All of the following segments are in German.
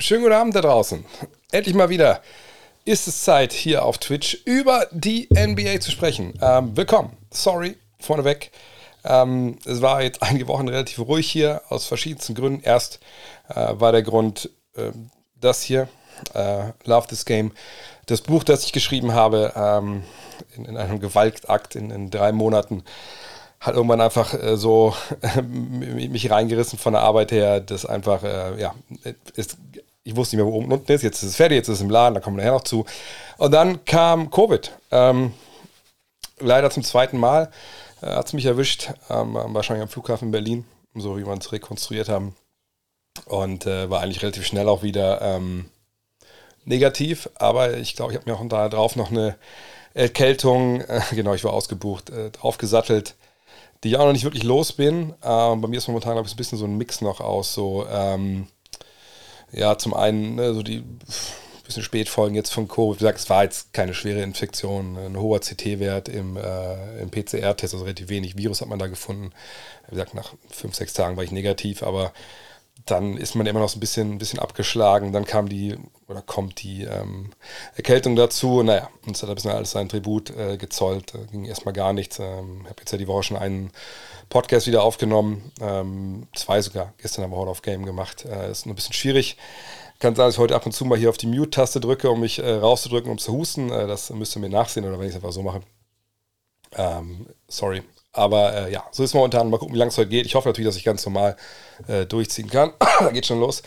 Schönen guten Abend da draußen. Endlich mal wieder ist es Zeit, hier auf Twitch über die NBA zu sprechen. Ähm, willkommen. Sorry, vorneweg. Ähm, es war jetzt einige Wochen relativ ruhig hier, aus verschiedensten Gründen. Erst äh, war der Grund äh, das hier, äh, Love This Game, das Buch, das ich geschrieben habe, ähm, in, in, einem Gewaltakt in, in drei Monaten hat irgendwann einfach äh, so mich reingerissen von der Arbeit her, das einfach, äh, ja, ist ich wusste nicht mehr, wo oben und unten ist. Jetzt ist es fertig, jetzt ist es im Laden, da kommen wir nachher noch zu. Und dann kam Covid. Ähm, leider zum zweiten Mal äh, hat es mich erwischt, ähm, wahrscheinlich am Flughafen in Berlin, so wie wir es rekonstruiert haben. Und äh, war eigentlich relativ schnell auch wieder ähm, negativ, aber ich glaube, ich habe mir auch da drauf noch eine Erkältung, äh, genau, ich war ausgebucht, äh, draufgesattelt, die ich auch noch nicht wirklich los bin. Ähm, bei mir ist momentan, glaube ich, ein bisschen so ein Mix noch aus so ähm, ja, zum einen ne, so die bisschen Spätfolgen jetzt von Covid. Wie gesagt, es war jetzt keine schwere Infektion, ein hoher CT-Wert im, äh, im PCR-Test, also relativ wenig Virus hat man da gefunden. Wie gesagt, nach fünf, sechs Tagen war ich negativ, aber dann ist man immer noch so ein bisschen, bisschen abgeschlagen. Dann kam die, oder kommt die ähm, Erkältung dazu. Naja, uns hat ein bisschen alles sein Tribut äh, gezollt. Da ging erstmal gar nichts. Ähm, ich habe jetzt ja die Woche schon einen Podcast wieder aufgenommen. Ähm, zwei sogar. Gestern haben wir Hall of Game gemacht. Äh, ist nur ein bisschen schwierig. Kann sein, dass ich heute ab und zu mal hier auf die Mute-Taste drücke, um mich äh, rauszudrücken, um zu husten. Äh, das müsst ihr mir nachsehen oder wenn ich es einfach so mache. Ähm, sorry. Aber äh, ja, so ist momentan. Mal gucken, wie lange es heute geht. Ich hoffe natürlich, dass ich ganz normal äh, durchziehen kann. da geht schon los.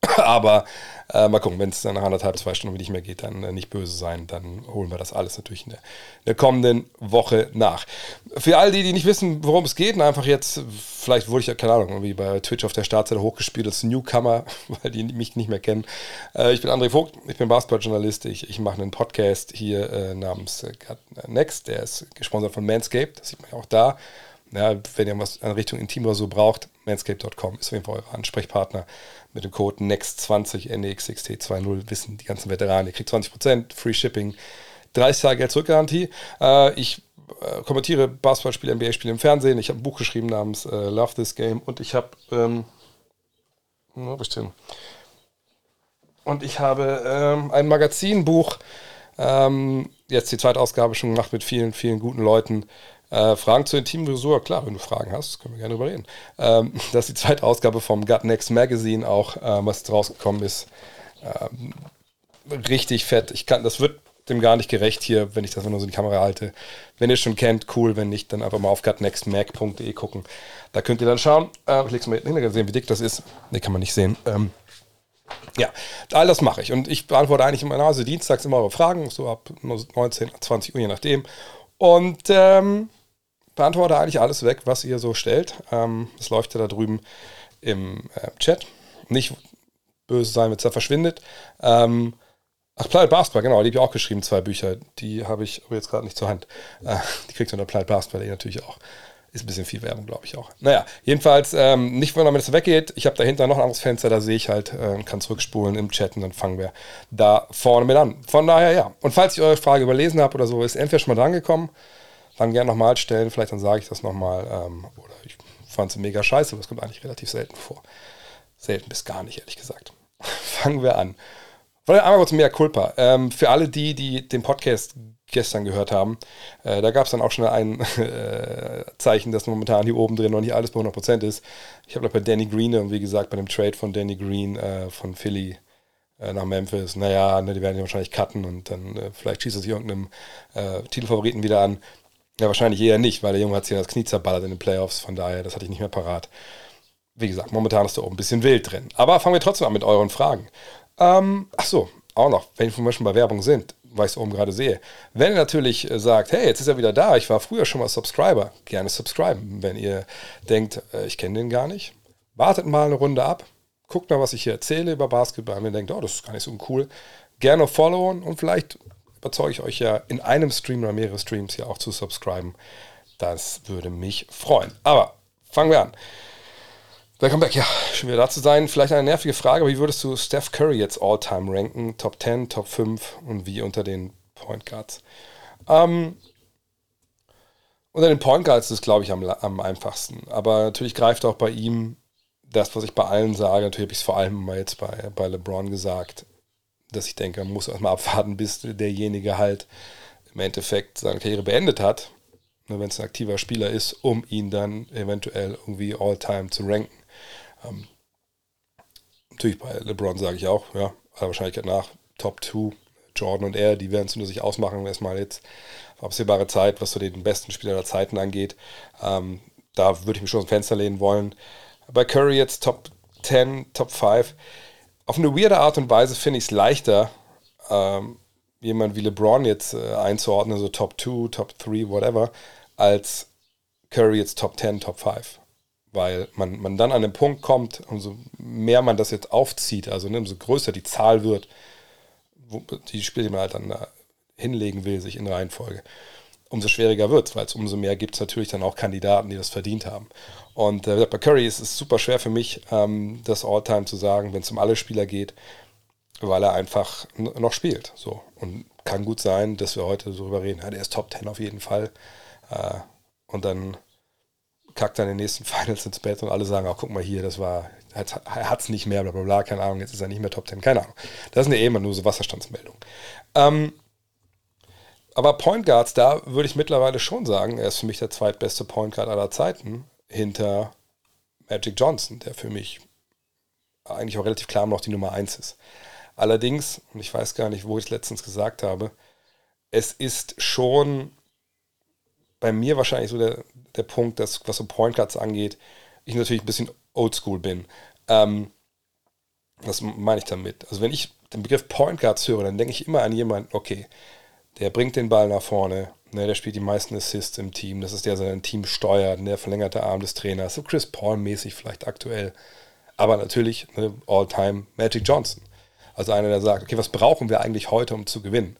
Aber äh, mal gucken, wenn es dann nach anderthalb, zwei Stunden nicht mehr geht, dann äh, nicht böse sein. Dann holen wir das alles natürlich in der, in der, kommenden Woche nach. Für all die, die nicht wissen, worum es geht, und einfach jetzt, vielleicht wurde ich ja, keine Ahnung, irgendwie bei Twitch auf der Startseite hochgespielt als Newcomer, weil die mich nicht mehr kennen. Äh, ich bin André Vogt, ich bin Basketballjournalist. Ich, ich mache einen Podcast hier äh, namens äh, Next, der ist gesponsert von Manscaped, das sieht man ja auch da. Ja, wenn ihr was in Richtung Intim oder so braucht, manscape.com ist auf jeden Fall euer Ansprechpartner mit dem Code NEXT20 NEXXT20 wissen die ganzen Veteranen, ihr kriegt 20%, Free Shipping, 30 Tage Geld zurück-Garantie. Äh, ich äh, kommentiere Basketballspiele, NBA-Spiele im Fernsehen. Ich habe ein Buch geschrieben namens äh, Love This Game und ich habe ähm, bestimmt. Und ich habe ähm, ein Magazinbuch, ähm, jetzt die zweite Ausgabe schon gemacht mit vielen, vielen guten Leuten. Äh, Fragen zur intimen Frisur, klar, wenn du Fragen hast, können wir gerne überreden. Ähm, das ist die zweite Ausgabe vom Gut Next Magazine auch, äh, was rausgekommen ist. Ähm, richtig fett. Ich kann, das wird dem gar nicht gerecht hier, wenn ich das nur so in die Kamera halte. Wenn ihr es schon kennt, cool. Wenn nicht, dann einfach mal auf gutnextmag.de gucken. Da könnt ihr dann schauen. Äh, ich leg's mal hinterher sehen, wie dick das ist. Ne, kann man nicht sehen. Ähm, ja, all das mache ich. Und ich beantworte eigentlich immer, also dienstags immer eure Fragen, so ab 19, 20 Uhr, je nachdem. Und ähm, beantworte eigentlich alles weg, was ihr so stellt. Ähm, das läuft ja da drüben im äh, Chat. Nicht böse sein, wenn es da verschwindet. Ähm, ach, Planet Basketball, genau, die habe ich auch geschrieben, zwei Bücher. Die habe ich aber jetzt gerade nicht zur Hand. Äh, die kriegt ihr unter Planet Basketball natürlich auch. Ist ein bisschen viel Werbung, glaube ich auch. Naja, jedenfalls, ähm, nicht wenn es weggeht. Ich habe dahinter noch ein anderes Fenster, da sehe ich halt, äh, kann zurückspulen im Chat und dann fangen wir da vorne mit an. Von daher, ja. Und falls ich eure Frage überlesen habe oder so, ist entweder schon mal drangekommen dann gerne nochmal stellen, vielleicht dann sage ich das nochmal. Ähm, oder ich fand es mega scheiße, aber das kommt eigentlich relativ selten vor. Selten bis gar nicht, ehrlich gesagt. Fangen wir an. Wollen einmal kurz mehr Culpa. Ähm, für alle die, die den Podcast gestern gehört haben, äh, da gab es dann auch schon ein äh, Zeichen, dass momentan hier oben drin noch nicht alles bei 100% ist. Ich habe da bei Danny Green, und wie gesagt, bei dem Trade von Danny Green äh, von Philly äh, nach Memphis, naja, ne, die werden ihn wahrscheinlich cutten und dann äh, vielleicht schießt er sich irgendeinem äh, Titelfavoriten wieder an. Ja, wahrscheinlich eher nicht, weil der Junge hat sich das Knie zerballert in den Playoffs, von daher, das hatte ich nicht mehr parat. Wie gesagt, momentan ist da oben ein bisschen wild drin. Aber fangen wir trotzdem an mit euren Fragen. Ähm, ach so, auch noch, wenn wir schon bei Werbung sind, weil ich es oben gerade sehe. Wenn ihr natürlich äh, sagt, hey, jetzt ist er wieder da, ich war früher schon mal Subscriber, gerne subscriben. Wenn ihr denkt, äh, ich kenne den gar nicht, wartet mal eine Runde ab, guckt mal, was ich hier erzähle über Basketball. Und ihr denkt, oh, das ist gar nicht so cool. Gerne followen und vielleicht überzeuge ich euch ja in einem Stream oder mehrere Streams ja auch zu subscriben. Das würde mich freuen. Aber fangen wir an. Welcome back. Ja, schön wieder da zu sein. Vielleicht eine nervige Frage, aber wie würdest du Steph Curry jetzt all-time ranken? Top 10, Top 5 und wie unter den Point Guards? Ähm, unter den Point Guards ist es, glaube ich, am, am einfachsten. Aber natürlich greift auch bei ihm das, was ich bei allen sage, natürlich habe ich es vor allem mal jetzt bei, bei LeBron gesagt, dass ich denke, man muss erstmal abwarten, bis derjenige halt im Endeffekt seine Karriere beendet hat, ne, wenn es ein aktiver Spieler ist, um ihn dann eventuell irgendwie all-time zu ranken. Ähm, natürlich bei LeBron sage ich auch, ja, aller Wahrscheinlichkeit nach, Top 2, Jordan und er, die werden es nur sich ausmachen, erstmal jetzt auf absehbare Zeit, was so den besten Spieler der Zeiten angeht. Ähm, da würde ich mich schon ins Fenster lehnen wollen. Bei Curry jetzt Top 10, Top 5. Auf eine weirde Art und Weise finde ich es leichter, ähm, jemand wie LeBron jetzt äh, einzuordnen, so Top 2, Top 3, whatever, als Curry jetzt Top 10, Top 5. Weil man, man dann an den Punkt kommt, umso mehr man das jetzt aufzieht, also ne, umso größer die Zahl wird, wo, die Spiele, die man halt dann hinlegen will, sich in Reihenfolge, umso schwieriger wird es, weil es umso mehr gibt es natürlich dann auch Kandidaten, die das verdient haben. Und äh, bei Curry ist es super schwer für mich, ähm, das All-Time zu sagen, wenn es um alle Spieler geht, weil er einfach noch spielt. So. Und kann gut sein, dass wir heute so drüber reden, ja, der ist Top 10 auf jeden Fall. Äh, und dann kackt er in den nächsten Finals ins Bett und alle sagen, auch guck mal hier, das war, er hat es nicht mehr, bla bla bla, keine Ahnung, jetzt ist er nicht mehr Top 10, keine Ahnung. Das ist eine eh immer nur so Wasserstandsmeldung. Ähm, aber Point Guards, da würde ich mittlerweile schon sagen, er ist für mich der zweitbeste Point Guard aller Zeiten hinter Magic Johnson, der für mich eigentlich auch relativ klar noch die Nummer 1 ist. Allerdings, und ich weiß gar nicht, wo ich es letztens gesagt habe, es ist schon bei mir wahrscheinlich so der, der Punkt, dass was so Point Guards angeht, ich natürlich ein bisschen oldschool bin. Ähm, was meine ich damit? Also wenn ich den Begriff Point Guards höre, dann denke ich immer an jemanden, okay, der bringt den Ball nach vorne, ne, der spielt die meisten Assists im Team, das ist der, der sein Team steuert, der verlängerte Arm des Trainers, so Chris Paul-mäßig vielleicht aktuell, aber natürlich ne, All-Time Magic Johnson. Also einer, der sagt, okay, was brauchen wir eigentlich heute, um zu gewinnen?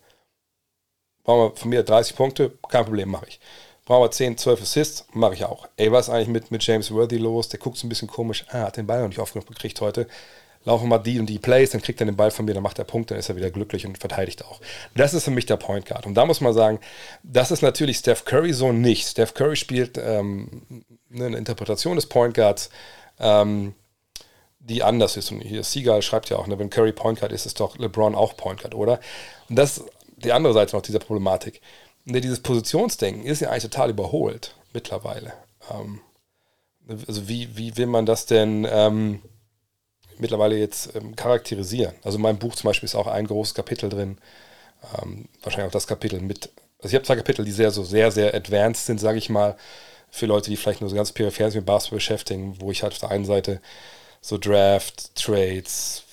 Brauchen wir von mir 30 Punkte? Kein Problem, mache ich. Brauchen wir 10, 12 Assists? Mache ich auch. Ey, was ist eigentlich mit, mit James Worthy los? Der guckt so ein bisschen komisch. Ah, hat den Ball noch nicht oft genug gekriegt heute laufen mal die und die Plays, dann kriegt er den Ball von mir, dann macht er Punkte, dann ist er wieder glücklich und verteidigt auch. Das ist für mich der Point Guard. Und da muss man sagen, das ist natürlich Steph Curry so nicht. Steph Curry spielt ähm, eine Interpretation des Point Guards, ähm, die anders ist. Und hier Seagal schreibt ja auch, ne, wenn Curry Point Guard ist, ist doch LeBron auch Point Guard, oder? Und das ist die andere Seite noch dieser Problematik. Ne, dieses Positionsdenken ist ja eigentlich total überholt mittlerweile. Ähm, also wie, wie will man das denn ähm, mittlerweile jetzt ähm, charakterisieren. Also in meinem Buch zum Beispiel ist auch ein großes Kapitel drin, ähm, wahrscheinlich auch das Kapitel mit, also ich habe zwei Kapitel, die sehr, so sehr, sehr advanced sind, sage ich mal, für Leute, die vielleicht nur so ganz peripher sich mit Basketball beschäftigen, wo ich halt auf der einen Seite so Draft, Trades,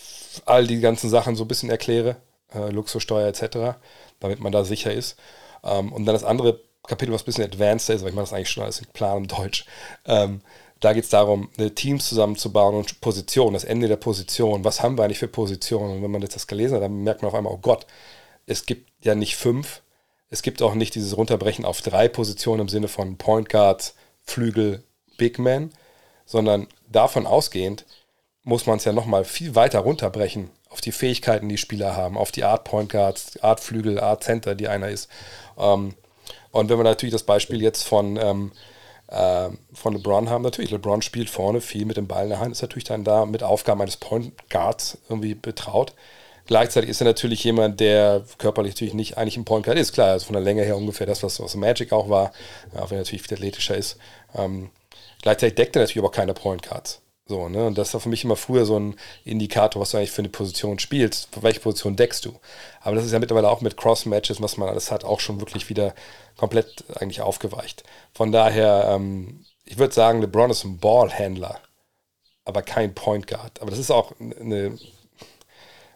all die ganzen Sachen so ein bisschen erkläre, äh, Luxussteuer etc., damit man da sicher ist. Ähm, und dann das andere Kapitel, was ein bisschen advanced ist, weil ich mache das eigentlich schon alles in Plan und Deutsch, ähm, da geht es darum, Teams zusammenzubauen und Positionen, das Ende der Position. Was haben wir eigentlich für Positionen? Und wenn man jetzt das gelesen hat, dann merkt man auf einmal, oh Gott, es gibt ja nicht fünf. Es gibt auch nicht dieses Runterbrechen auf drei Positionen im Sinne von Point Guards, Flügel, Big Man, sondern davon ausgehend muss man es ja nochmal viel weiter runterbrechen auf die Fähigkeiten, die Spieler haben, auf die Art Point Guards, Art Flügel, Art Center, die einer ist. Ähm, und wenn wir natürlich das Beispiel jetzt von ähm, äh, von LeBron haben. Natürlich, LeBron spielt vorne viel mit dem Ball in der Hand, ist natürlich dann da mit Aufgaben eines Point Guards irgendwie betraut. Gleichzeitig ist er natürlich jemand, der körperlich natürlich nicht eigentlich ein Point Guard ist. Klar, also von der Länge her ungefähr das, was, was Magic auch war, auch wenn er natürlich viel athletischer ist. Ähm, gleichzeitig deckt er natürlich aber keine Point Guards. So, ne? Und das war für mich immer früher so ein Indikator, was du eigentlich für eine Position spielst, welche Position deckst du. Aber das ist ja mittlerweile auch mit Cross-Matches, was man alles hat, auch schon wirklich wieder komplett eigentlich aufgeweicht. Von daher, ähm, ich würde sagen, LeBron ist ein Ballhändler, aber kein Point Guard. Aber das ist auch eine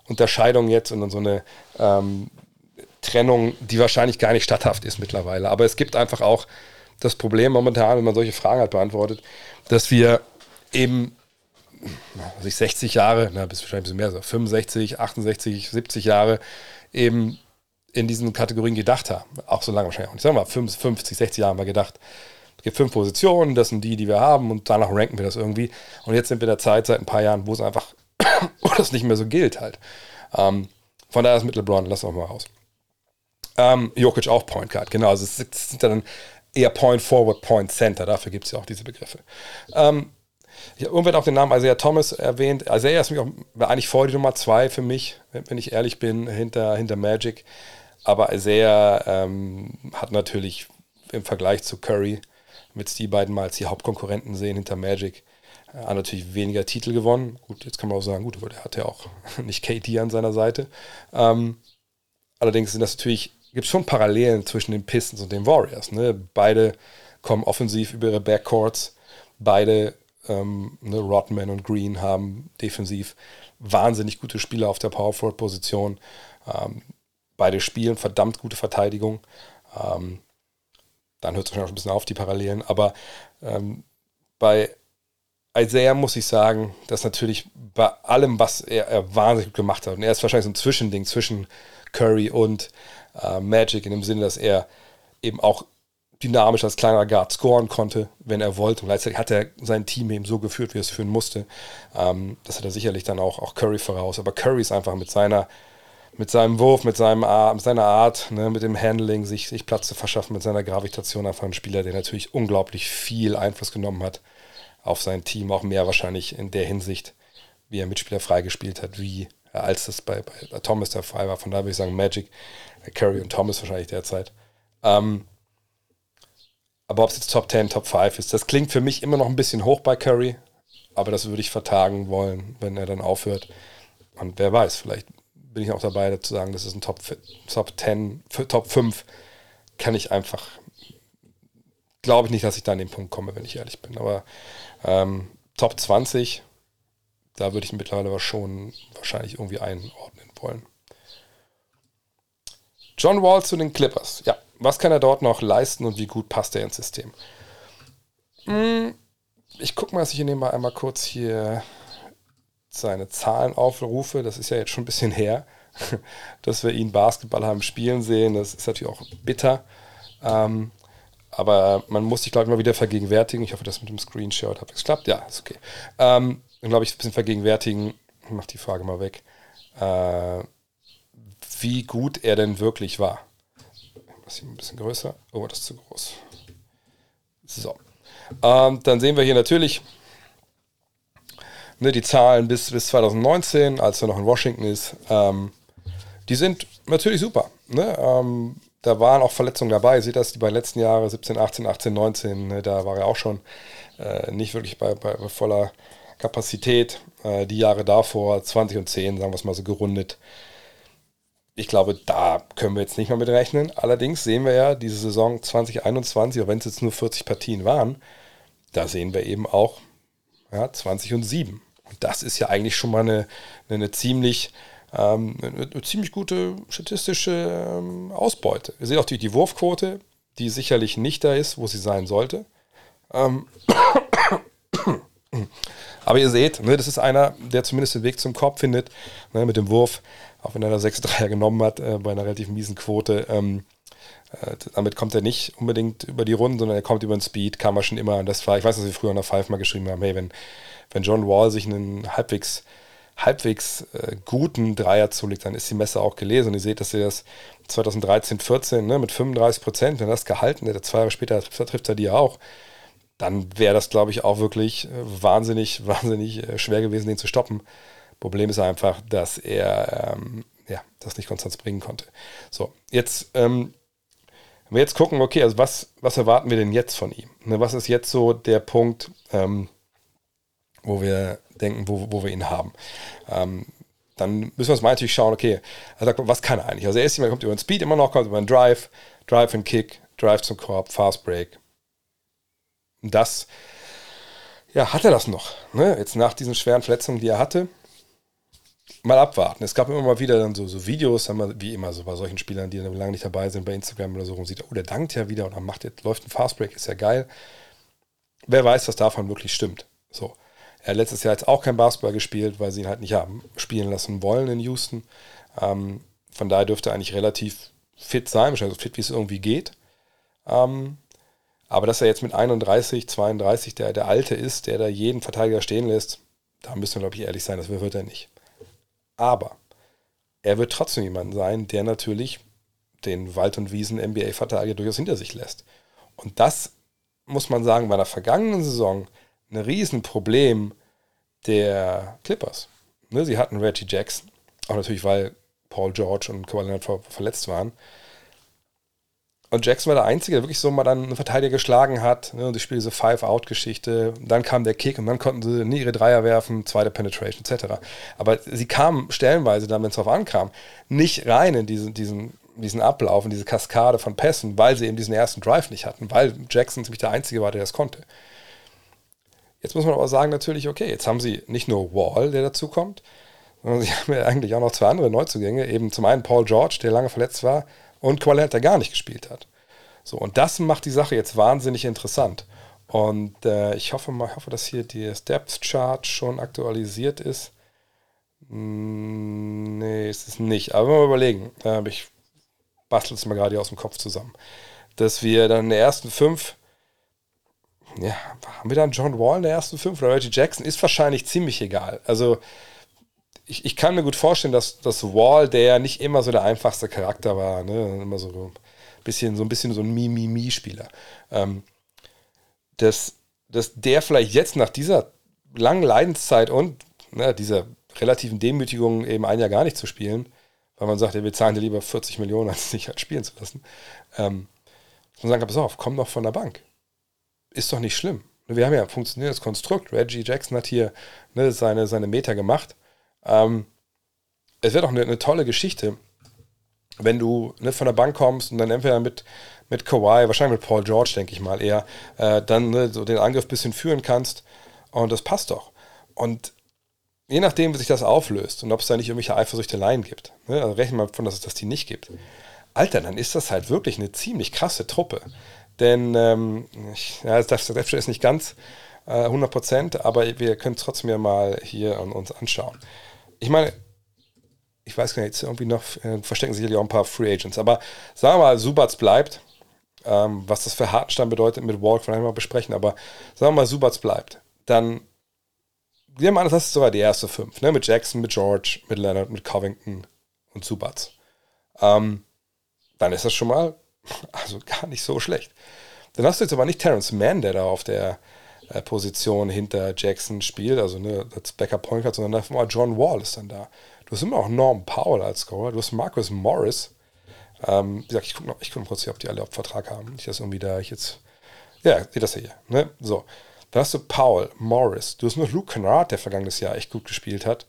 Unterscheidung jetzt und so eine ähm, Trennung, die wahrscheinlich gar nicht statthaft ist mittlerweile. Aber es gibt einfach auch das Problem momentan, wenn man solche Fragen halt beantwortet, dass wir eben also ich 60 Jahre, na, bis wahrscheinlich ein bisschen mehr, so 65, 68, 70 Jahre eben in diesen Kategorien gedacht haben. Auch so lange wahrscheinlich. Sagen wir mal, 50, 60 Jahre haben wir gedacht, es gibt fünf Positionen, das sind die, die wir haben und danach ranken wir das irgendwie. Und jetzt sind wir in der Zeit seit ein paar Jahren, wo es einfach, wo das nicht mehr so gilt halt. Ähm, von daher ist mit LeBron, lass auch mal raus. Ähm, Jokic auch Point Guard, genau. Also es sind dann eher Point Forward, Point Center, dafür gibt es ja auch diese Begriffe. Ähm, Ich habe irgendwann auch den Namen Isaiah Thomas erwähnt. Isaiah ist mich auch, eigentlich vor die Nummer zwei für mich, wenn ich ehrlich bin, hinter, hinter Magic. Aber Isaiah ähm, hat natürlich im Vergleich zu Curry, mit die beiden mal als die Hauptkonkurrenten sehen hinter Magic, äh, hat natürlich weniger Titel gewonnen. Gut, jetzt kann man auch sagen, gut, aber der hat ja auch nicht KD an seiner Seite. Ähm, allerdings sind das natürlich, gibt es schon Parallelen zwischen den Pistons und den Warriors. Ne? Beide kommen offensiv über ihre Backcourts. Beide, ähm, ne, Rodman und Green, haben defensiv wahnsinnig gute Spieler auf der Power Forward Position. Ähm, beide spielen verdammt gute Verteidigung. Ähm, dann hört es auch ein bisschen auf, die Parallelen. Aber ähm, bei Isaiah muss ich sagen, dass natürlich bei allem, was er, er, wahnsinnig gut gemacht hat, und er ist wahrscheinlich so ein Zwischending zwischen Curry und äh, Magic, in dem Sinne, dass er eben auch dynamisch als kleiner Guard scoren konnte, wenn er wollte. Und gleichzeitig hat er sein Team eben so geführt, wie er es führen musste. Ähm, das hat er sicherlich dann auch, auch Curry voraus. Aber Curry ist einfach mit seiner, mit seinem Wurf, mit, seinem, mit seiner Art, ne, mit dem Handling, sich, sich Platz zu verschaffen, mit seiner Gravitation einfach ein Spieler, der natürlich unglaublich viel Einfluss genommen hat auf sein Team, auch mehr wahrscheinlich in der Hinsicht, wie er Mitspieler freigespielt hat, wie als das bei, bei Thomas der Fall war. Von daher würde ich sagen, Magic, Curry und Thomas wahrscheinlich derzeit. Ähm, aber ob es jetzt Top 10, Top 5 ist, das klingt für mich immer noch ein bisschen hoch bei Curry. Aber das würde ich vertagen wollen, wenn er dann aufhört. Und wer weiß, vielleicht bin ich auch dabei, zu sagen, das ist ein Top, Top 10, Top 5. Kann ich einfach, glaube ich nicht, dass ich da an den Punkt komme, wenn ich ehrlich bin. Aber ähm, Top 20, da würde ich mittlerweile schon wahrscheinlich irgendwie einordnen wollen. John Wall zu den Clippers. Ja, was kann er dort noch leisten und wie gut passt er ins System? Hm, ich gucke mal, dass ich hier mal einmal kurz hier seine Zahlen aufrufe. Das ist ja jetzt schon ein bisschen her, dass wir ihn Basketball haben spielen sehen. Das ist natürlich auch bitter. Ähm, aber man muss sich, glaube ich, mal wieder vergegenwärtigen. Ich hoffe, das mit dem Screenshot hat geklappt. Ja, ist okay. Ähm, dann glaube ich, ein bisschen vergegenwärtigen. Ich mache die Frage mal weg. Äh, wie gut er denn wirklich war. Das hier ein bisschen größer. Oh, das ist zu groß. So. Ähm, dann sehen wir hier natürlich ne, die Zahlen bis, bis 2019, als er noch in Washington ist. Ähm, die sind natürlich super. Ne? Ähm, da waren auch Verletzungen dabei. Ihr seht das, die beiden letzten Jahre, 17, 18, 18, 19, ne, da war er auch schon äh, nicht wirklich bei, bei, bei voller Kapazität. Äh, die Jahre davor, 20 und 10, sagen wir es mal so gerundet, ich glaube, da können wir jetzt nicht mehr mit rechnen. Allerdings sehen wir ja diese Saison 2021, auch wenn es jetzt nur 40 Partien waren, da sehen wir eben auch ja, 20 und 7. Und das ist ja eigentlich schon mal eine, eine ziemlich, ähm, eine, ziemlich gute statistische ähm, Ausbeute. Ihr seht auch die, die Wurfquote, die sicherlich nicht da ist, wo sie sein sollte. Ähm, aber ihr seht, ne, das ist einer, der zumindest den Weg zum Korb findet, ne, mit dem Wurf auch wenn er da 6-3 genommen hat, äh, bei einer relativ miesen Quote. Ähm, äh, damit kommt er nicht unbedingt über die Runden, sondern er kommt über den Speed, kam er schon immer. Und das war, ich weiß, dass wir früher in der Five mal geschrieben haben, hey, wenn, wenn John Wall sich einen halbwegs halbwegs äh, guten Dreier zulegt, dann ist die Messe auch gelesen. Und ihr seht, dass er das 2013, 14 ne, mit 35 Prozent, wenn das gehalten hätte, zwei Jahre später trifft er die ja auch, dann wäre das, glaube ich, auch wirklich äh, wahnsinnig, wahnsinnig äh, schwer gewesen, den zu stoppen. Problem ist einfach, dass er ähm, ja, das nicht konstant bringen konnte. So, jetzt, ähm, wenn wir jetzt gucken, okay, also was, was erwarten wir denn jetzt von ihm? Ne, was ist jetzt so der Punkt, ähm, wo wir denken, wo, wo wir ihn haben? Ähm, dann müssen wir uns mal natürlich schauen, okay, also was kann er eigentlich? Also er ist jemand, kommt über den Speed immer noch, kommt über den Drive, Drive and Kick, Drive zum Korb, Fast Break. Das, ja, hat er das noch. Ne? Jetzt nach diesen schweren Verletzungen, die er hatte, mal abwarten. Es gab immer mal wieder dann so, so Videos, wie immer so bei solchen Spielern, die dann lange nicht dabei sind, bei Instagram oder so, und sieht, oh, der dankt ja wieder oder macht jetzt, läuft ein Fastbreak, ist ja geil. Wer weiß, was davon wirklich stimmt. So. Er hat letztes Jahr jetzt auch kein Basketball gespielt, weil sie ihn halt nicht haben spielen lassen wollen in Houston. Ähm, von daher dürfte er eigentlich relativ fit sein, wahrscheinlich so fit, wie es irgendwie geht. Ähm, aber dass er jetzt mit 31, 32 der, der Alte ist, der da jeden Verteidiger stehen lässt, da müssen wir, glaube ich, ehrlich sein, das wird er nicht. Aber er wird trotzdem jemand sein, der natürlich den Wald- und Wiesen-NBA-Verteidiger durchaus hinter sich lässt. Und das, muss man sagen, bei der vergangenen Saison ein Riesenproblem der Clippers. Ne, sie hatten Reggie Jackson, auch natürlich, weil Paul George und Kawhi Leonard ver verletzt waren. Und Jackson war der Einzige, der wirklich so mal dann einen Verteidiger geschlagen hat. Ne, und sie spielen diese Five-Out-Geschichte. Dann kam der Kick und dann konnten sie nie ihre Dreier werfen, zweite Penetration etc. Aber sie kamen stellenweise dann, wenn es darauf ankam, nicht rein in diesen, diesen, diesen Ablauf, in diese Kaskade von Pässen, weil sie eben diesen ersten Drive nicht hatten, weil Jackson ziemlich der Einzige war, der das konnte. Jetzt muss man aber sagen, natürlich, okay, jetzt haben sie nicht nur Wall, der dazu kommt, sondern sie haben ja eigentlich auch noch zwei andere Neuzugänge. Eben zum einen Paul George, der lange verletzt war, und Qualet, der gar nicht gespielt hat. So, und das macht die Sache jetzt wahnsinnig interessant. Und äh, ich hoffe mal, hoffe, dass hier das Depth Chart schon aktualisiert ist. Hm, nee, ist es nicht. Aber mal überlegen. Äh, ich bastel es mal gerade aus dem Kopf zusammen. Dass wir dann in der ersten fünf, ja, haben wir dann John Wall in der ersten fünf oder Reggie Jackson? Ist wahrscheinlich ziemlich egal. Also, ich, ich kann mir gut vorstellen, dass das Wall, der nicht immer so der einfachste Charakter war, ne? immer so ein bisschen so ein bisschen so ein Mi-Mi-Mi-Spieler, ähm, dass, dass der vielleicht jetzt nach dieser langen Leidenszeit und ne, dieser relativen Demütigung eben ein Jahr gar nicht zu spielen, weil man sagt, ja, wir zahlen dir lieber 40 Millionen, als dich halt spielen zu lassen. Ähm, und sagen, pass auf, komm doch von der Bank. Ist doch nicht schlimm. Wir haben ja ein funktionierendes Konstrukt. Reggie Jackson hat hier ne, seine, seine Meter gemacht. Ähm, es wäre doch eine, eine, tolle Geschichte, wenn du ne, von der Bank kommst und dann entweder mit, mit Kawhi, wahrscheinlich mit Paul George, denke ich mal eher, äh, dann ne, so den Angriff ein bisschen führen kannst. Und das passt doch. Und je nachdem, wie sich das auflöst und ob es da nicht irgendwelche Eifersüchteleien gibt, ne, also rechnen wir davon, dass es das die nicht gibt. Alter, dann ist das halt wirklich eine ziemlich krasse Truppe. Denn ähm, ich, ja, das, das ist nicht ganz äh, 100% aber wir können es trotzdem ja mal hier uns anschauen ich meine, ich weiß gar nicht, jetzt irgendwie noch äh, verstecken sicherlich auch ein paar Free Agents, aber sagen wir mal, Subats bleibt. Ähm, was das für Hartenstein bedeutet mit Walk, vielleicht mal besprechen, aber sagen wir mal, Subats bleibt. Dann, wir meinen, das ist sogar die erste fünf, ne? mit Jackson, mit George, mit Leonard, mit Covington und Subats. Ähm, dann ist das schon mal also gar nicht so schlecht. Dann hast du jetzt aber nicht Terrence Mann, der da auf der Position hinter Jackson spielt, also ne, als Backup Point Guard, sondern dafür mal John Wall ist dann da. Du hast immer auch Norm Powell als Scorer, du hast Marcus Morris. Ähm, wie gesagt, ich gucke noch, ich guck kurz hier, ob die alle auf Vertrag haben. Nicht, dass irgendwie da ich jetzt. Ja, seht das hier. Ne? So. Dann hast du Powell, Morris. Du hast nur Luke Kennard, der vergangenes Jahr echt gut gespielt hat.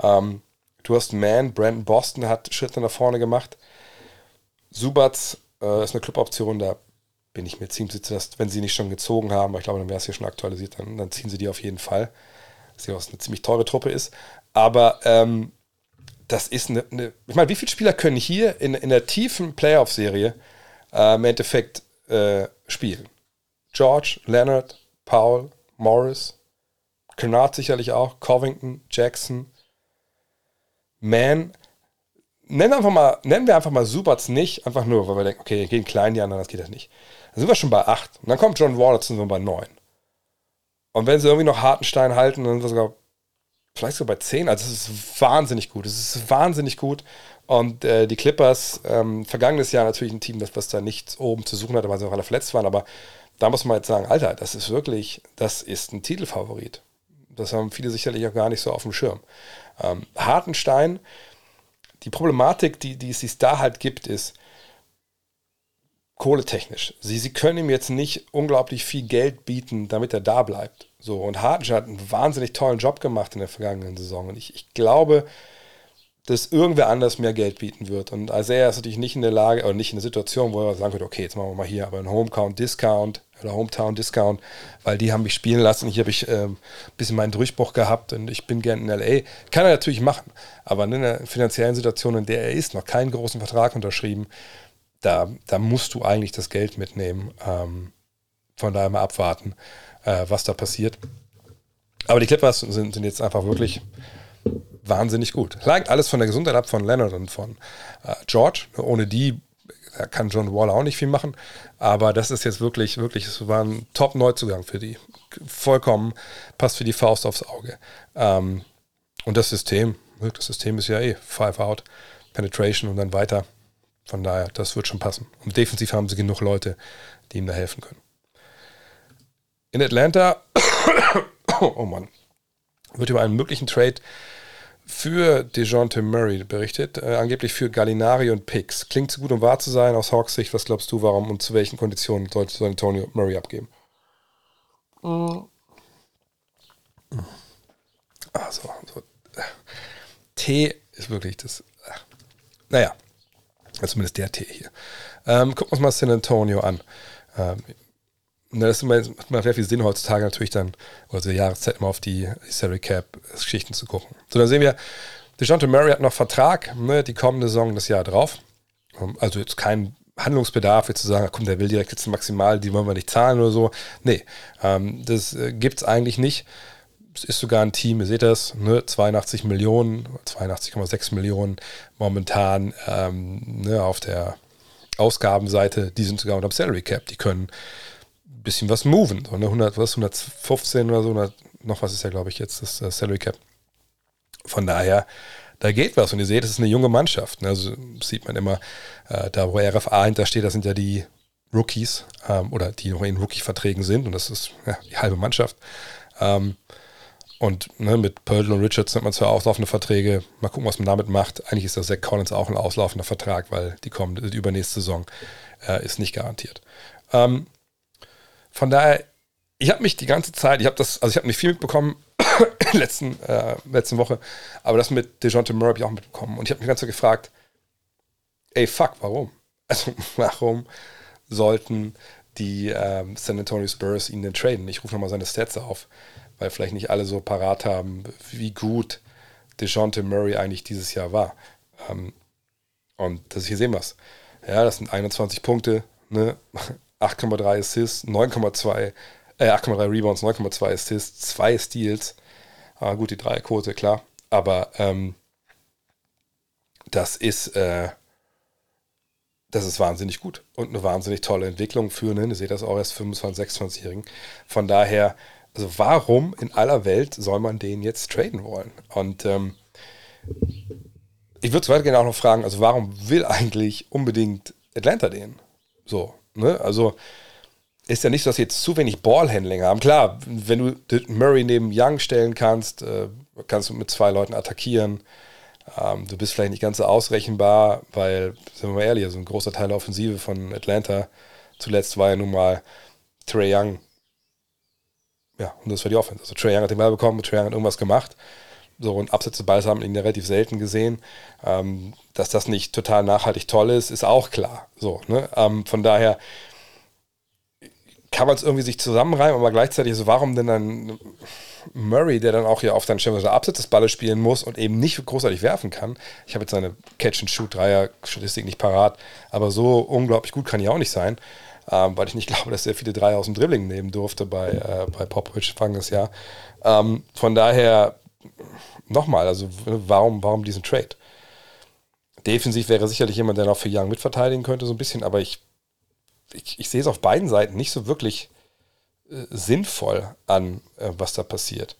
Ähm, du hast Man, Brandon Boston hat Schritte nach vorne gemacht. Subats äh, ist eine Cluboption, da bin ich mir ziemlich sicher, dass, wenn sie nicht schon gezogen haben, ich glaube, dann wäre es hier schon aktualisiert, dann, dann ziehen sie die auf jeden Fall. Was ja auch eine ziemlich teure Truppe ist. Aber ähm, das ist eine, eine, Ich meine, wie viele Spieler können hier in, in der tiefen Playoff-Serie äh, im Endeffekt äh, spielen? George, Leonard, Paul, Morris, Kennard sicherlich auch, Covington, Jackson, Mann. Nennen, einfach mal, nennen wir einfach mal Subats nicht, einfach nur, weil wir denken, okay, gehen klein die anderen, das geht das nicht. Dann sind wir schon bei 8. Und dann kommt John Wall, dazu, sind wir bei 9. Und wenn sie irgendwie noch Hartenstein halten, dann sind wir sogar vielleicht sogar bei 10. Also es ist wahnsinnig gut. Es ist wahnsinnig gut. Und äh, die Clippers, ähm, vergangenes Jahr natürlich ein Team, das was da nichts oben zu suchen hatte, weil sie auch alle verletzt waren. Aber da muss man jetzt sagen, Alter, das ist wirklich, das ist ein Titelfavorit. Das haben viele sicherlich auch gar nicht so auf dem Schirm. Ähm, Hartenstein, die Problematik, die, die es da halt gibt, ist, kohletechnisch. Sie, sie können ihm jetzt nicht unglaublich viel Geld bieten, damit er da bleibt. So, und Hartenstein hat einen wahnsinnig tollen Job gemacht in der vergangenen Saison. Und ich, ich glaube, dass irgendwer anders mehr Geld bieten wird. Und Isaiah ist natürlich nicht in der Lage, oder nicht in der Situation, wo er sagen könnte, okay, jetzt machen wir mal hier aber einen Homecount-Discount oder Hometown-Discount, weil die haben mich spielen lassen. Hier habe ich äh, ein bisschen meinen Durchbruch gehabt und ich bin gern in L.A. Kann er natürlich machen. Aber in einer finanziellen Situation, in der er ist, noch keinen großen Vertrag unterschrieben, da, da musst du eigentlich das Geld mitnehmen. Ähm, von daher mal abwarten, äh, was da passiert. Aber die Clippers sind, sind jetzt einfach wirklich wahnsinnig gut. Leicht alles von der Gesundheit ab von Leonard und von äh, George. Ohne die kann John Wall auch nicht viel machen. Aber das ist jetzt wirklich, wirklich, es war ein Top-Neuzugang für die. Vollkommen passt für die Faust aufs Auge. Ähm, und das System, das System ist ja eh Five Out, Penetration und dann weiter. Von daher, das wird schon passen. Und defensiv haben sie genug Leute, die ihm da helfen können. In Atlanta, oh Mann, wird über einen möglichen Trade für DeJounte Murray berichtet, äh, angeblich für Gallinari und Picks. Klingt zu gut, um wahr zu sein aus Hawks Sicht. Was glaubst du, warum und zu welchen Konditionen sollte so Antonio Murray abgeben? Mhm. Also, so. Tee ist wirklich das. Äh, naja, zumindest der Tee hier. Ähm, gucken wir uns mal San Antonio an. Ähm, na, das macht mal sehr viel Sinn heutzutage natürlich dann, oder zur Jahreszeit immer auf die, die Salary Cap Geschichten zu gucken. So, dann sehen wir, DeJounte Murray hat noch Vertrag, ne, die kommende Saison das Jahr drauf. Ähm, also jetzt kein Handlungsbedarf, jetzt zu sagen, komm, der will direkt jetzt maximal, die wollen wir nicht zahlen oder so. Nee, ähm, das äh, gibt es eigentlich nicht. Ist sogar ein Team, ihr seht das, ne, 82 Millionen, 82,6 Millionen momentan ähm, ne, auf der Ausgabenseite, die sind sogar unter dem Salary Cap, die können bisschen was moven. So, ne? 100, was, 115 oder so, 100, noch was ist ja, glaube ich, jetzt das uh, Salary Cap. Von daher, da geht was. Und ihr seht, es ist eine junge Mannschaft. Ne? Also sieht man immer, äh, da wo RFA hintersteht, das sind ja die Rookies ähm, oder die noch in Rookie-Verträgen sind. Und das ist ja, die halbe Mannschaft. Ähm, und ne, mit Pöltl und Richards hat man zwar auslaufende Verträge. Mal gucken, was man damit macht. Eigentlich ist der Zach Collins auch ein auslaufender Vertrag, weil die kommende, die übernächste Saison äh, ist nicht garantiert. Ähm, von daher, ich habe mich die ganze Zeit, ich habe das, also ich habe nicht viel mitbekommen in der letzten, äh, letzten Woche, aber das mit DeJounte Murray habe ich auch mitbekommen. Und ich habe mich ganze Zeit gefragt, ey, fuck, warum? Also, warum sollten die ähm, San Antonio Spurs ihn denn traden? Ich rufe nochmal seine Stats auf, weil vielleicht nicht alle so parat haben, wie gut DeJounte Murray eigentlich dieses Jahr war. Ähm, und das hier sehen wir es. Ja, das sind 21 Punkte, ne? 8,3 Assists, 9,2, äh, 8,3 Rebounds, 9,2 Assists, 2 Steals. Ah, gut, die Dreierquote, klar. Aber ähm, das ist, äh, das ist wahnsinnig gut und eine wahnsinnig tolle Entwicklung für einen, ihr seht das auch erst 25, 26-Jährigen. Von daher, also warum in aller Welt soll man den jetzt traden wollen? Und ähm, ich würde es weitergehend auch noch fragen, also warum will eigentlich unbedingt Atlanta den? So, Ne? Also ist ja nicht so, dass sie jetzt zu wenig Ballhandling haben. Klar, wenn du Murray neben Young stellen kannst, äh, kannst du mit zwei Leuten attackieren. Ähm, du bist vielleicht nicht ganz so ausrechenbar, weil, sind wir mal ehrlich, so ein großer Teil der Offensive von Atlanta zuletzt war ja nun mal Trey Young. Ja, und das war die Offense. Also Trey Young hat den Ball bekommen, Trey Young hat irgendwas gemacht. So, und Absätze Balls haben ihn ja relativ selten gesehen. Ähm, dass das nicht total nachhaltig toll ist, ist auch klar. So, ne? Ähm, von daher kann man es irgendwie sich zusammenreimen, aber gleichzeitig so, warum denn dann Murray, der dann auch hier auf seinen Schirm Absatz des Balles spielen muss und eben nicht großartig werfen kann. Ich habe jetzt seine Catch-and-Shoot-Dreier-Statistik nicht parat, aber so unglaublich gut kann ich auch nicht sein, ähm, weil ich nicht glaube, dass er viele Dreier aus dem Dribbling nehmen durfte bei, äh, bei Popovich fangendes Jahr. Ähm, von daher nochmal, also warum, warum diesen Trade? Defensiv wäre sicherlich jemand, der noch für Young mitverteidigen könnte, so ein bisschen, aber ich, ich, ich sehe es auf beiden Seiten nicht so wirklich äh, sinnvoll an, äh, was da passiert.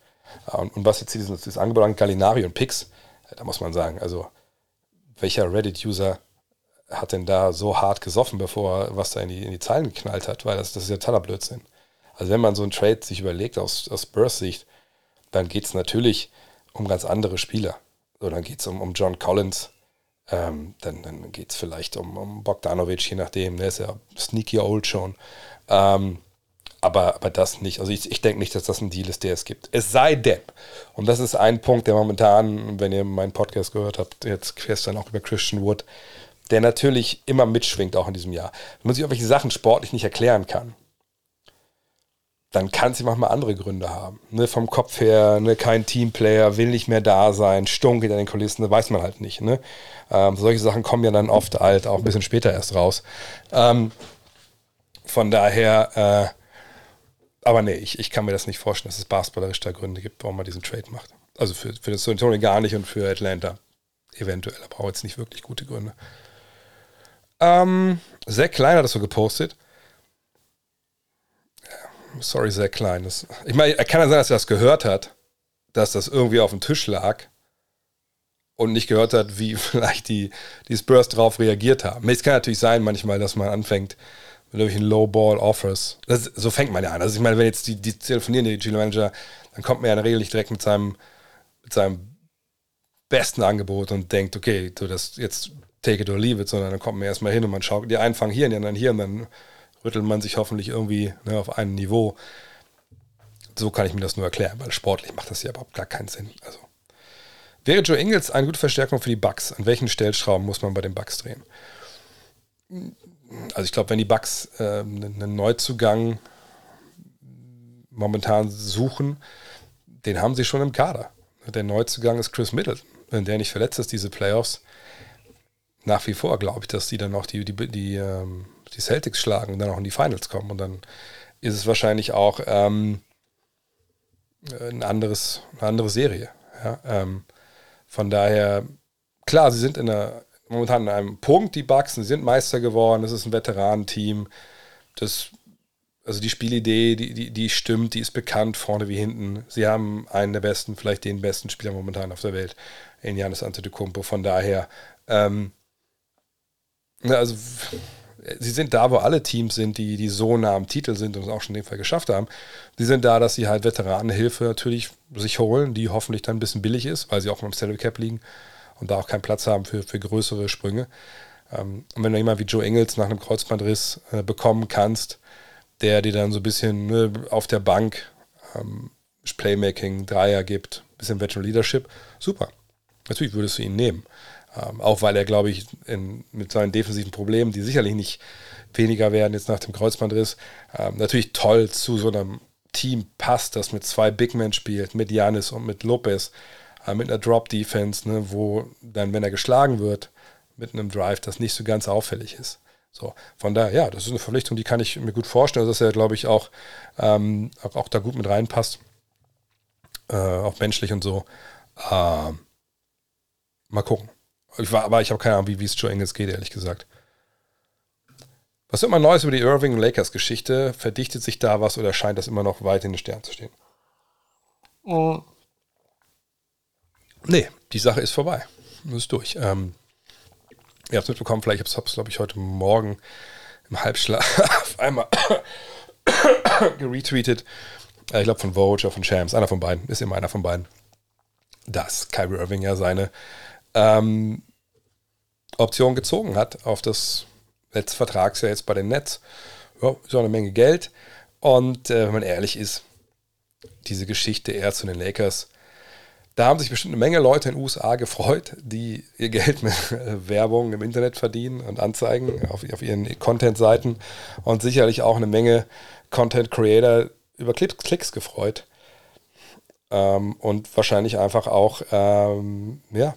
und, und, was jetzt dieses, dieses Angebot an Gallinari und Pix, äh, da muss man sagen, also welcher Reddit-User hat denn da so hart gesoffen, bevor er was da in die, in die Zeilen geknallt hat, weil das, das ist ja totaler Blödsinn. Also wenn man so einen Trade sich überlegt aus, aus Spurs-Sicht, dann geht es natürlich um ganz andere Spieler. So, dann geht es um, um John Collins, ähm, dann, dann geht es vielleicht um, um Bogdanovic, je nachdem, der ist ja sneaky old schon. Ähm, aber, aber das nicht. Also ich, ich denke nicht, dass das ein Deal ist, der es gibt. Es sei denn, und das ist ein Punkt, der momentan, wenn ihr meinen Podcast gehört habt, jetzt gestern auch über Christian Wood, der natürlich immer mitschwingt, auch in diesem Jahr. Wenn man sich irgendwelche Sachen sportlich nicht erklären kann, dann kann sie manchmal andere Gründe haben. Ne, vom Kopf her, ne, kein Teamplayer, will nicht mehr da sein, Stunk hinter den Kulissen, das weiß man halt nicht. Ne? Ähm, solche Sachen kommen ja dann oft halt auch ein bisschen später erst raus. Ähm, von daher, äh, aber nee, ich, ich kann mir das nicht vorstellen, dass es basketballerisch da Gründe gibt, warum man diesen Trade macht. Also für, für das Antonio gar nicht und für Atlanta eventuell, aber auch jetzt nicht wirklich gute Gründe. Ähm, sehr klein hat das so gepostet sorry, sehr klein. Das, ich meine, er kann ja sein, dass er das gehört hat, dass das irgendwie auf dem Tisch lag und nicht gehört hat, wie vielleicht die, die Spurs darauf reagiert haben. Es kann natürlich sein, manchmal, dass man anfängt, mit irgendwelchen Low-Ball-Offers. So fängt man ja an. Also ich meine, wenn jetzt die, die telefonieren, die GM-Manager, dann kommt man ja in der Regel nicht direkt mit seinem, mit seinem besten Angebot und denkt, okay, du das jetzt take it or leave it, sondern dann kommt man erstmal hin und man schaut, die einen fangen hier und die anderen hier und dann rüttelt man sich hoffentlich irgendwie ne, auf einem Niveau. So kann ich mir das nur erklären, weil sportlich macht das ja überhaupt gar keinen Sinn. Also wäre Joe Ingles eine gute Verstärkung für die Bucks? An welchen Stellschrauben muss man bei den Bucks drehen? Also ich glaube, wenn die Bucks äh, einen Neuzugang momentan suchen, den haben sie schon im Kader. Der Neuzugang ist Chris Middleton. Wenn der nicht verletzt ist, diese Playoffs, nach wie vor glaube ich, dass die dann noch die, die, die, ähm, die Celtics schlagen und dann auch in die Finals kommen. Und dann ist es wahrscheinlich auch ähm, ein anderes, eine andere Serie. Ja? Ähm, von daher, klar, sie sind in einer, momentan an einem Punkt, die Bucks, sie sind Meister geworden, das ist ein Veteranenteam. Das, also die Spielidee, die, die, die stimmt, die ist bekannt, vorne wie hinten. Sie haben einen der besten, vielleicht den besten Spieler momentan auf der Welt, in Janis Antetokounmpo. Von daher, ähm, Ne, also sie sind da, wo alle Teams sind, die, die so nah am Titel sind und es auch schon in dem Fall geschafft haben. Sie sind da, dass sie halt Veteranenhilfe natürlich sich holen, die hoffentlich dann ein bisschen billig ist, weil sie auch im Salary Cap liegen und da auch keinen Platz haben für, für größere Sprünge. Ähm, und wenn du jemanden wie Joe Engels nach einem Kreuzbandriss äh, bekommen kannst, der dir dann so ein bisschen ne, auf der Bank ähm, Playmaking, Dreier gibt, bisschen Veteran Leadership, super. Natürlich würdest du ihn nehmen. Ähm, auch weil er, glaube ich, in, mit seinen defensiven Problemen, die sicherlich nicht weniger werden jetzt nach dem Kreuzbandriss, ähm, natürlich toll zu so einem Team passt, das mit zwei Big Men spielt, mit Janis und mit Lopez, äh, mit einer Drop-Defense, ne, wo dann, wenn er geschlagen wird, mit einem Drive, das nicht so ganz auffällig ist. So, von daher, ja, das ist eine Verpflichtung, die kann ich mir gut vorstellen, dass er, glaube ich, auch, ähm, auch, auch, da gut mit reinpasst. Äh, auch menschlich und so. Äh, mal gucken. Ich war, aber ich habe keine Ahnung, wie es Joe Engels geht, ehrlich gesagt. Was wird man Neues über die Irving Lakers Geschichte? Verdichtet sich da was oder scheint das immer noch weit in den Sternen zu stehen? Mhm. Nee, die Sache ist vorbei. Ist durch. Ähm, ihr habt es mitbekommen, vielleicht habe ich es, glaube ich, heute Morgen im Halbschlaf einmal geretweetet. Äh, ich glaube von Vogue oder von Shams, einer von beiden, ist immer einer von beiden, dass Kyrie Irving ja seine ähm, Option gezogen hat auf das letzte Vertragsjahr jetzt bei den Nets. Ja, ist auch eine Menge Geld. Und äh, wenn man ehrlich ist, diese Geschichte eher zu den Lakers, da haben sich bestimmt eine Menge Leute in den USA gefreut, die ihr Geld mit äh, Werbung im Internet verdienen und Anzeigen auf, auf ihren Content-Seiten und sicherlich auch eine Menge Content-Creator über Klicks gefreut. Ähm, und wahrscheinlich einfach auch, ähm, ja,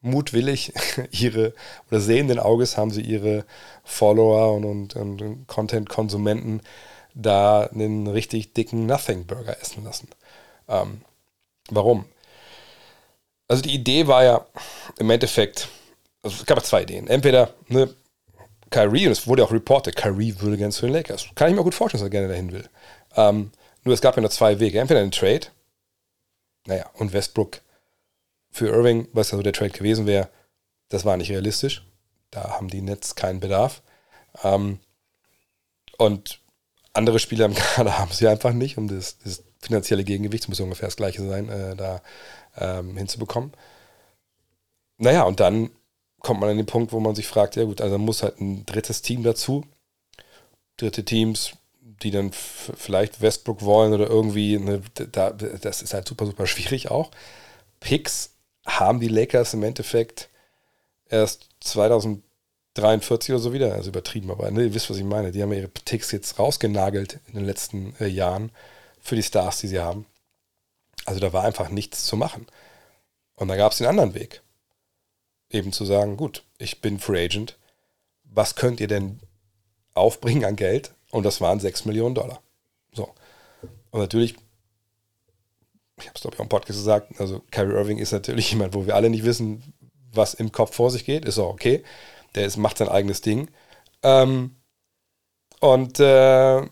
mutwillig ihre oder sehenden Auges haben sie ihre Follower und, und, und Content-Konsumenten da einen richtig dicken Nothing-Burger essen lassen. Ähm, warum? Also die Idee war ja im Endeffekt, also es gab zwei Ideen. Entweder ne, Kyrie, und es wurde auch reported, Kyrie würde gerne zu den Lakers. Kann ich mir gut vorstellen, dass er gerne dahin will. Ähm, nur es gab ja nur zwei Wege. Entweder einen Trade, naja, und Westbrook für Irving, was also der Trade gewesen wäre, das war nicht realistisch. Da haben die Nets keinen Bedarf. Ähm, und andere Spieler im Kader haben sie einfach nicht, um das, das finanzielle Gegengewicht, muss ungefähr das gleiche sein, äh, da ähm, hinzubekommen. Naja, und dann kommt man an den Punkt, wo man sich fragt, ja gut, also muss halt ein drittes Team dazu. Dritte Teams, die dann vielleicht Westbrook wollen oder irgendwie, ne, da, das ist halt super, super schwierig auch. Picks haben die Lakers im Endeffekt erst 2043 oder so wieder, also übertrieben, aber ne, ihr wisst, was ich meine. Die haben ihre Ticks jetzt rausgenagelt in den letzten äh, Jahren für die Stars, die sie haben. Also da war einfach nichts zu machen. Und dann gab es den anderen Weg. Eben zu sagen, gut, ich bin Free Agent. Was könnt ihr denn aufbringen an Geld? Und das waren 6 Millionen Dollar. So. Und natürlich ich habe es glaube ich auch im Podcast gesagt, also Kyrie Irving ist natürlich jemand, wo wir alle nicht wissen, was im Kopf vor sich geht, ist auch okay. Der ist, macht sein eigenes Ding. Ähm, und äh,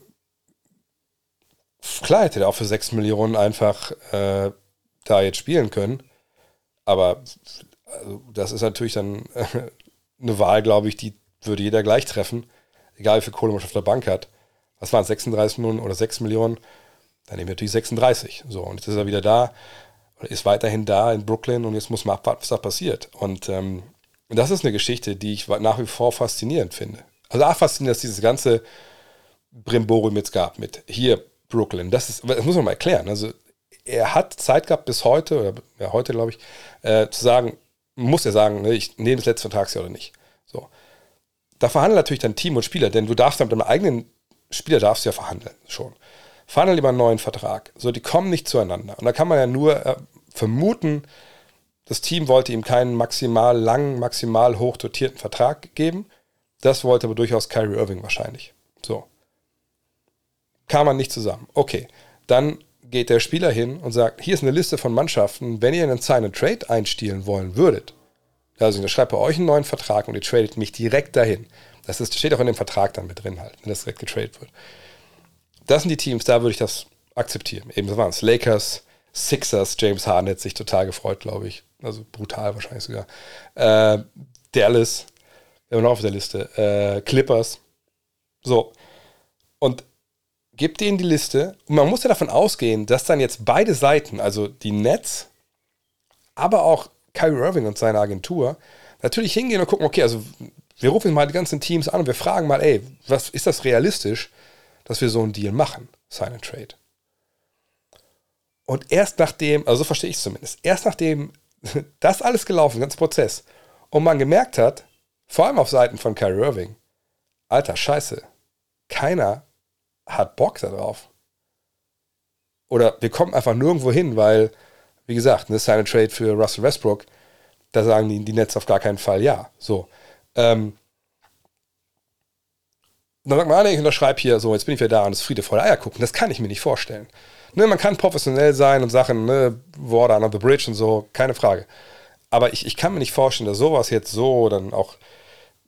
klar hätte er auch für 6 Millionen einfach äh, da jetzt spielen können. Aber also, das ist natürlich dann äh, eine Wahl, glaube ich, die würde jeder gleich treffen. egal wie viel Kohle man auf der Bank hat, was waren es, 36 Millionen oder 6 Millionen, dann nehmen wir natürlich 36. So, und jetzt ist er wieder da, ist weiterhin da in Brooklyn und jetzt muss man abwarten, was da passiert. Und ähm, das ist eine Geschichte, die ich nach wie vor faszinierend finde. Also auch faszinierend, dass dieses ganze Brimborium jetzt gab mit hier Brooklyn. Das, ist, das muss man mal erklären. Also er hat Zeit gehabt bis heute, oder ja, heute glaube ich, äh, zu sagen, muss er sagen, ne, ich nehme das letzte Vertragsjahr oder nicht. So. Da verhandeln natürlich dann Team und Spieler, denn du darfst dann mit deinem eigenen Spieler darfst ja verhandeln schon. Verhandeln lieber einen neuen Vertrag. So, die kommen nicht zueinander. Und da kann man ja nur äh, vermuten, das Team wollte ihm keinen maximal langen, maximal hoch dotierten Vertrag geben. Das wollte aber durchaus Kyrie Irving wahrscheinlich. So. Kam man nicht zusammen. Okay. Dann geht der Spieler hin und sagt, hier ist eine Liste von Mannschaften, wenn ihr einen Sign and Trade einstielen wollen würdet, also ich schreibe bei euch einen neuen Vertrag und ihr tradet mich direkt dahin. Das ist, steht auch in dem Vertrag dann mit drin halt, wenn das direkt getradet wird. Das sind die Teams, da würde ich das akzeptieren. Eben so waren es. Lakers, Sixers, James Harden hat sich total gefreut, glaube ich. Also brutal wahrscheinlich sogar. Äh, Dallas, haben noch auf der Liste. Äh, Clippers. So. Und gibt denen die Liste. Und man muss ja davon ausgehen, dass dann jetzt beide Seiten, also die Nets, aber auch Kyrie Irving und seine Agentur, natürlich hingehen und gucken, okay, also wir rufen mal die ganzen Teams an und wir fragen mal, ey, was ist das realistisch, dass wir so einen Deal machen, Sign and Trade? Und erst nachdem, also so verstehe ich es zumindest, erst nachdem das alles gelaufen, der ganze Prozess, und man gemerkt hat, vor allem auf Seiten von Kyrie Irving, alter Scheiße, keiner hat Bock darauf. Oder wir kommen einfach nirgendwo hin, weil, wie gesagt, eine Sign Trade für Russell Westbrook, da sagen die, die Nets auf gar keinen Fall ja. So. Ähm, dann sagt man, ah, ich unterschreibe hier, so, jetzt bin ich wieder da und das Friede vor der Eier gucken. Das kann ich mir nicht vorstellen. Ne, man kann professionell sein und Sachen, ne, Water under the Bridge und so, keine Frage. Aber ich, ich kann mir nicht vorstellen, dass sowas jetzt so dann auch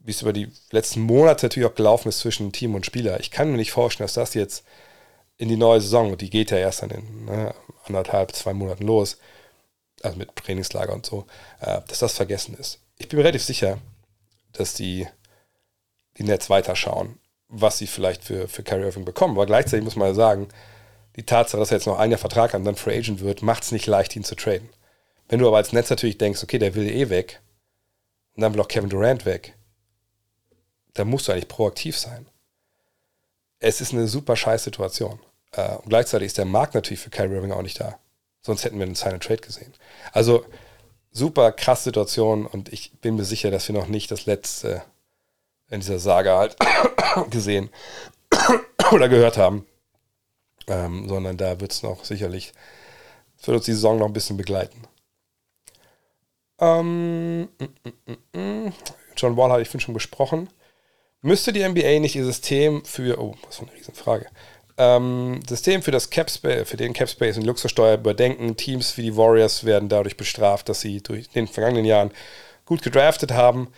wie es über die letzten Monate natürlich auch gelaufen ist zwischen Team und Spieler. Ich kann mir nicht vorstellen, dass das jetzt in die neue Saison, die geht ja erst dann in ne, anderthalb, zwei Monaten los, also mit Trainingslager und so, äh, dass das vergessen ist. Ich bin mir relativ sicher, dass die, die Nets weiterschauen, was sie vielleicht für, für Kyrie Irving bekommen. Aber gleichzeitig muss man ja sagen, die Tatsache, dass er jetzt noch ein Jahr Vertrag hat und dann Free Agent wird, macht es nicht leicht, ihn zu traden. Wenn du aber als Netz natürlich denkst, okay, der will eh weg, und dann will auch Kevin Durant weg, da musst du eigentlich proaktiv sein. Es ist eine super scheiß Situation. Äh, und gleichzeitig ist der Markt natürlich für Kyrie Irving auch nicht da. Sonst hätten wir einen Sign Trade gesehen. Also super krasse Situation und ich bin mir sicher, dass wir noch nicht das letzte in dieser Saga halt gesehen oder gehört haben. Ähm, sondern da wird es noch sicherlich, wird uns die Saison noch ein bisschen begleiten. Ähm, mm, mm, mm, John Wall habe ich vorhin schon besprochen. Müsste die NBA nicht ihr System für, oh, was für eine Riesenfrage, ähm, System für das Capspace, für den Capspace und Luxussteuer überdenken? Teams wie die Warriors werden dadurch bestraft, dass sie durch den vergangenen Jahren gut gedraftet haben,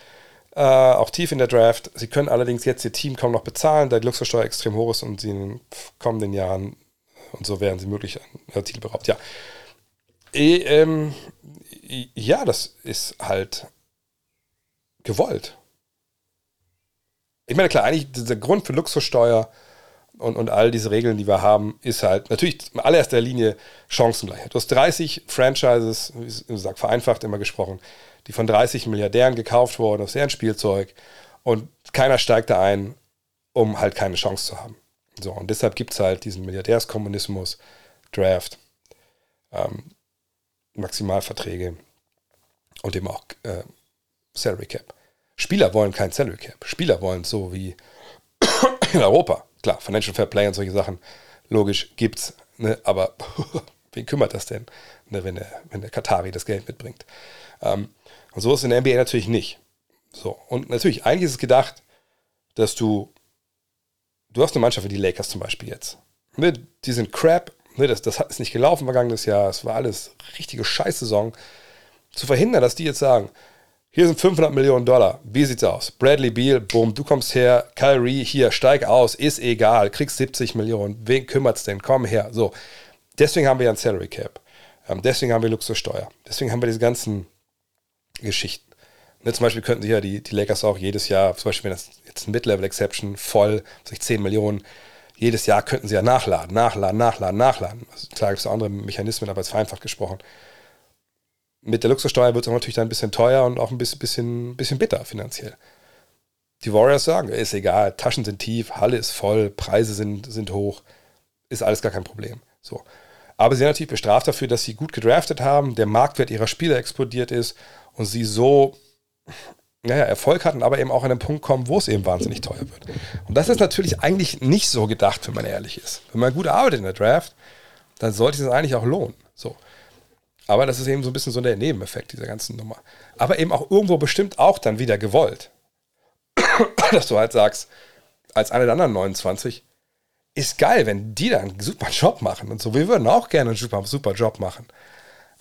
äh, auch tief in der Draft. Sie können allerdings jetzt ihr Team kaum noch bezahlen, da die Luxussteuer extrem hoch ist und sie in den kommenden Jahren und so werden sie möglich an Titel beraubt. Ja. E, ähm, ja, das ist halt gewollt ich meine, klar, eigentlich der Grund für Luxussteuer und, und all diese Regeln, die wir haben, ist halt natürlich in allererster Linie Chancengleichheit. Du hast 30 Franchises, wie gesagt, vereinfacht immer gesprochen, die von 30 Milliardären gekauft wurden aus deren Spielzeug und keiner steigt da ein, um halt keine Chance zu haben. So, und deshalb gibt es halt diesen Milliardärskommunismus, Draft, ähm, Maximalverträge und eben auch äh, Salary Cap. Spieler wollen kein Salary Cap. Spieler wollen so wie in Europa. Klar, Financial Fair Play und solche Sachen, logisch, gibt's. Ne? Aber wen kümmert das denn, ne, wenn, der, wenn der Katari das Geld mitbringt? Ähm, und so ist es in der NBA natürlich nicht. So, und natürlich, eigentlich ist es gedacht, dass du, du hast eine Mannschaft wie die Lakers zum Beispiel jetzt. Ne, die sind crap, ne, das, das ist nicht gelaufen vergangenes Jahr, es war alles richtige Scheißsaison. Zu verhindern, dass die jetzt sagen, hier sind 500 Millionen Dollar. Wie sieht's aus? Bradley Beal, boom, du kommst her. Kyrie, hier, steig aus, ist egal. Kriegst 70 Millionen. Wen kümmert's denn? Komm her. So. Deswegen haben wir ja ein Salary Cap. Ähm, deswegen haben wir Luxussteuer. Deswegen haben wir diese ganzen Geschichten. Ne, zum Beispiel könnten sich ja die, die Lakers auch jedes Jahr, zum Beispiel wenn das jetzt ein Mid-Level-Exception voll, sich 10 Millionen, jedes Jahr könnten sie ja nachladen, nachladen, nachladen, nachladen. Also klar gibt es andere Mechanismen, aber jetzt vereinfacht gesprochen. Mit der Luxussteuer wird es natürlich dann ein bisschen teuer und auch ein bisschen, bisschen, bisschen bitter finanziell. Die Warriors sagen, ist egal, Taschen sind tief, Halle ist voll, Preise sind, sind hoch, ist alles gar kein Problem. So. Aber sie sind natürlich bestraft dafür, dass sie gut gedraftet haben, der Marktwert ihrer Spieler explodiert ist und sie so naja, Erfolg hatten, aber eben auch an den Punkt kommen, wo es eben wahnsinnig teuer wird. Und das ist natürlich eigentlich nicht so gedacht, wenn man ehrlich ist. Wenn man gut arbeitet in der Draft, dann sollte es eigentlich auch lohnen. So. Aber das ist eben so ein bisschen so der Nebeneffekt dieser ganzen Nummer. Aber eben auch irgendwo bestimmt auch dann wieder gewollt. Dass du halt sagst, als einer der anderen 29, ist geil, wenn die da einen super Job machen und so. Wir würden auch gerne einen super, super Job machen.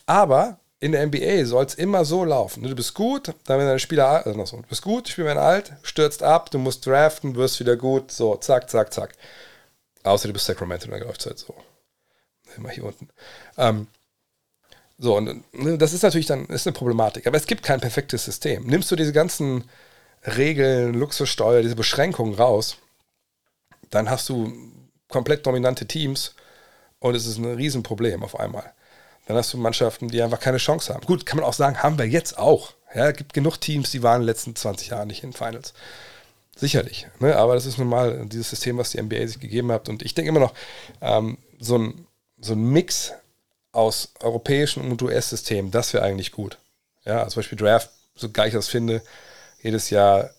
Aber in der NBA soll es immer so laufen. Du bist gut, dann werden deine Spieler, also so, du bist gut, Spieler werden alt, stürzt ab, du musst draften, wirst wieder gut, so, zack, zack, zack. Außer du bist Sacramento, dann läuft es halt so. Immer hier unten. Ähm, so, und ne, das ist natürlich dann ist eine Problematik. Aber es gibt kein perfektes System. Nimmst du diese ganzen Regeln, Luxussteuer, diese Beschränkungen raus, dann hast du komplett dominante Teams und es ist ein Riesenproblem auf einmal. Dann hast du Mannschaften, die einfach keine Chance haben. Gut, kann man auch sagen, haben wir jetzt auch. Ja, es gibt genug Teams, die waren in den letzten 20 Jahren nicht in Finals. Sicherlich. Ne? Aber das ist nun mal dieses System, was die NBA sich gegeben hat. Und ich denke immer noch, ähm, so, ein, so ein Mix aus europäischen und US-Systemen, das wäre eigentlich gut. Ja, zum Beispiel Draft, so geil ich das finde, jedes Jahr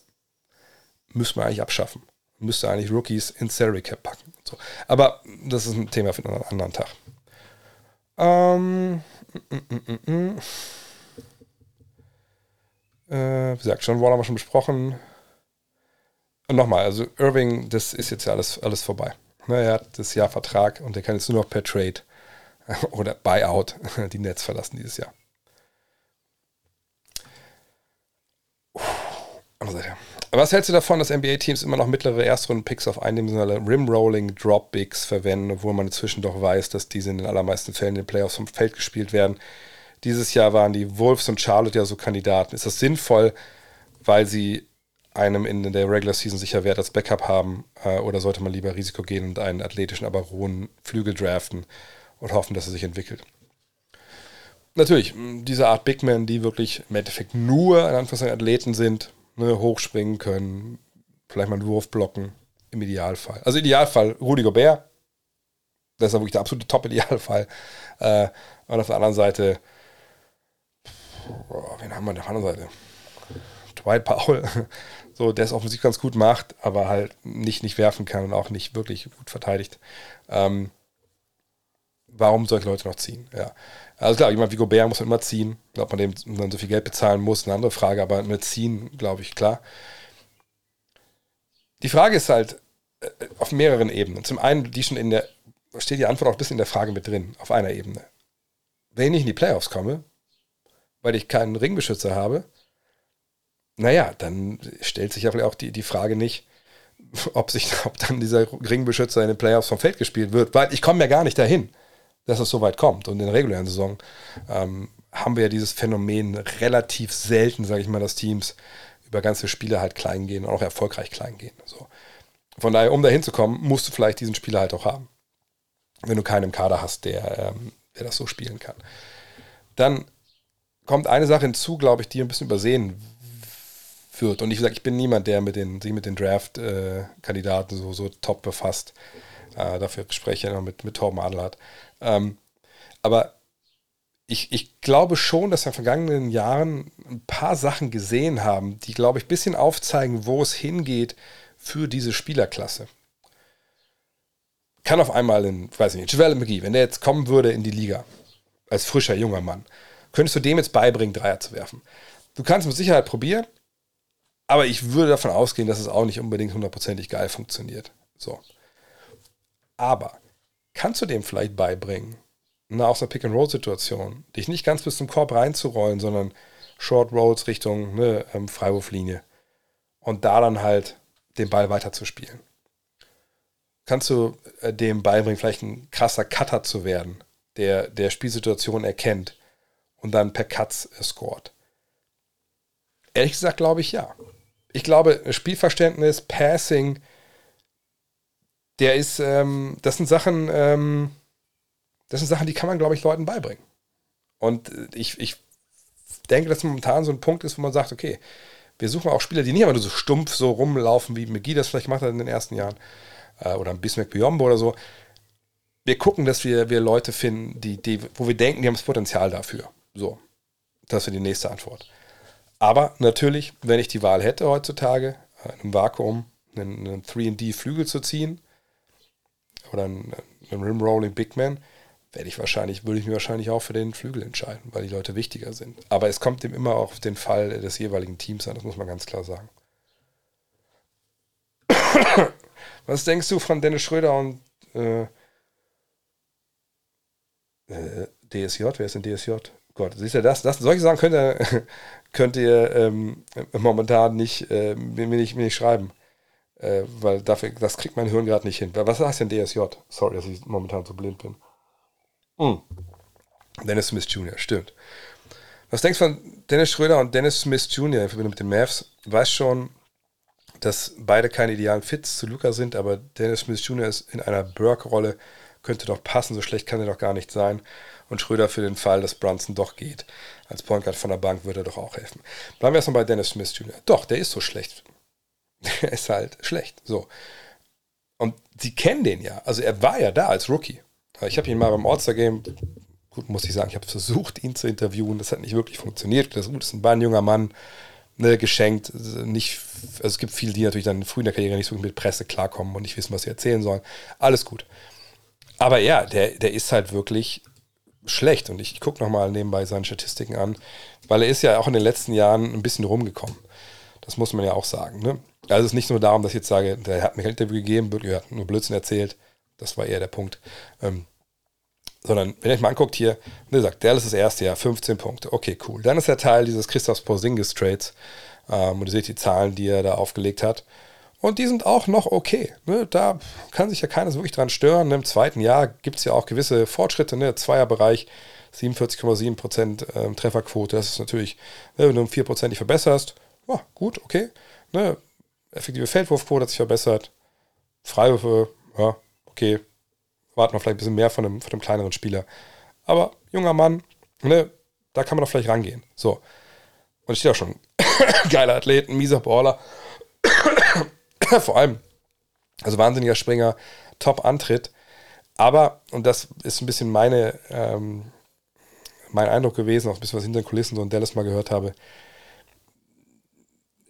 müsste man eigentlich abschaffen. Müsste eigentlich Rookies ins Salary Cap packen. So. Aber das ist ein Thema für einen anderen Tag. Ähm, mm, mm, mm, äh, wie gesagt, John Wall haben wir schon besprochen. Und nochmal, also Irving, das ist jetzt ja alles, alles vorbei. Ne, er hat das Jahr Vertrag und er kann jetzt nur noch per Trade oder Buyout die Nets verlassen dieses Jahr. Was hältst du davon, dass NBA-Teams immer noch mittlere Erstrunden-Picks auf eindimensionale Rim-Rolling Drop-Bigs verwenden, obwohl man inzwischen doch weiß, dass diese in den allermeisten Fällen in den Playoffs vom Feld gespielt werden? Dieses Jahr waren die Wolves und Charlotte ja so Kandidaten. Ist das sinnvoll, weil sie einem in der Regular Season sicher Wert als Backup haben? Äh, oder sollte man lieber Risiko gehen und einen athletischen, aber rohen Flügel draften und hoffen, dass er sich entwickelt? Natürlich, diese Art Big Men, die wirklich im Endeffekt nur in Anführungszeichen Athleten sind, ne, hochspringen können, vielleicht mal einen Wurf blocken, im Idealfall. Also Idealfall Rudi Gobert, das ist ja wirklich der absolute Top-Idealfall. Äh, und auf der anderen Seite, oh, wen haben wir auf der anderen Seite? Dwight Powell, so, der es offensichtlich ganz gut macht, aber halt nicht, nicht werfen kann und auch nicht wirklich gut verteidigt. Ähm, warum solche Leute noch ziehen? Ja. Also klar, jemand wie Gobert muss man immer ziehen. Ob man dem dann so viel Geld bezahlen muss, eine andere Frage, aber mit ziehen, glaube ich, klar. Die Frage ist halt äh, auf mehreren Ebenen. Zum einen, die schon in der, steht die Antwort auch ein bisschen in der Frage mit drin, auf einer Ebene. Wenn ich in die Playoffs komme, weil ich keinen Ringbeschützer habe, naja, dann stellt sich ja vielleicht auch die, die Frage nicht, ob, sich, ob dann dieser Ringbeschützer in den Playoffs vom Feld gespielt wird, weil ich komme ja gar nicht dahin dass es so weit kommt. Und in der regulären Saison ähm, haben wir ja dieses Phänomen relativ selten, sage ich mal, dass Teams über ganze Spiele halt klein gehen und auch erfolgreich klein gehen. So. Von daher, um da hinzukommen, musst du vielleicht diesen Spieler halt auch haben. Wenn du keinen im Kader hast, der, ähm, der das so spielen kann. Dann kommt eine Sache hinzu, glaube ich, die ein bisschen übersehen wird. Und ich sage, ich bin niemand, der mit den, sich mit den Draft-Kandidaten äh, so, so top befasst. Äh, dafür spreche ich ja noch mit, mit Torben Adelhardt. Ähm, aber ich, ich glaube schon, dass wir in den vergangenen Jahren ein paar Sachen gesehen haben, die, glaube ich, ein bisschen aufzeigen, wo es hingeht für diese Spielerklasse. Kann auf einmal in, weiß ich nicht, Javel McGee, wenn der jetzt kommen würde in die Liga, als frischer junger Mann, könntest du dem jetzt beibringen, Dreier zu werfen. Du kannst mit Sicherheit probieren, aber ich würde davon ausgehen, dass es auch nicht unbedingt hundertprozentig geil funktioniert. So. Aber kannst du dem vielleicht beibringen, na, aus einer Pick-and-Roll-Situation, dich nicht ganz bis zum Korb reinzurollen, sondern Short Rolls Richtung ne, ähm, Freiwurflinie und da dann halt den Ball weiterzuspielen. Kannst du äh, dem beibringen, vielleicht ein krasser Cutter zu werden, der der Spielsituation erkennt und dann per Cuts äh, scored. Ehrlich gesagt glaube ich ja. Ich glaube, Spielverständnis, Passing, der ist, ähm, das sind Sachen, ähm, das sind Sachen, die kann man, glaube ich, Leuten beibringen. Und ich, ich denke, dass momentan so ein Punkt ist, wo man sagt, okay, wir suchen auch Spieler, die nicht immer nur so stumpf so rumlaufen, wie McGee das vielleicht gemacht hat in den ersten Jahren. Äh, oder ein Bismarck Biombo oder so. Wir gucken, dass wir, wir Leute finden, die, die, wo wir denken, die haben das Potenzial dafür. So. Das wäre die nächste Antwort. Aber natürlich, wenn ich die Wahl hätte heutzutage, äh, im Vakuum einen, einen 3D-Flügel zu ziehen oder einen, einen Rim-Rolling Big Man, werde ich wahrscheinlich, würde ich mich wahrscheinlich auch für den Flügel entscheiden, weil die Leute wichtiger sind. Aber es kommt dem immer auf den Fall des jeweiligen Teams an, das muss man ganz klar sagen. Was denkst du von Dennis Schröder und äh, äh, DSJ? Wer ist denn DSJ? Gott, siehst du das? das solche Sachen könnt ihr, könnt ihr ähm, momentan nicht, äh, mir, nicht, mir nicht schreiben. Äh, weil dafür, das kriegt mein Hirn gerade nicht hin. Was heißt denn DSJ? Sorry, dass ich momentan so blind bin. Hm. Dennis Smith Jr., stimmt. Was denkst du von Dennis Schröder und Dennis Smith Jr. in Verbindung mit den Mavs? Weiß schon, dass beide keine idealen Fits zu Luca sind, aber Dennis Smith Jr. ist in einer Burke-Rolle, könnte doch passen, so schlecht kann er doch gar nicht sein. Und Schröder für den Fall, dass Brunson doch geht. Als Point Guard von der Bank würde er doch auch helfen. Bleiben wir erstmal bei Dennis Smith Jr. Doch, der ist so schlecht. Der ist halt schlecht. So. Und sie kennen den ja. Also er war ja da als Rookie. Ich habe ihn mal beim All-Star-Game, gut, muss ich sagen, ich habe versucht, ihn zu interviewen. Das hat nicht wirklich funktioniert. Das ist ein junger Mann, ne, geschenkt. Nicht, also es gibt viele, die natürlich dann früh in der Karriere nicht so mit Presse klarkommen und nicht wissen, was sie erzählen sollen. Alles gut. Aber ja, der, der ist halt wirklich schlecht. Und ich gucke nochmal nebenbei seine Statistiken an, weil er ist ja auch in den letzten Jahren ein bisschen rumgekommen. Das muss man ja auch sagen. Ne? Also es ist nicht nur darum, dass ich jetzt sage, der hat mir ein Interview gegeben, er hat nur Blödsinn erzählt. Das war eher der Punkt. Ähm, sondern wenn ihr euch mal anguckt hier, ne, sagt, Dallas ist das erste Jahr, 15 Punkte. Okay, cool. Dann ist er Teil dieses Christoph Porzingis Trades. Ähm, und ihr seht die Zahlen, die er da aufgelegt hat. Und die sind auch noch okay. Ne? Da kann sich ja keiner so wirklich dran stören. Im zweiten Jahr gibt es ja auch gewisse Fortschritte. Ne? Zweierbereich, 47,7% ähm, Trefferquote. Das ist natürlich, ne, wenn du um 4% dich verbesserst, oh, gut, okay. Ne? Effektive Feldwurfquote hat sich verbessert. Freiwürfe, ja, okay. Warten wir vielleicht ein bisschen mehr von einem, von einem kleineren Spieler. Aber junger Mann, ne, da kann man doch vielleicht rangehen. So. Und ich stehe auch schon. Geiler Athlet, ein mieser Baller. Vor allem, also wahnsinniger Springer, Top-Antritt. Aber, und das ist ein bisschen meine, ähm, mein Eindruck gewesen, auch ein bisschen was hinter den Kulissen so in Dallas mal gehört habe.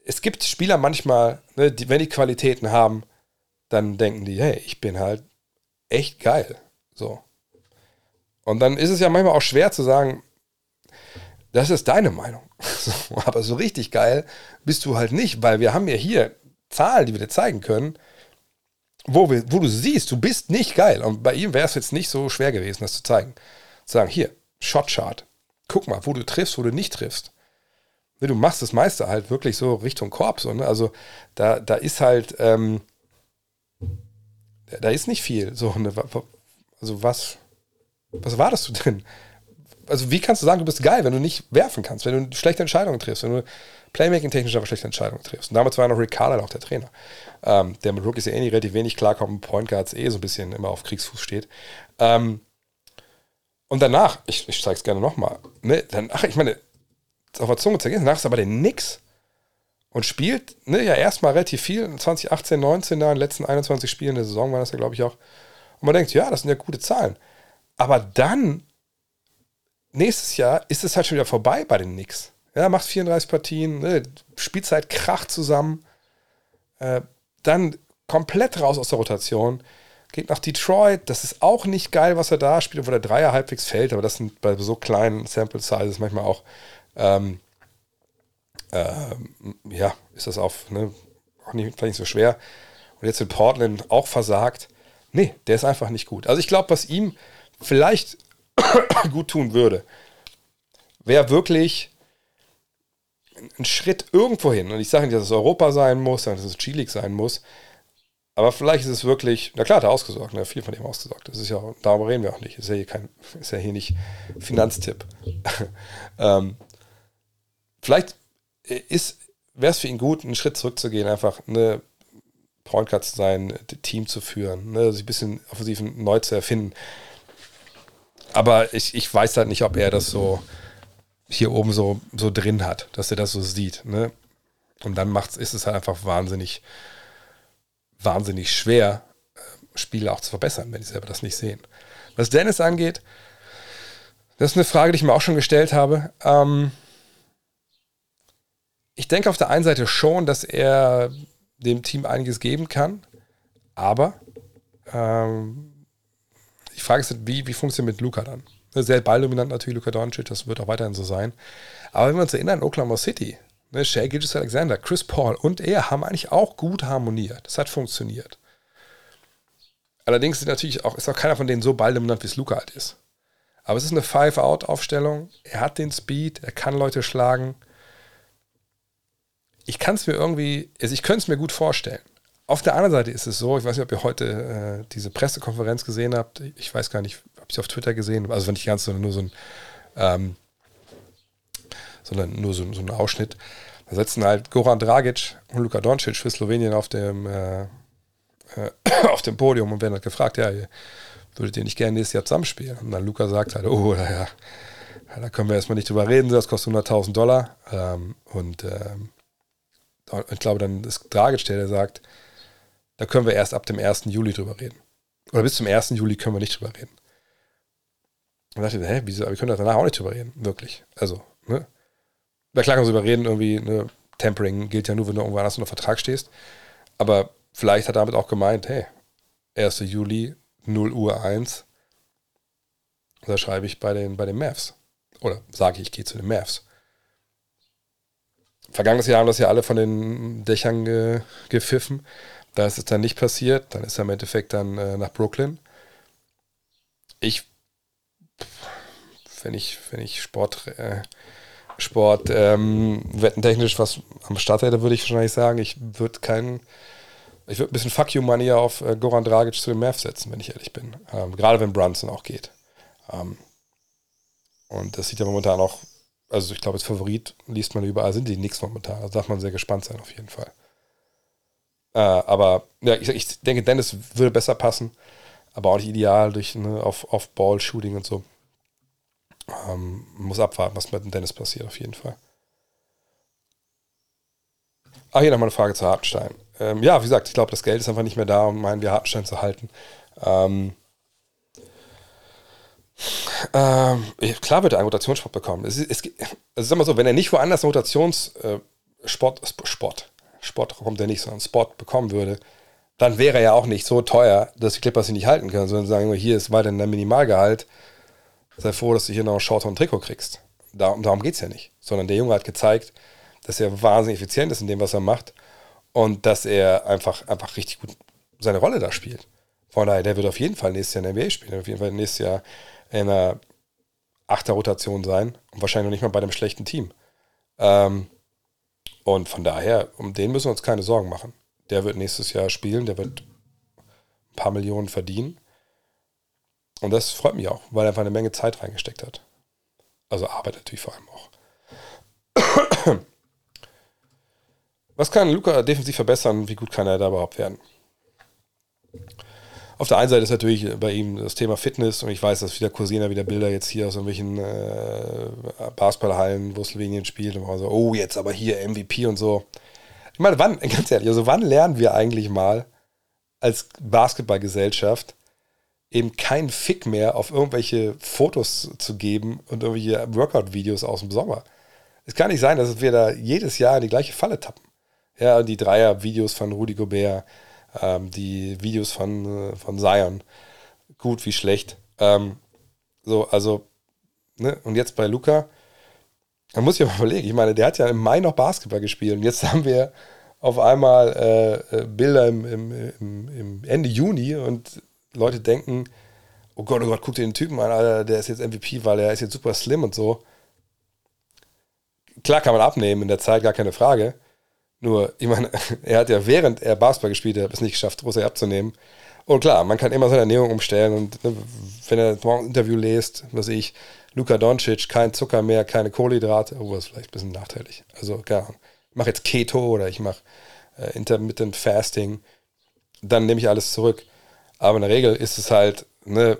Es gibt Spieler manchmal, ne, die, wenn die Qualitäten haben, dann denken die, hey, ich bin halt echt geil. So. Und dann ist es ja manchmal auch schwer zu sagen, das ist deine Meinung. So, aber so richtig geil bist du halt nicht, weil wir haben ja hier Zahlen, die wir dir zeigen können, wo, wir, wo du siehst, du bist nicht geil. Und bei ihm wäre es jetzt nicht so schwer gewesen, das zu zeigen. Zu sagen, hier, Shotchart. Guck mal, wo du triffst, wo du nicht triffst. Ne, du machst das meiste halt wirklich so Richtung Korb. So, ne? Also da, da ist halt, ähm, da ist nicht viel. So, ne? Also was, was war das du drin? Also wie kannst du sagen, du bist geil, wenn du nicht werfen kannst, wenn du schlechte Entscheidungen triffst, wenn du Playmaking-technisch aber schlechte Entscheidungen triffst. Und damals war noch Rick Carlisle auch der Trainer, ähm, der mit Rookies ja eh nicht relativ wenig klarkommt, Point Guards eh so ein bisschen immer auf Kriegsfuß steht. Ähm, und danach, ich, ich zeige es gerne nochmal, ne, ich meine, auf der Zunge zergehen, danach ist aber der Nix und spielt ne, ja erstmal relativ viel, 2018, 19 da, in den letzten 21 Spielen der Saison war das ja, glaube ich, auch. Und man denkt, ja, das sind ja gute Zahlen. Aber dann, nächstes Jahr, ist es halt schon wieder vorbei bei den Knicks. Ja, macht 34 Partien, ne, Spielzeit kracht zusammen. Äh, dann komplett raus aus der Rotation. Geht nach Detroit. Das ist auch nicht geil, was er da spielt, obwohl der Dreier halbwegs fällt. Aber das sind bei so kleinen Sample Sizes manchmal auch, ähm, äh, ja, ist das auf, ne, auch nicht, vielleicht nicht so schwer. Und jetzt in Portland auch versagt. Nee, der ist einfach nicht gut. Also ich glaube, was ihm vielleicht gut tun würde, wäre wirklich ein Schritt irgendwo hin. Und ich sage nicht, dass es Europa sein muss, dass es G-League sein muss. Aber vielleicht ist es wirklich, na klar, hat er ausgesorgt, ne? viel von dem ausgesorgt. Das ist ja, darüber reden wir auch nicht. Ist ja hier, kein, ist ja hier nicht Finanztipp. ähm, vielleicht ist, wäre es für ihn gut, einen Schritt zurückzugehen, einfach eine Point Guard zu sein, Team zu führen, ne, sich ein bisschen offensiv neu zu erfinden. Aber ich, ich weiß halt nicht, ob er das so hier oben so, so drin hat, dass er das so sieht. Ne? Und dann macht's, ist es halt einfach wahnsinnig, wahnsinnig schwer, äh, Spiele auch zu verbessern, wenn die selber das nicht sehen. Was Dennis angeht, das ist eine Frage, die ich mir auch schon gestellt habe. Ähm, ich denke auf der einen Seite schon, dass er dem Team einiges geben kann, aber ähm, die Frage ist, wie, wie funktioniert mit Luca dann? Sehr balldominant natürlich, Luca Doncic, das wird auch weiterhin so sein. Aber wenn wir uns erinnern, Oklahoma City, ne, Shea Gilgis Alexander, Chris Paul und er haben eigentlich auch gut harmoniert. Das hat funktioniert. Allerdings ist natürlich auch, ist auch keiner von denen so balldominant, wie es Luca halt ist. Aber es ist eine Five-Out-Aufstellung. Er hat den Speed, er kann Leute schlagen. Ich kann es mir irgendwie, also ich könnte es mir gut vorstellen. Auf der anderen Seite ist es so, ich weiß nicht, ob ihr heute äh, diese Pressekonferenz gesehen habt. Ich weiß gar nicht, habe ich auf Twitter gesehen. Also wenn nicht ganz, sondern nur so ein, ähm, sondern nur so, so ein Ausschnitt. Da setzen halt Goran Dragic und Luka Doncic für Slowenien auf dem, äh, äh, auf dem Podium und werden halt gefragt, ja, ihr würdet ihr nicht gerne nächstes Jahr zusammenspielen? Und dann Luca sagt halt, oh, ja, da können wir erstmal nicht drüber reden, das kostet 100.000 Dollar. Ähm, und ähm, ich glaube, dann ist Dragic der, sagt, da können wir erst ab dem 1. Juli drüber reden. Oder bis zum 1. Juli können wir nicht drüber reden. Und dachte ich, hä, wieso? Aber wir können da danach auch nicht drüber reden, wirklich. Also, ne? Na klar können wir drüber reden, irgendwie, ne, Tempering gilt ja nur, wenn du irgendwo anders unter Vertrag stehst. Aber vielleicht hat er damit auch gemeint, hey, 1. Juli, 0 Uhr 1, da schreibe ich bei den, bei den Mavs. Oder sage ich, ich gehe zu den Mavs. Vergangenes Jahr haben das ja alle von den Dächern ge, gepfiffen. Da ist es dann nicht passiert. Dann ist er im Endeffekt dann äh, nach Brooklyn. Ich, wenn ich, wenn ich Sport, äh, Sport ähm, wettentechnisch was am Start hätte, würde ich wahrscheinlich sagen, ich würde keinen, ich würde ein bisschen Fuck You Money auf äh, Goran Dragic zu den Mavs setzen, wenn ich ehrlich bin. Ähm, gerade wenn Brunson auch geht. Ähm, und das sieht ja momentan auch, also ich glaube, als Favorit liest man überall, sind die Knicks momentan. Da darf man sehr gespannt sein, auf jeden Fall. Äh, aber ja, ich, ich, denke, Dennis würde besser passen, aber auch nicht ideal durch ne, auf, auf Ball-Shooting und so. Ähm, muss abwarten, was mit Dennis passiert, auf jeden Fall. Ah, hier nochmal eine Frage zu Hartenstein. Ähm, ja, wie gesagt, ich glaube, das Geld ist einfach nicht mehr da, um meinen wir Hartenstein zu halten. Ähm, ähm, klar wird er einen Rotationssport bekommen. Es, es, also sag mal so, wenn er nicht woanders einen Rotationssport, äh, Sport, Sport kommt er nicht, sondern Spot bekommen würde, dann wäre er ja auch nicht so teuer, dass die Clippers ihn nicht halten können, sondern sagen, hier ist weiterhin der Minimalgehalt. Sei froh, dass du hier noch ein Short und Trikot kriegst. Darum, darum geht es ja nicht. Sondern der Junge hat gezeigt, dass er wahnsinnig effizient ist in dem, was er macht und dass er einfach, einfach richtig gut seine Rolle da spielt. Von daher, der wird auf jeden Fall nächstes Jahr in der NBA spielen, auf jeden Fall nächstes Jahr in einer Achter-Rotation sein und wahrscheinlich noch nicht mal bei einem schlechten Team. Ähm, und von daher, um den müssen wir uns keine Sorgen machen. Der wird nächstes Jahr spielen, der wird ein paar Millionen verdienen. Und das freut mich auch, weil er einfach eine Menge Zeit reingesteckt hat. Also Arbeit natürlich vor allem auch. Was kann Luca defensiv verbessern? Wie gut kann er da überhaupt werden? Auf der einen Seite ist natürlich bei ihm das Thema Fitness und ich weiß, dass wieder kursieren wieder Bilder jetzt hier aus irgendwelchen äh, Basketballhallen, wo Slowenien spielt und so, oh, jetzt aber hier MVP und so. Ich meine, wann, ganz ehrlich, also wann lernen wir eigentlich mal als Basketballgesellschaft eben keinen Fick mehr auf irgendwelche Fotos zu geben und irgendwelche Workout-Videos aus dem Sommer? Es kann nicht sein, dass wir da jedes Jahr in die gleiche Falle tappen. Ja, die Dreier-Videos von Rudy Gobert, ähm, die Videos von, äh, von Zion, gut wie schlecht. Ähm, so, also, ne? Und jetzt bei Luca, da muss ich mal überlegen, ich meine, der hat ja im Mai noch Basketball gespielt und jetzt haben wir auf einmal äh, äh, Bilder im, im, im, im, Ende Juni und Leute denken, oh Gott, oh Gott, guck dir den Typen an, Alter, der ist jetzt MVP, weil er ist jetzt super slim und so. Klar kann man abnehmen in der Zeit, gar keine Frage. Nur, ich meine, er hat ja während er Basketball gespielt hat, es nicht geschafft, großartig abzunehmen. Und klar, man kann immer seine Ernährung umstellen und ne, wenn er morgen ein Interview lest, was ich, Luka Doncic, kein Zucker mehr, keine Kohlenhydrate, oh, das ist vielleicht ein bisschen nachteilig. Also, gar Ich mache jetzt Keto oder ich mache äh, Intermittent Fasting, dann nehme ich alles zurück. Aber in der Regel ist es halt, ne,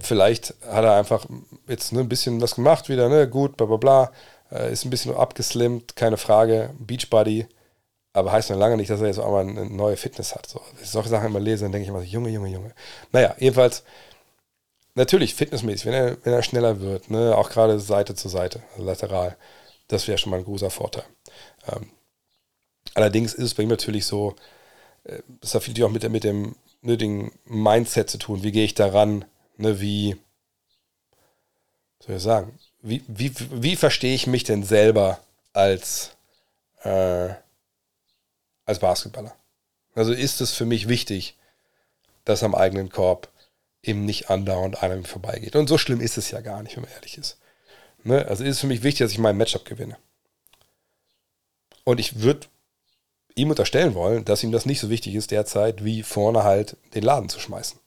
vielleicht hat er einfach jetzt ne, ein bisschen was gemacht wieder, ne, gut, bla bla bla, äh, ist ein bisschen abgeslimmt, keine Frage, Beachbody, aber heißt noch lange nicht, dass er jetzt auch mal eine neue Fitness hat. So, solche Sachen immer lese, dann denke ich immer so, Junge, Junge, Junge. Naja, jedenfalls, natürlich fitnessmäßig, wenn er, wenn er schneller wird, ne, auch gerade Seite zu Seite, also lateral, das wäre schon mal ein großer Vorteil. Ähm, allerdings ist es bei ihm natürlich so, äh, das hat natürlich auch mit, mit dem nötigen Mindset zu tun. Wie gehe ich daran? Ne, wie, soll ich sagen, wie, wie, wie verstehe ich mich denn selber als, äh, als Basketballer? Also ist es für mich wichtig, dass am eigenen Korb eben nicht andauernd einer vorbeigeht. Und so schlimm ist es ja gar nicht, wenn man ehrlich ist. Ne? Also ist es für mich wichtig, dass ich mein Matchup gewinne. Und ich würde ihm unterstellen wollen, dass ihm das nicht so wichtig ist derzeit, wie vorne halt den Laden zu schmeißen.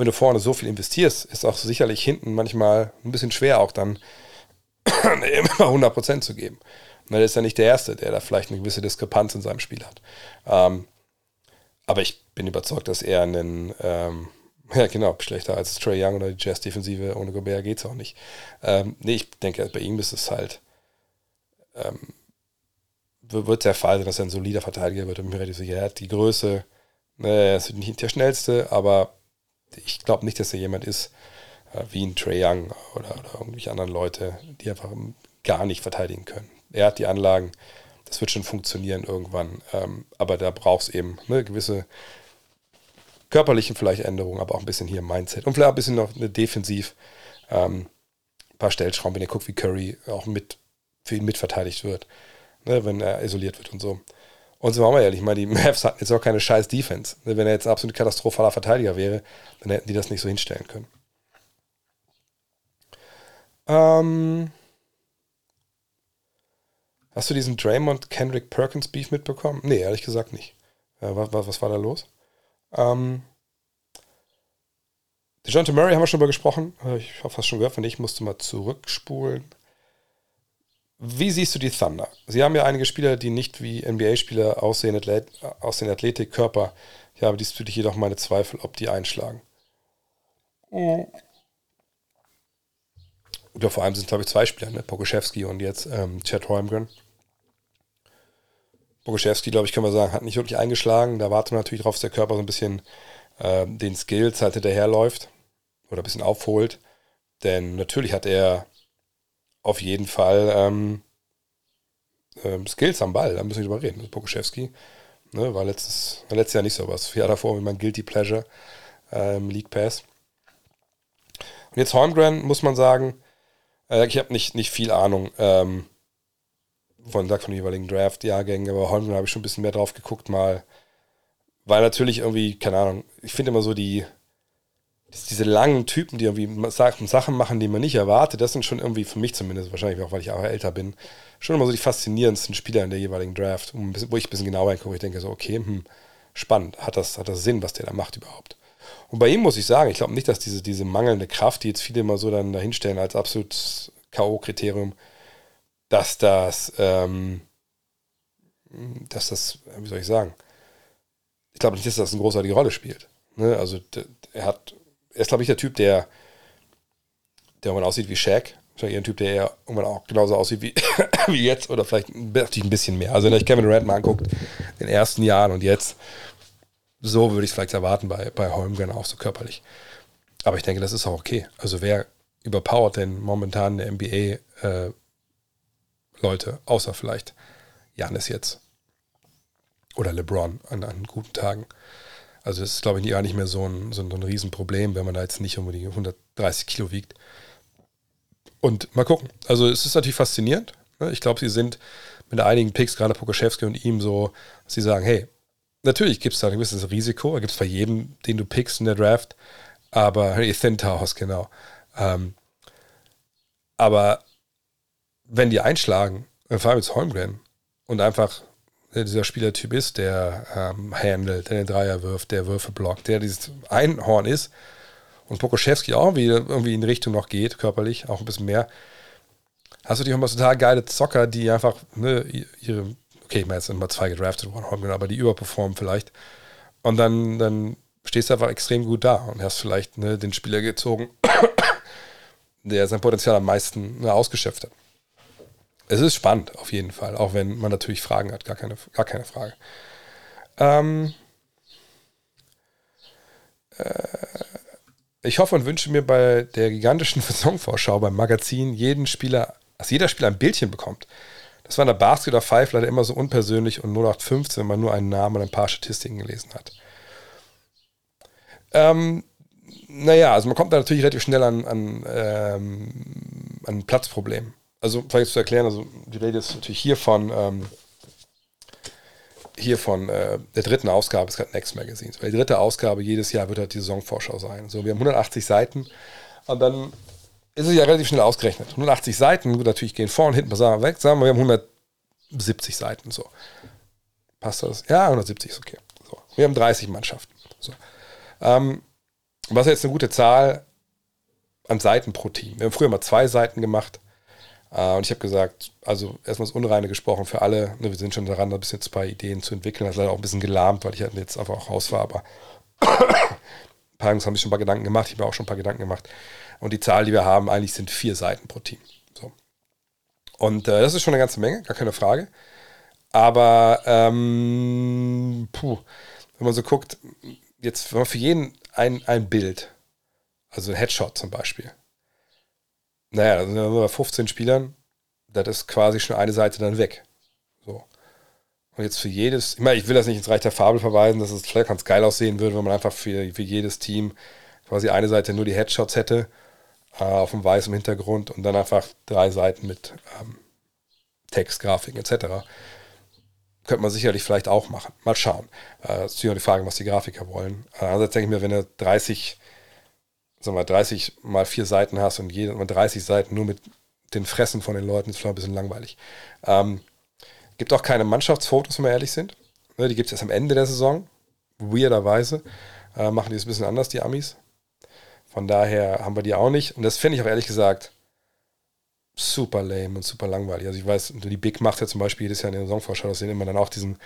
Wenn du vorne so viel investierst, ist auch sicherlich hinten manchmal ein bisschen schwer auch dann immer 100% zu geben. Und er ist ja nicht der Erste, der da vielleicht eine gewisse Diskrepanz in seinem Spiel hat. Ähm, aber ich bin überzeugt, dass er einen, ähm, ja genau, schlechter als Trey Young oder die Jazz-Defensive ohne Gobert geht es auch nicht. Ähm, nee, ich denke, bei ihm ist es halt, ähm, wird der Fall sein, dass er ein solider Verteidiger wird. Und mir relativ sicher, er hat die Größe, ne, er ist nicht der schnellste, aber ich glaube nicht, dass er jemand ist äh, wie ein Trey Young oder, oder irgendwelche anderen Leute, die einfach gar nicht verteidigen können. Er hat die Anlagen, das wird schon funktionieren irgendwann, ähm, aber da braucht es eben ne, gewisse körperlichen vielleicht Änderungen, aber auch ein bisschen hier Mindset und vielleicht ein bisschen noch eine Defensiv, ähm, paar Stellschrauben, wenn ihr guckt, wie Curry auch mit für ihn mitverteidigt wird ne, wenn er isoliert wird und so. Und sind wir mal ehrlich, ich meine, die Mavs hatten jetzt auch keine scheiß Defense. Ne, wenn er jetzt ein absolut katastrophaler Verteidiger wäre, dann hätten die das nicht so hinstellen können. Ähm, hast du diesen Draymond Kendrick Perkins Beef mitbekommen? Nee, ehrlich gesagt nicht. Äh, was, was, war da los? Ähm, DeJounte Murray haben wir schon über gesprochen. Äh, ich habe fast schon gehört, von ich musste mal zurückspulen. Wie siehst du die Thunder? Sie haben ja einige Spieler, die nicht wie NBA-Spieler aussehen, Athlet aussehen Athletik, Körper. Ich habe diesbezüglich jedoch meine Zweifel, ob die einschlagen. Mhm. Oder vor allem sind, glaube ich, zwei Spieler, ne? Pokuschewski und jetzt ähm, Chad Holmgren. Pokuschewski, glaube ich, können wir sagen, hat nicht wirklich eingeschlagen. Da wartet man natürlich darauf, dass der Körper so ein bisschen äh, den Skills halt hinterherläuft oder ein bisschen aufholt. Denn natürlich hat er auf jeden Fall ähm, ähm, Skills am Ball, da müssen wir drüber reden. Pokuschewski ne, war, letztes, letztes Jahr nicht so was. Jahre davor wie mein Guilty Pleasure ähm, League Pass. Und jetzt Holmgren, muss man sagen, äh, ich habe nicht, nicht viel Ahnung ähm, von, von den jeweiligen Draft-Jahrgängen, aber Holmgren habe ich schon ein bisschen mehr drauf geguckt mal. Weil natürlich irgendwie, keine Ahnung, ich finde immer so die, diese langen Typen, die irgendwie Sachen machen, die man nicht erwartet, das sind schon irgendwie für mich zumindest, wahrscheinlich auch, weil ich auch älter bin, schon immer so die faszinierendsten Spieler in der jeweiligen Draft, wo ich ein bisschen genauer hingucke. Ich denke so, okay, hm, spannend, hat das, hat das Sinn, was der da macht überhaupt? Und bei ihm muss ich sagen, ich glaube nicht, dass diese, diese mangelnde Kraft, die jetzt viele immer so dann dahinstellen als absolut K.O.-Kriterium, dass das, ähm, dass das, wie soll ich sagen, ich glaube nicht, dass das eine großartige Rolle spielt. Ne? Also er hat er ist, glaube ich, der Typ, der, der irgendwann aussieht wie Shaq. Wahrscheinlich ein Typ, der eher irgendwann auch genauso aussieht wie, wie jetzt oder vielleicht ein bisschen mehr. Also wenn ich Kevin Durant mal anguckt, in den ersten Jahren und jetzt, so würde ich es vielleicht erwarten bei, bei Holmgren auch so körperlich. Aber ich denke, das ist auch okay. Also wer überpowert denn momentan der NBA äh, außer vielleicht Janis jetzt oder LeBron an, an guten Tagen. Also das ist, glaube ich, gar nicht mehr so ein, so, ein, Riesenproblem, wenn man da jetzt nicht unbedingt 130 Kilo wiegt. Und mal gucken. Also es ist natürlich faszinierend. Ne? Ich glaube, sie sind mit einigen Picks, gerade Pokoschewski und ihm, so, dass sie sagen, hey, natürlich gibt es da ein gewisses Risiko, gibt es bei jedem, den du pickst in der Draft, aber hey, Centaurs, genau. Ähm, aber wenn die einschlagen, vor allem jetzt Holmgren, und einfach dieser Spielertyp ist, der ähm, handelt, der den Dreier wirft, der Würfe blockt, der dieses Einhorn ist und Pokoschewski auch irgendwie, irgendwie in Richtung noch geht, körperlich, auch ein bisschen mehr. Hast du die auch mal total geile Zocker, die einfach ne, ihre, okay, ich meine, jetzt sind mal zwei gedraftet worden, aber die überperformen vielleicht. Und dann, dann stehst du einfach extrem gut da und hast vielleicht ne, den Spieler gezogen, der sein Potenzial am meisten ne, ausgeschöpft hat. Es ist spannend, auf jeden Fall, auch wenn man natürlich Fragen hat, gar keine, gar keine Frage. Ähm, äh, ich hoffe und wünsche mir bei der gigantischen Saisonvorschau beim Magazin jeden Spieler, dass jeder Spieler ein Bildchen bekommt. Das war in der Basket oder Five leider immer so unpersönlich und 0815, wenn man nur einen Namen und ein paar Statistiken gelesen hat. Ähm, naja, also man kommt da natürlich relativ schnell an, an, ähm, an Platzproblem. Also, vielleicht zu erklären, also die Rede ist natürlich hier von, ähm, hier von äh, der dritten Ausgabe des Next Magazins. Weil die dritte Ausgabe jedes Jahr wird halt die Saisonvorschau sein. So, wir haben 180 Seiten und dann ist es ja relativ schnell ausgerechnet. 180 Seiten, gut, natürlich gehen vor und hinten wir weg. Sagen wir, wir haben 170 Seiten. So. Passt das? Ja, 170 ist okay. So. Wir haben 30 Mannschaften. So. Ähm, was ist jetzt eine gute Zahl an Seiten pro Team? Wir haben früher mal zwei Seiten gemacht. Äh, und ich habe gesagt, also erstmal das Unreine gesprochen für alle. Ne, wir sind schon daran, ein bisschen zwei Ideen zu entwickeln. Das ist leider auch ein bisschen gelahmt, weil ich halt jetzt einfach auch raus war. Aber ein paar Jungs haben sich schon ein paar Gedanken gemacht. Ich habe auch schon ein paar Gedanken gemacht. Und die Zahl, die wir haben, eigentlich sind vier Seiten pro Team. So. Und äh, das ist schon eine ganze Menge, gar keine Frage. Aber ähm, puh, wenn man so guckt, jetzt wenn man für jeden ein, ein Bild, also ein Headshot zum Beispiel, naja, da sind wir bei 15 Spielern, das ist quasi schon eine Seite dann weg. So. Und jetzt für jedes, ich meine, ich will das nicht ins Reich der Fabel verweisen, dass es vielleicht ganz geil aussehen würde, wenn man einfach für, für jedes Team quasi eine Seite nur die Headshots hätte, äh, auf dem weißen Hintergrund und dann einfach drei Seiten mit ähm, Text, Grafiken etc. Könnte man sicherlich vielleicht auch machen. Mal schauen. Äh, das ist auch die Frage, was die Grafiker wollen. Äh, andererseits denke ich mir, wenn du 30 sagen wir, 30 mal vier Seiten hast und jede, 30 Seiten nur mit den Fressen von den Leuten, ist vielleicht ein bisschen langweilig. Ähm, gibt auch keine Mannschaftsfotos, wenn wir ehrlich sind. Ne, die gibt es erst am Ende der Saison. Weirderweise äh, machen die es ein bisschen anders, die Amis. Von daher haben wir die auch nicht. Und das finde ich auch ehrlich gesagt super lame und super langweilig. Also ich weiß, die Big macht ja zum Beispiel jedes Jahr in der Saisonvorschau, das sehen immer dann auch diesen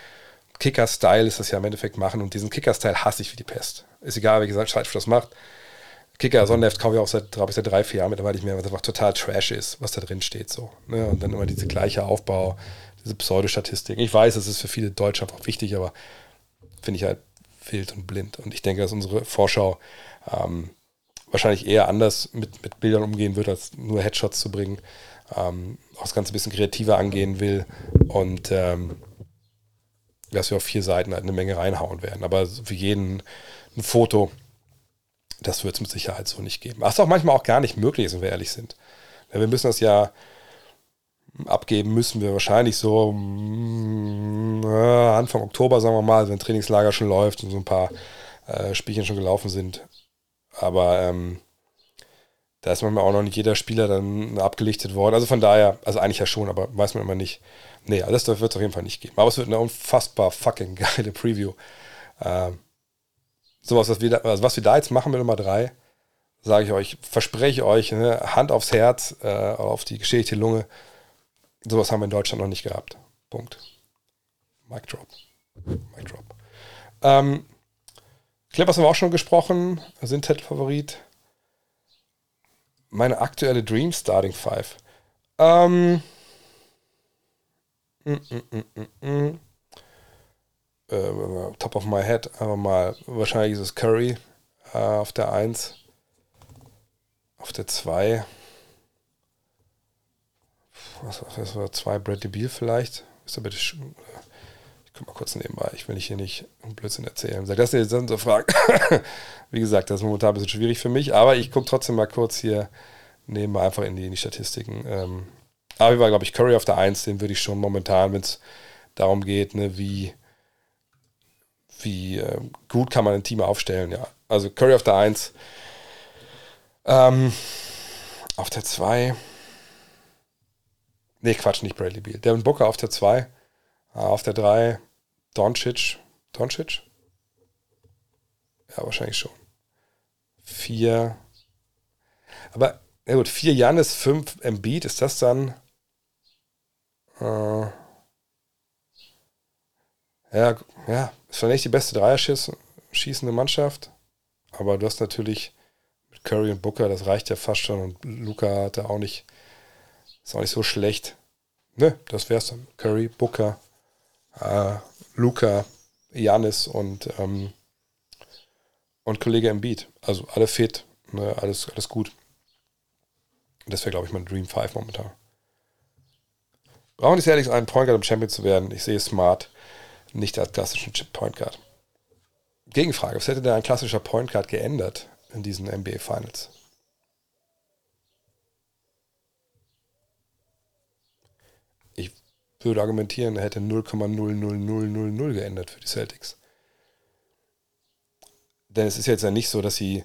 Kicker-Style ist das ja im Endeffekt machen. Und diesen Kicker-Style hasse ich wie die Pest. Ist egal, welche Scheiß das macht. Kicker Sonnenheft kaufe ich auch seit, ich, seit drei, vier Jahren mittlerweile nicht mehr, weil es einfach total trash ist, was da drin steht. So, ne? Und dann immer diese gleiche Aufbau, diese Pseudostatistik. Ich weiß, das ist für viele Deutsche einfach wichtig, aber finde ich halt wild und blind. Und ich denke, dass unsere Vorschau ähm, wahrscheinlich eher anders mit, mit Bildern umgehen wird, als nur Headshots zu bringen. Ähm, auch das Ganze ein bisschen kreativer angehen will und ähm, dass wir auf vier Seiten halt eine Menge reinhauen werden. Aber für jeden ein Foto das wird es mit Sicherheit so nicht geben. Was auch manchmal auch gar nicht möglich ist, wenn wir ehrlich sind. Wir müssen das ja abgeben, müssen wir wahrscheinlich so mm, Anfang Oktober, sagen wir mal, wenn Trainingslager schon läuft und so ein paar äh, Spielchen schon gelaufen sind. Aber ähm, da ist manchmal auch noch nicht jeder Spieler dann abgelichtet worden. Also von daher, also eigentlich ja schon, aber weiß man immer nicht. Nee, das wird es auf jeden Fall nicht geben. Aber es wird eine unfassbar fucking geile Preview. Ähm, sowas, was wir, da, also was wir da jetzt machen mit Nummer 3, sage ich euch, verspreche euch, ne, Hand aufs Herz, äh, auf die geschädigte Lunge. Sowas haben wir in Deutschland noch nicht gehabt. Punkt. Mic drop. Mic drop. Ähm, Clippers haben wir auch schon gesprochen, sind Titelfavorit. Meine aktuelle Dream Starting Five. Ähm, mm, mm, mm, mm äh, top of my head, aber mal, wahrscheinlich ist es Curry äh, auf der 1. Auf der 2. Was, was war 2? Bradley Beal vielleicht? Ist aber ich guck mal kurz nebenbei, ich will nicht hier nicht Blödsinn erzählen. Sag das jetzt sind so Fragen. Wie gesagt, das ist momentan ein bisschen schwierig für mich, aber ich gucke trotzdem mal kurz hier nebenbei einfach in die, in die Statistiken. Ähm, aber wie war, glaube ich, Curry auf der 1, den würde ich schon momentan, wenn es darum geht, ne, wie wie äh, gut kann man ein Team aufstellen, ja. Also Curry auf der 1, ähm, auf der 2, nee, Quatsch, nicht Bradley Beal. Devin Booker auf der 2, äh, auf der 3, Doncic, Doncic? Ja, wahrscheinlich schon. vier. Aber, na gut, vier Janis, fünf Embiid, ist das dann. Äh, ja, ja, ist nicht die beste Dreierschießende Mannschaft. Aber du hast natürlich mit Curry und Booker, das reicht ja fast schon. Und Luca hatte auch nicht, ist auch nicht so schlecht. Ne, das wär's dann. Curry, Booker, äh, Luca, Janis und, ähm, und Kollege Embiid. Also alle fit, ne, alles, alles gut. Das wäre, glaube ich, mein Dream 5 momentan. Brauchen die Celtics einen Point Guard, um Champion zu werden? Ich sehe Smart nicht als klassischen Point Guard. Gegenfrage, was hätte denn ein klassischer Point Guard geändert in diesen NBA Finals? Ich würde argumentieren, er hätte 0,00000 geändert für die Celtics. Denn es ist jetzt ja nicht so, dass sie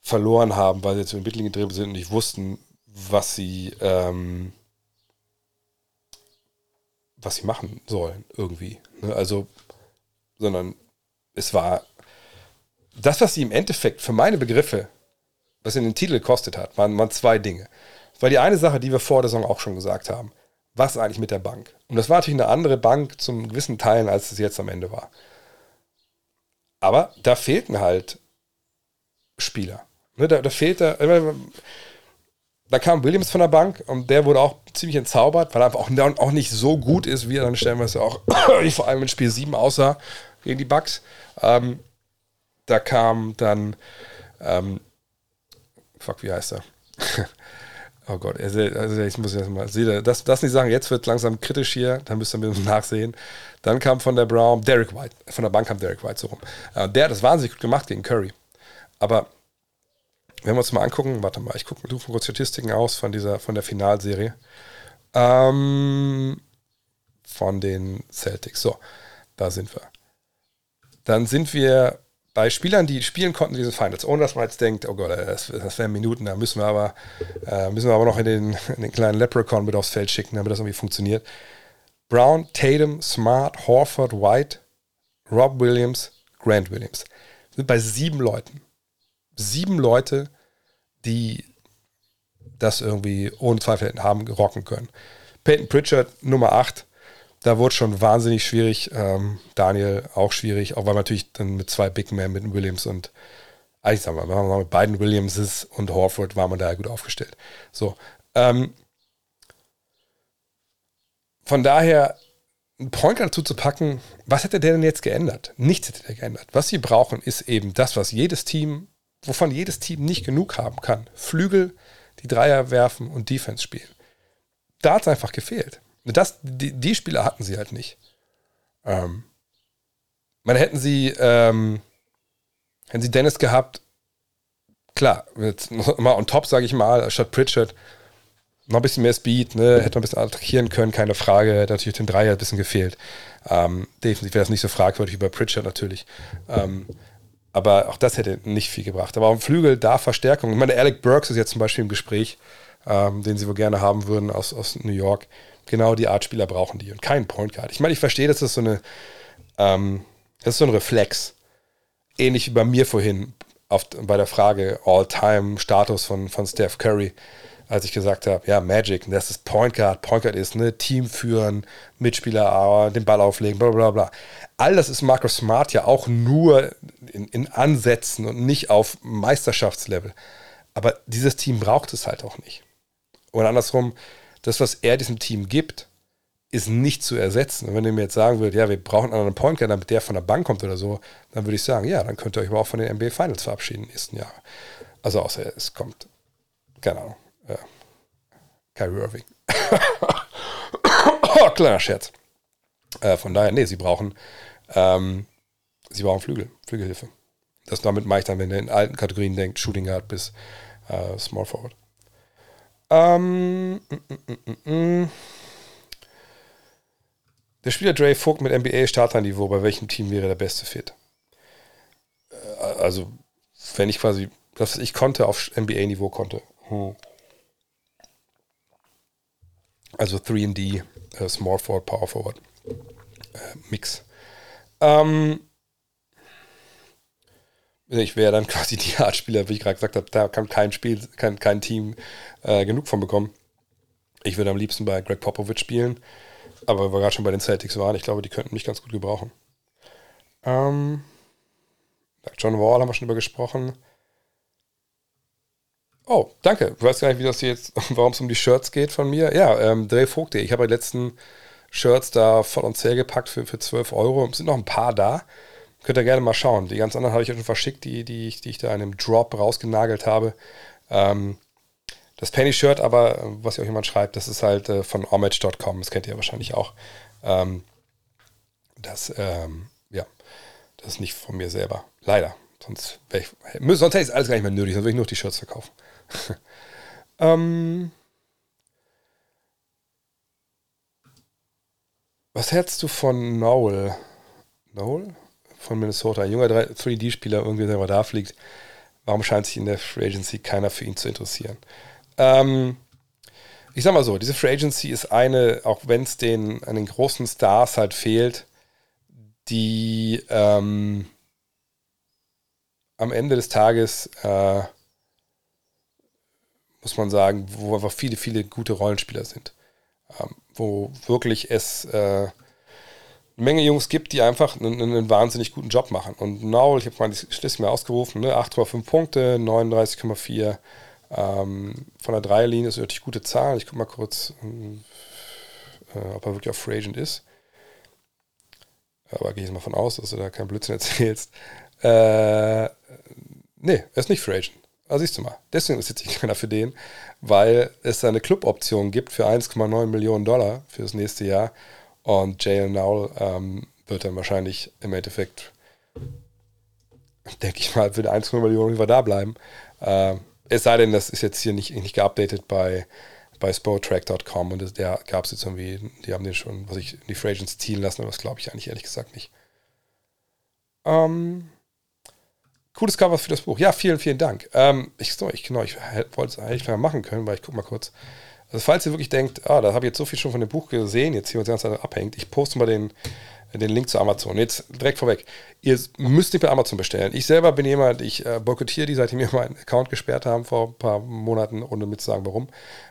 verloren haben, weil sie in den Mittellinie drin sind und nicht wussten, was sie, ähm, was sie machen sollen, irgendwie. Ne? Also, sondern es war das, was sie im Endeffekt für meine Begriffe, was in den Titel gekostet hat, waren, waren zwei Dinge. Das war die eine Sache, die wir vor der Saison auch schon gesagt haben. Was eigentlich mit der Bank? Und das war natürlich eine andere Bank zum gewissen Teilen, als es jetzt am Ende war. Aber da fehlten halt Spieler. Ne, da, da fehlte, da kam Williams von der Bank und der wurde auch ziemlich entzaubert, weil er einfach auch, auch nicht so gut ist, wie er dann stellenweise auch vor allem in Spiel 7 aussah gegen die Bucks. Ähm, da kam dann, ähm, fuck, wie heißt er? oh Gott, also, also ich muss jetzt mal, sehen, das, das nicht sagen, jetzt wird langsam kritisch hier, dann müsst ihr mir nachsehen. Dann kam von der Brown Derek White, von der Bank kam Derek White so rum. Äh, der hat das wahnsinnig gut gemacht gegen Curry. Aber wenn wir uns mal angucken, warte mal, ich gucke mir kurz Statistiken aus von dieser, von der Finalserie. Ähm, von den Celtics. So, da sind wir. Dann sind wir bei Spielern, die spielen konnten diese Finals, ohne dass man jetzt denkt, oh Gott, das, das wären Minuten, da müssen wir aber, äh, müssen wir aber noch in den, in den kleinen Leprechaun mit aufs Feld schicken, damit das irgendwie funktioniert. Brown, Tatum, Smart, Horford, White, Rob Williams, Grant Williams. Sind bei sieben Leuten. Sieben Leute, die das irgendwie ohne Zweifel hätten haben rocken können. Peyton Pritchard, Nummer 8, da wurde schon wahnsinnig schwierig. Ähm, Daniel auch schwierig, auch weil man natürlich dann mit zwei Big Men, mit Williams und eigentlich sagen wir mal, mit beiden Williamses und Horford war man da gut aufgestellt. So. Ähm, von daher, einen Point dazu zu packen, was hätte der denn jetzt geändert? Nichts hätte der geändert. Was sie brauchen, ist eben das, was jedes Team, wovon jedes Team nicht genug haben kann. Flügel, die Dreier werfen und Defense spielen. Da hat es einfach gefehlt. Das, die, die Spieler hatten sie halt nicht. Ähm, man hätten sie, ähm, hätten sie Dennis gehabt, klar, jetzt mal on top, sage ich mal, statt Pritchard, noch ein bisschen mehr Speed, ne, hätte man ein bisschen attackieren können, keine Frage, hätte natürlich den Dreier ein bisschen gefehlt. Ähm, definitiv wäre das nicht so fragwürdig bei Pritchard natürlich. Ähm, aber auch das hätte nicht viel gebracht. Aber auf dem Flügel da Verstärkung. Ich meine, Alec Burks ist jetzt zum Beispiel im Gespräch, ähm, den sie wohl gerne haben würden aus, aus New York genau die Art Spieler brauchen die und keinen Point Guard. Ich meine, ich verstehe, dass das so eine, ähm, das ist so ein Reflex. Ähnlich wie bei mir vorhin auf, bei der Frage All-Time-Status von, von Steph Curry, als ich gesagt habe, ja, Magic, das ist Point Guard. Point Guard ist, ne, Team führen, Mitspieler, den Ball auflegen, bla bla bla. All das ist Marcus Smart ja auch nur in, in Ansätzen und nicht auf Meisterschaftslevel. Aber dieses Team braucht es halt auch nicht. Und andersrum, das, was er diesem Team gibt, ist nicht zu ersetzen. Und wenn ihr mir jetzt sagen würdet, ja, wir brauchen einen anderen Point Guard, damit der von der Bank kommt oder so, dann würde ich sagen, ja, dann könnt ihr euch aber auch von den NBA Finals verabschieden nächsten Jahr. Also außer es kommt, keine Ahnung, äh, Kyrie Irving. oh, kleiner Scherz. Äh, von daher, nee, sie brauchen, ähm, sie brauchen Flügel, Flügelhilfe. Das damit mache ich dann, wenn ihr in alten Kategorien denkt, Shooting Guard bis äh, Small Forward. Ähm, mm, mm, mm, der Spieler Dre Vogt mit NBA-Starterniveau, bei welchem Team wäre der beste Fit? Äh, also, wenn ich quasi, das ich konnte, auf NBA-Niveau konnte. Hm. Also 3D, äh, Small Forward, Power Forward, äh, Mix. Ähm, ich wäre dann quasi die Art Spieler, wie ich gerade gesagt habe, da kann kein Spiel, kein, kein Team äh, genug von bekommen. Ich würde am liebsten bei Greg Popovich spielen, aber wir gerade schon bei den Celtics waren, ich glaube, die könnten mich ganz gut gebrauchen. Ähm, John Wall haben wir schon über gesprochen. Oh, danke. Du weißt gar nicht, wie das jetzt, warum es um die Shirts geht von mir. Ja, ähm, Dre Vogt, ich habe die letzten Shirts da voll und zäh gepackt für, für 12 Euro. Es sind noch ein paar da. Könnt ihr gerne mal schauen. Die ganz anderen habe ich ja schon verschickt, die, die, die ich da in einem Drop rausgenagelt habe. Ähm, das Penny-Shirt aber, was ihr euch jemand schreibt, das ist halt äh, von homage.com. Das kennt ihr wahrscheinlich auch. Ähm, das, ähm, ja, das ist nicht von mir selber. Leider. Sonst, ich, sonst hätte ich es alles gar nicht mehr nötig, sonst würde ich nur die Shirts verkaufen. ähm, was hältst du von Noel? Noel? von Minnesota, ein junger 3D-Spieler, irgendwie selber da fliegt. Warum scheint sich in der Free Agency keiner für ihn zu interessieren? Ähm, ich sag mal so, diese Free Agency ist eine, auch wenn es den an den großen Stars halt fehlt, die ähm, am Ende des Tages äh, muss man sagen, wo einfach viele, viele gute Rollenspieler sind. Ähm, wo wirklich es äh, Menge Jungs gibt, die einfach einen, einen wahnsinnig guten Job machen. Und Naul, ich habe mal die Statistik mal ausgerufen, ne? 8,5 Punkte, 39,4 ähm, von der Dreierlinie ist wirklich gute Zahl. Ich gucke mal kurz, äh, ob er wirklich auf Free Agent ist. Aber gehe ich mal von aus, dass du da keinen Blödsinn erzählst. Äh, nee, er ist nicht Free Agent. Also siehst du mal. Deswegen ist jetzt keiner für den, weil es eine Club-Option gibt für 1,9 Millionen Dollar für das nächste Jahr. Und Jalen Nowell ähm, wird dann wahrscheinlich im Endeffekt, denke ich mal, für die 1,0 Millionen über da bleiben. Äh, es sei denn, das ist jetzt hier nicht, nicht geupdatet bei, bei sporttrack.com und das, der gab es jetzt irgendwie, die haben den schon, was ich, die Free Agents ziehen lassen, aber das glaube ich eigentlich ehrlich gesagt nicht. Ähm, cooles Cover für das Buch. Ja, vielen, vielen Dank. Ähm, ich, so, ich, genau, ich wollte es eigentlich mal machen können, weil ich gucke mal kurz. Also falls ihr wirklich denkt, ah, da habe ich jetzt so viel schon von dem Buch gesehen, jetzt hier uns ganz abhängt, ich poste mal den, den Link zu Amazon. Jetzt direkt vorweg. Ihr müsst nicht bei Amazon bestellen. Ich selber bin jemand, ich äh, boykottiere die, seit die mir meinen Account gesperrt haben vor ein paar Monaten, ohne mit zu sagen, warum.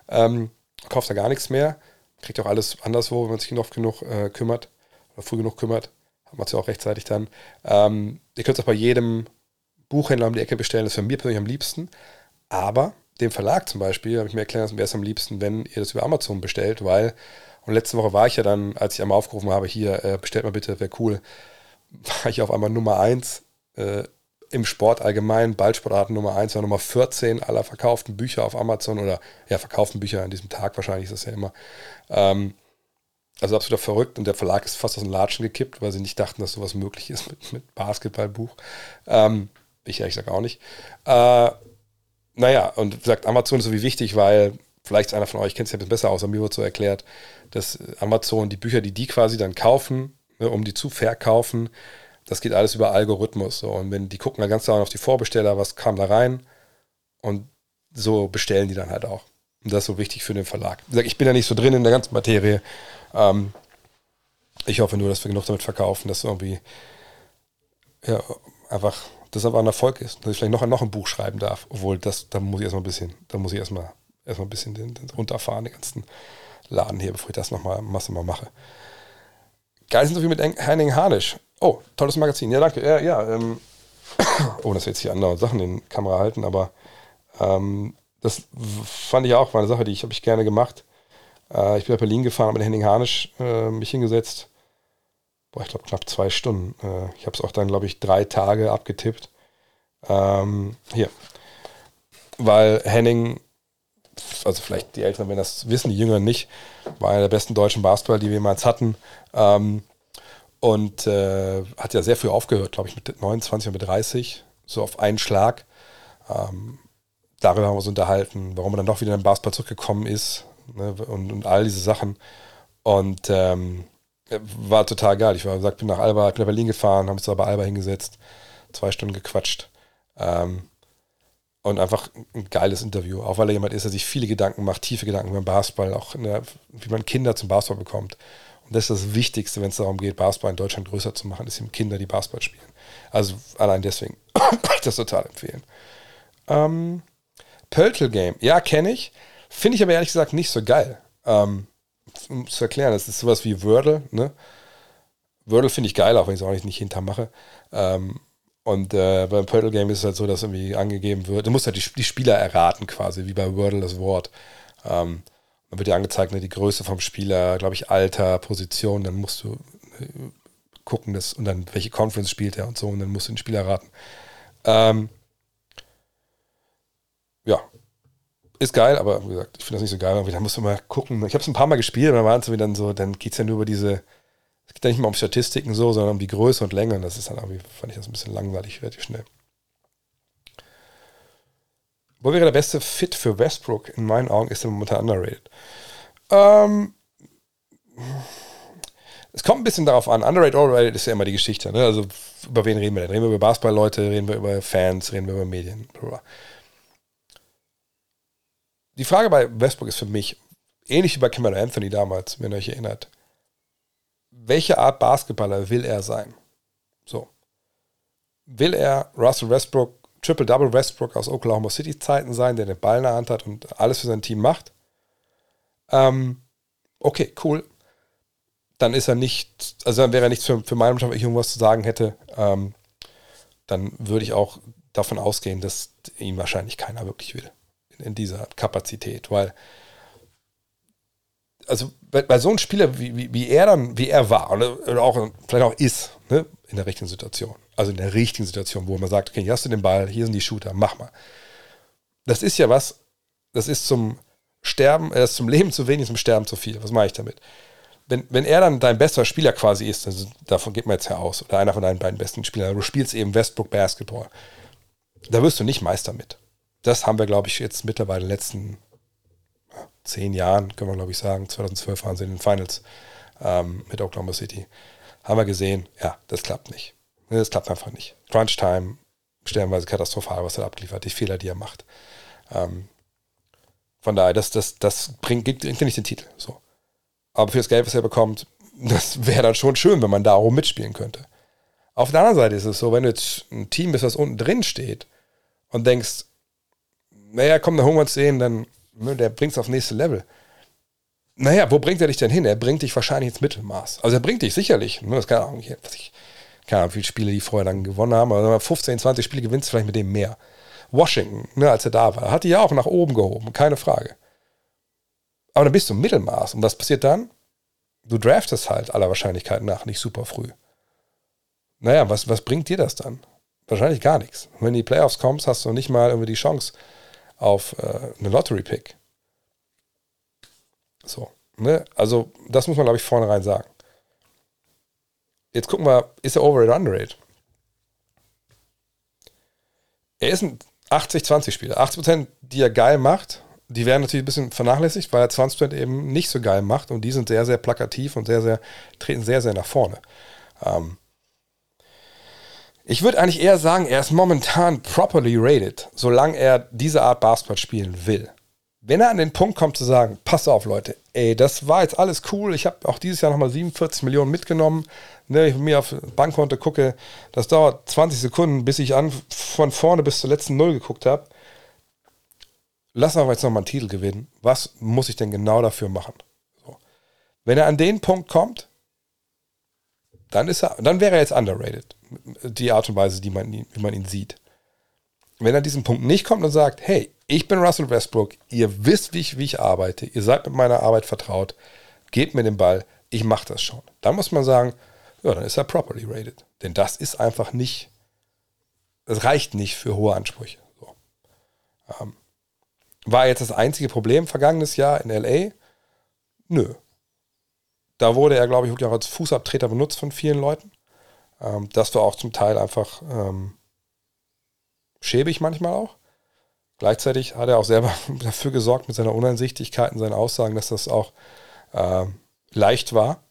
Ähm, kauft da gar nichts mehr. Kriegt auch alles anderswo, wenn man sich noch genug äh, kümmert oder früh genug kümmert. Hat man es ja auch rechtzeitig dann. Ähm, ihr könnt es auch bei jedem Buchhändler um die Ecke bestellen. Das ist für mich persönlich am liebsten. Aber dem Verlag zum Beispiel habe ich mir lassen, wäre es am liebsten, wenn ihr das über Amazon bestellt, weil, und letzte Woche war ich ja dann, als ich einmal aufgerufen habe, hier, äh, bestellt mal bitte, wäre cool, war ich auf einmal Nummer 1 äh, im Sport allgemein, Ballsportarten Nummer 1, war Nummer 14 aller verkauften Bücher auf Amazon oder ja, verkauften Bücher an diesem Tag wahrscheinlich ist das ja immer. Ähm, also absolut verrückt und der Verlag ist fast aus dem Latschen gekippt, weil sie nicht dachten, dass sowas möglich ist mit, mit Basketballbuch. Ähm, ich ehrlich gesagt auch nicht. Äh, naja, und sagt, Amazon ist so wie wichtig, weil vielleicht einer von euch kennt es ja ein bisschen besser aus, mir wird so erklärt, dass Amazon die Bücher, die die quasi dann kaufen, ne, um die zu verkaufen, das geht alles über Algorithmus. So. Und wenn die gucken dann ganz genau auf die Vorbesteller, was kam da rein und so bestellen die dann halt auch. Und das ist so wichtig für den Verlag. Ich bin ja nicht so drin in der ganzen Materie. Ähm, ich hoffe nur, dass wir genug damit verkaufen, dass irgendwie ja, einfach das aber ein Erfolg ist, dass ich vielleicht noch, noch ein Buch schreiben darf. Obwohl, das, da muss ich erstmal ein bisschen, da muss ich erstmal, erstmal ein bisschen den, den runterfahren, den ganzen Laden hier, bevor ich das nochmal Masse mal mache. Geiles Interview mit Henning Harnisch. Oh, tolles Magazin. Ja, danke. Ja, ja. Ähm, oh, dass wir jetzt hier andere Sachen in die Kamera halten, aber ähm, das fand ich auch, war eine Sache, die ich habe ich gerne gemacht. Äh, ich bin nach Berlin gefahren, habe mit Henning Harnisch äh, mich hingesetzt boah, ich glaube knapp zwei Stunden. Äh, ich habe es auch dann, glaube ich, drei Tage abgetippt. Ähm, hier. Weil Henning, also vielleicht die Älteren, wenn das wissen, die Jüngeren nicht, war einer der besten deutschen Basketballer, die wir jemals hatten. Ähm, und äh, hat ja sehr früh aufgehört, glaube ich, mit 29 und mit 30, so auf einen Schlag. Ähm, darüber haben wir uns unterhalten, warum er dann doch wieder in den Basketball zurückgekommen ist ne, und, und all diese Sachen. Und ähm, war total geil. Ich war gesagt, bin nach Alba, bin nach Berlin gefahren, haben uns da bei Alba hingesetzt, zwei Stunden gequatscht. Ähm, Und einfach ein geiles Interview, auch weil er jemand ist, der sich viele Gedanken macht, tiefe Gedanken beim Basketball, auch der, wie man Kinder zum Basketball bekommt. Und das ist das Wichtigste, wenn es darum geht, Basketball in Deutschland größer zu machen, ist eben Kinder, die Basketball spielen. Also allein deswegen kann ich das total empfehlen. Ähm, Pöltl Game, ja, kenne ich. Finde ich aber ehrlich gesagt nicht so geil. Ähm, um zu erklären, das ist sowas wie Wordle, ne? Wordle finde ich geil, auch wenn ich es auch nicht, hintermache. Ähm, und äh, beim Pördle Game ist es halt so, dass irgendwie angegeben wird, du musst halt die, die Spieler erraten quasi, wie bei Wordle das Wort. Ähm, dann wird dir angezeigt, ne, die Größe vom Spieler, glaube ich, Alter, Position, dann musst du äh, gucken, dass, und dann welche Conference spielt er und so, und dann musst du den Spieler erraten. Ähm, ja, ist geil, aber wie gesagt, ich finde das nicht so geil. Da musst du mal gucken. Ich habe es ein paar Mal gespielt und dann waren es dann so, dann geht es ja nur über diese es geht ja nicht mal um Statistiken so, sondern um die Größe und Länge. Und das ist dann irgendwie, fand ich das ein bisschen langweilig, relativ schnell. Wo wäre der beste Fit für Westbrook? In meinen Augen ist er momentan underrated. Ähm, es kommt ein bisschen darauf an. Underrated, overrated ist ja immer die Geschichte. Ne? Also über wen reden wir denn? Reden wir über Basketball-Leute, reden wir über Fans, reden wir über Medien. Die Frage bei Westbrook ist für mich ähnlich wie bei Cameron Anthony damals, wenn ihr euch erinnert welche Art Basketballer will er sein? So. Will er Russell Westbrook, Triple-Double Westbrook aus Oklahoma City Zeiten sein, der den Ball in der Hand hat und alles für sein Team macht? Ähm, okay, cool. Dann ist er nicht, also dann wäre er nichts für, für meine Mannschaft, wenn ich irgendwas zu sagen hätte. Ähm, dann würde ich auch davon ausgehen, dass ihn wahrscheinlich keiner wirklich will. In, dieser Kapazität, weil also bei, bei so einem Spieler, wie, wie, wie, er dann, wie er war, oder auch vielleicht auch ist, ne, in der richtigen Situation. Also in der richtigen Situation, wo man sagt, okay, hier hast du den Ball, hier sind die Shooter, mach mal. Das ist ja was, das ist zum Sterben, äh, zum Leben zu wenig, zum Sterben zu viel. Was mache ich damit? Wenn, wenn er dann dein bester Spieler quasi ist, also davon geht man jetzt ja aus, oder einer von deinen beiden besten Spielern, du spielst eben Westbrook Basketball, da wirst du nicht Meister mit. Das haben wir, glaube ich, jetzt mittlerweile in den letzten zehn Jahren, können wir glaube ich sagen, 2012 waren sie in den Finals ähm, mit Oklahoma City, haben wir gesehen, ja, das klappt nicht. Das klappt einfach nicht. Crunch Time, stellenweise katastrophal, was er abgeliefert, die Fehler, die er macht. Ähm, von daher, das, das, das bringt, gibt, bringt nicht den Titel. So. Aber für das Geld, was er bekommt, das wäre dann schon schön, wenn man darum mitspielen könnte. Auf der anderen Seite ist es so, wenn du jetzt ein Team bist, was unten drin steht und denkst, naja, komm, dann holen wir uns den, dann Ne, der es auf nächste Level. Naja, wo bringt er dich denn hin? Er bringt dich wahrscheinlich ins Mittelmaß. Also er bringt dich sicherlich. Ne, das kann auch nicht, was ich, keine Ahnung, wie viele Spiele die vorher dann gewonnen haben, aber wenn man 15, 20 Spiele gewinnst, vielleicht mit dem mehr. Washington, ne, als er da war, hat die ja auch nach oben gehoben, keine Frage. Aber dann bist du im Mittelmaß. Und was passiert dann? Du draftest halt aller Wahrscheinlichkeit nach nicht super früh. Naja, was, was bringt dir das dann? Wahrscheinlich gar nichts. wenn du in die Playoffs kommst, hast du nicht mal irgendwie die Chance, auf äh, eine Lottery-Pick. So, ne? Also, das muss man, glaube ich, vornherein sagen. Jetzt gucken wir, ist er over oder underrated? Er ist ein 80-20-Spieler. 80%, die er geil macht, die werden natürlich ein bisschen vernachlässigt, weil er 20% eben nicht so geil macht und die sind sehr, sehr plakativ und sehr, sehr, treten sehr, sehr nach vorne. Ähm, ich würde eigentlich eher sagen, er ist momentan properly rated, solange er diese Art Basketball spielen will. Wenn er an den Punkt kommt zu sagen, pass auf Leute, ey, das war jetzt alles cool, ich habe auch dieses Jahr nochmal 47 Millionen mitgenommen, ne, ich mir auf Bankkonto gucke, das dauert 20 Sekunden, bis ich an, von vorne bis zur letzten Null geguckt habe. Lass aber jetzt nochmal einen Titel gewinnen. Was muss ich denn genau dafür machen? So. Wenn er an den Punkt kommt, dann ist er, dann wäre er jetzt underrated. Die Art und Weise, die man, wie man ihn sieht. Wenn er diesen Punkt nicht kommt und sagt, hey, ich bin Russell Westbrook, ihr wisst, wie ich, wie ich arbeite, ihr seid mit meiner Arbeit vertraut, gebt mir den Ball, ich mache das schon. Dann muss man sagen, ja, dann ist er properly rated. Denn das ist einfach nicht, es reicht nicht für hohe Ansprüche. So. Ähm, war jetzt das einzige Problem vergangenes Jahr in LA? Nö. Da wurde er, glaube ich, wirklich auch als Fußabtreter benutzt von vielen Leuten. Ähm, das war auch zum Teil einfach ähm, schäbig manchmal auch. Gleichzeitig hat er auch selber dafür gesorgt mit seiner Uneinsichtigkeit und seinen Aussagen, dass das auch äh, leicht war,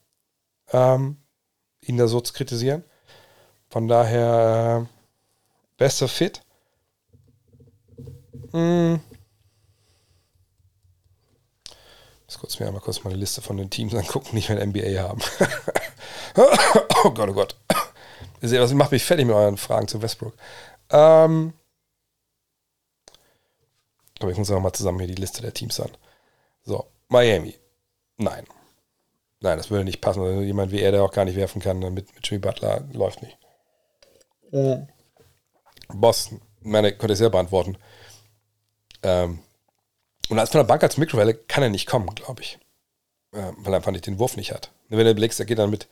ähm, ihn da so zu kritisieren. Von daher äh, besser fit. Hm. Ich muss kurz mir einmal kurz mal eine Liste von den Teams angucken, die wir in NBA haben. oh Gott, oh Gott. Ihr was macht mich fertig mit euren Fragen zu Westbrook. Ähm, aber ich muss auch mal zusammen hier die Liste der Teams an. So, Miami. Nein. Nein, das würde nicht passen. Also jemand wie er, der auch gar nicht werfen kann, mit, mit Jimmy Butler läuft nicht. Mhm. Boston. Meine, könnte ich selber beantworten. Ähm, und als von der Bank als Mikrowelle kann er nicht kommen, glaube ich. Äh, weil er einfach nicht den Wurf nicht hat. Wenn er überlegst, er geht dann mit.